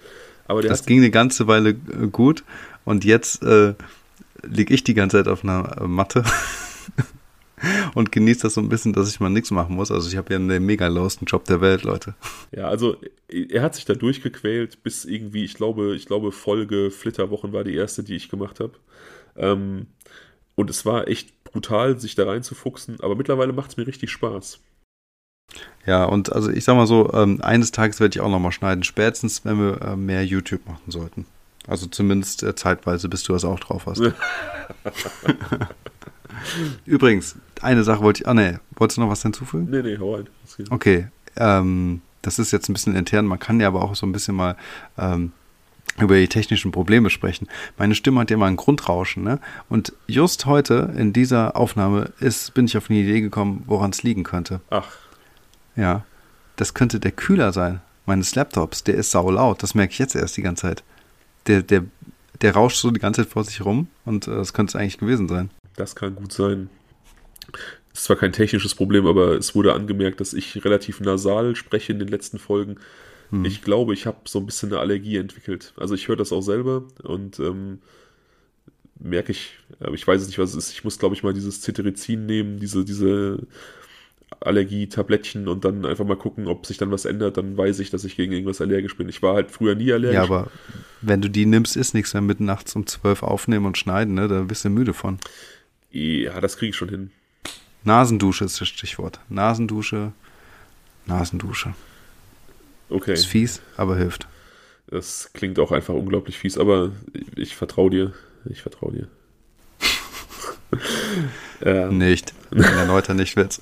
Speaker 1: Aber
Speaker 2: das ging eine ganze Weile äh, gut und jetzt äh, liege ich die ganze Zeit auf einer äh, Matte (laughs) und genieße das so ein bisschen, dass ich mal nichts machen muss. Also ich habe ja einen mega lowsten Job der Welt, Leute.
Speaker 1: Ja, also er hat sich da durchgequält bis irgendwie, ich glaube, ich glaube Folge Flitterwochen war die erste, die ich gemacht habe. Ähm, und es war echt brutal, sich da reinzufuchsen, aber mittlerweile macht es mir richtig Spaß.
Speaker 2: Ja, und also ich sag mal so, ähm, eines Tages werde ich auch nochmal schneiden, spätestens, wenn wir äh, mehr YouTube machen sollten. Also zumindest äh, zeitweise, bis du das auch drauf hast. (laughs) (laughs) Übrigens, eine Sache wollte ich, ah ne, wolltest du noch was hinzufügen?
Speaker 1: Nee, nee, hau rein.
Speaker 2: Okay, ähm, das ist jetzt ein bisschen intern, man kann ja aber auch so ein bisschen mal ähm, über die technischen Probleme sprechen. Meine Stimme hat ja mal ein Grundrauschen, ne? Und just heute in dieser Aufnahme ist, bin ich auf eine Idee gekommen, woran es liegen könnte.
Speaker 1: Ach.
Speaker 2: Ja. Das könnte der Kühler sein, meines Laptops. Der ist saulaut. Das merke ich jetzt erst die ganze Zeit. Der, der, der rauscht so die ganze Zeit vor sich rum und äh, das könnte es eigentlich gewesen sein.
Speaker 1: Das kann gut sein. Das ist zwar kein technisches Problem, aber es wurde angemerkt, dass ich relativ nasal spreche in den letzten Folgen. Hm. Ich glaube, ich habe so ein bisschen eine Allergie entwickelt. Also ich höre das auch selber und ähm, merke ich, aber ich weiß es nicht, was es ist. Ich muss, glaube ich, mal dieses Cetirizin nehmen, diese, diese Allergie-Tablettchen und dann einfach mal gucken, ob sich dann was ändert. Dann weiß ich, dass ich gegen irgendwas allergisch bin. Ich war halt früher nie allergisch. Ja,
Speaker 2: aber wenn du die nimmst, ist nichts mehr mitten nachts um zwölf aufnehmen und schneiden, ne? Da bist du müde von.
Speaker 1: Ja, das kriege ich schon hin.
Speaker 2: Nasendusche ist das Stichwort. Nasendusche, Nasendusche.
Speaker 1: Okay.
Speaker 2: Ist fies, aber hilft.
Speaker 1: Das klingt auch einfach unglaublich fies, aber ich vertraue dir. Ich vertraue dir. (laughs)
Speaker 2: ähm, nicht. Wenn der Neuter nicht will's.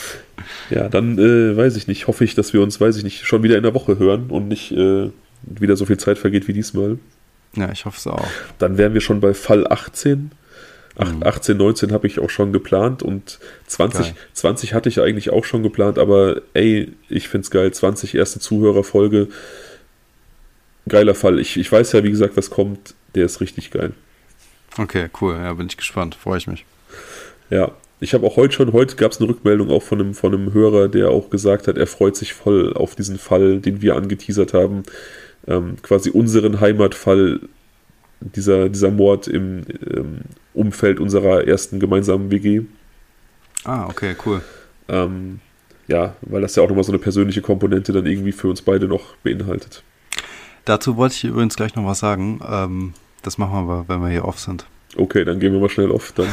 Speaker 2: (laughs)
Speaker 1: ja, dann äh, weiß ich nicht. Hoffe ich, dass wir uns, weiß ich nicht, schon wieder in der Woche hören und nicht äh, wieder so viel Zeit vergeht wie diesmal.
Speaker 2: Ja, ich hoffe es auch.
Speaker 1: Dann wären wir schon bei Fall 18. 18, 19 habe ich auch schon geplant und 20, 20 hatte ich eigentlich auch schon geplant, aber ey, ich finde es geil. 20 erste Zuhörerfolge. Geiler Fall. Ich, ich weiß ja, wie gesagt, was kommt. Der ist richtig geil.
Speaker 2: Okay, cool. Ja, bin ich gespannt. Freue ich mich.
Speaker 1: Ja, ich habe auch heute schon, heute gab es eine Rückmeldung auch von einem, von einem Hörer, der auch gesagt hat, er freut sich voll auf diesen Fall, den wir angeteasert haben. Ähm, quasi unseren Heimatfall dieser, dieser Mord im ähm, Umfeld unserer ersten gemeinsamen WG.
Speaker 2: Ah, okay, cool.
Speaker 1: Ähm, ja, weil das ja auch nochmal so eine persönliche Komponente dann irgendwie für uns beide noch beinhaltet.
Speaker 2: Dazu wollte ich übrigens gleich noch was sagen. Ähm, das machen wir, wenn wir hier off sind.
Speaker 1: Okay, dann gehen wir mal schnell off. Dann,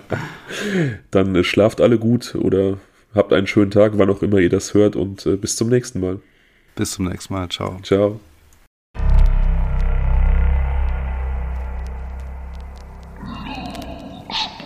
Speaker 1: (laughs) dann äh, schlaft alle gut oder habt einen schönen Tag, wann auch immer ihr das hört und äh, bis zum nächsten Mal.
Speaker 2: Bis zum nächsten Mal. Ciao.
Speaker 1: Ciao. Bend.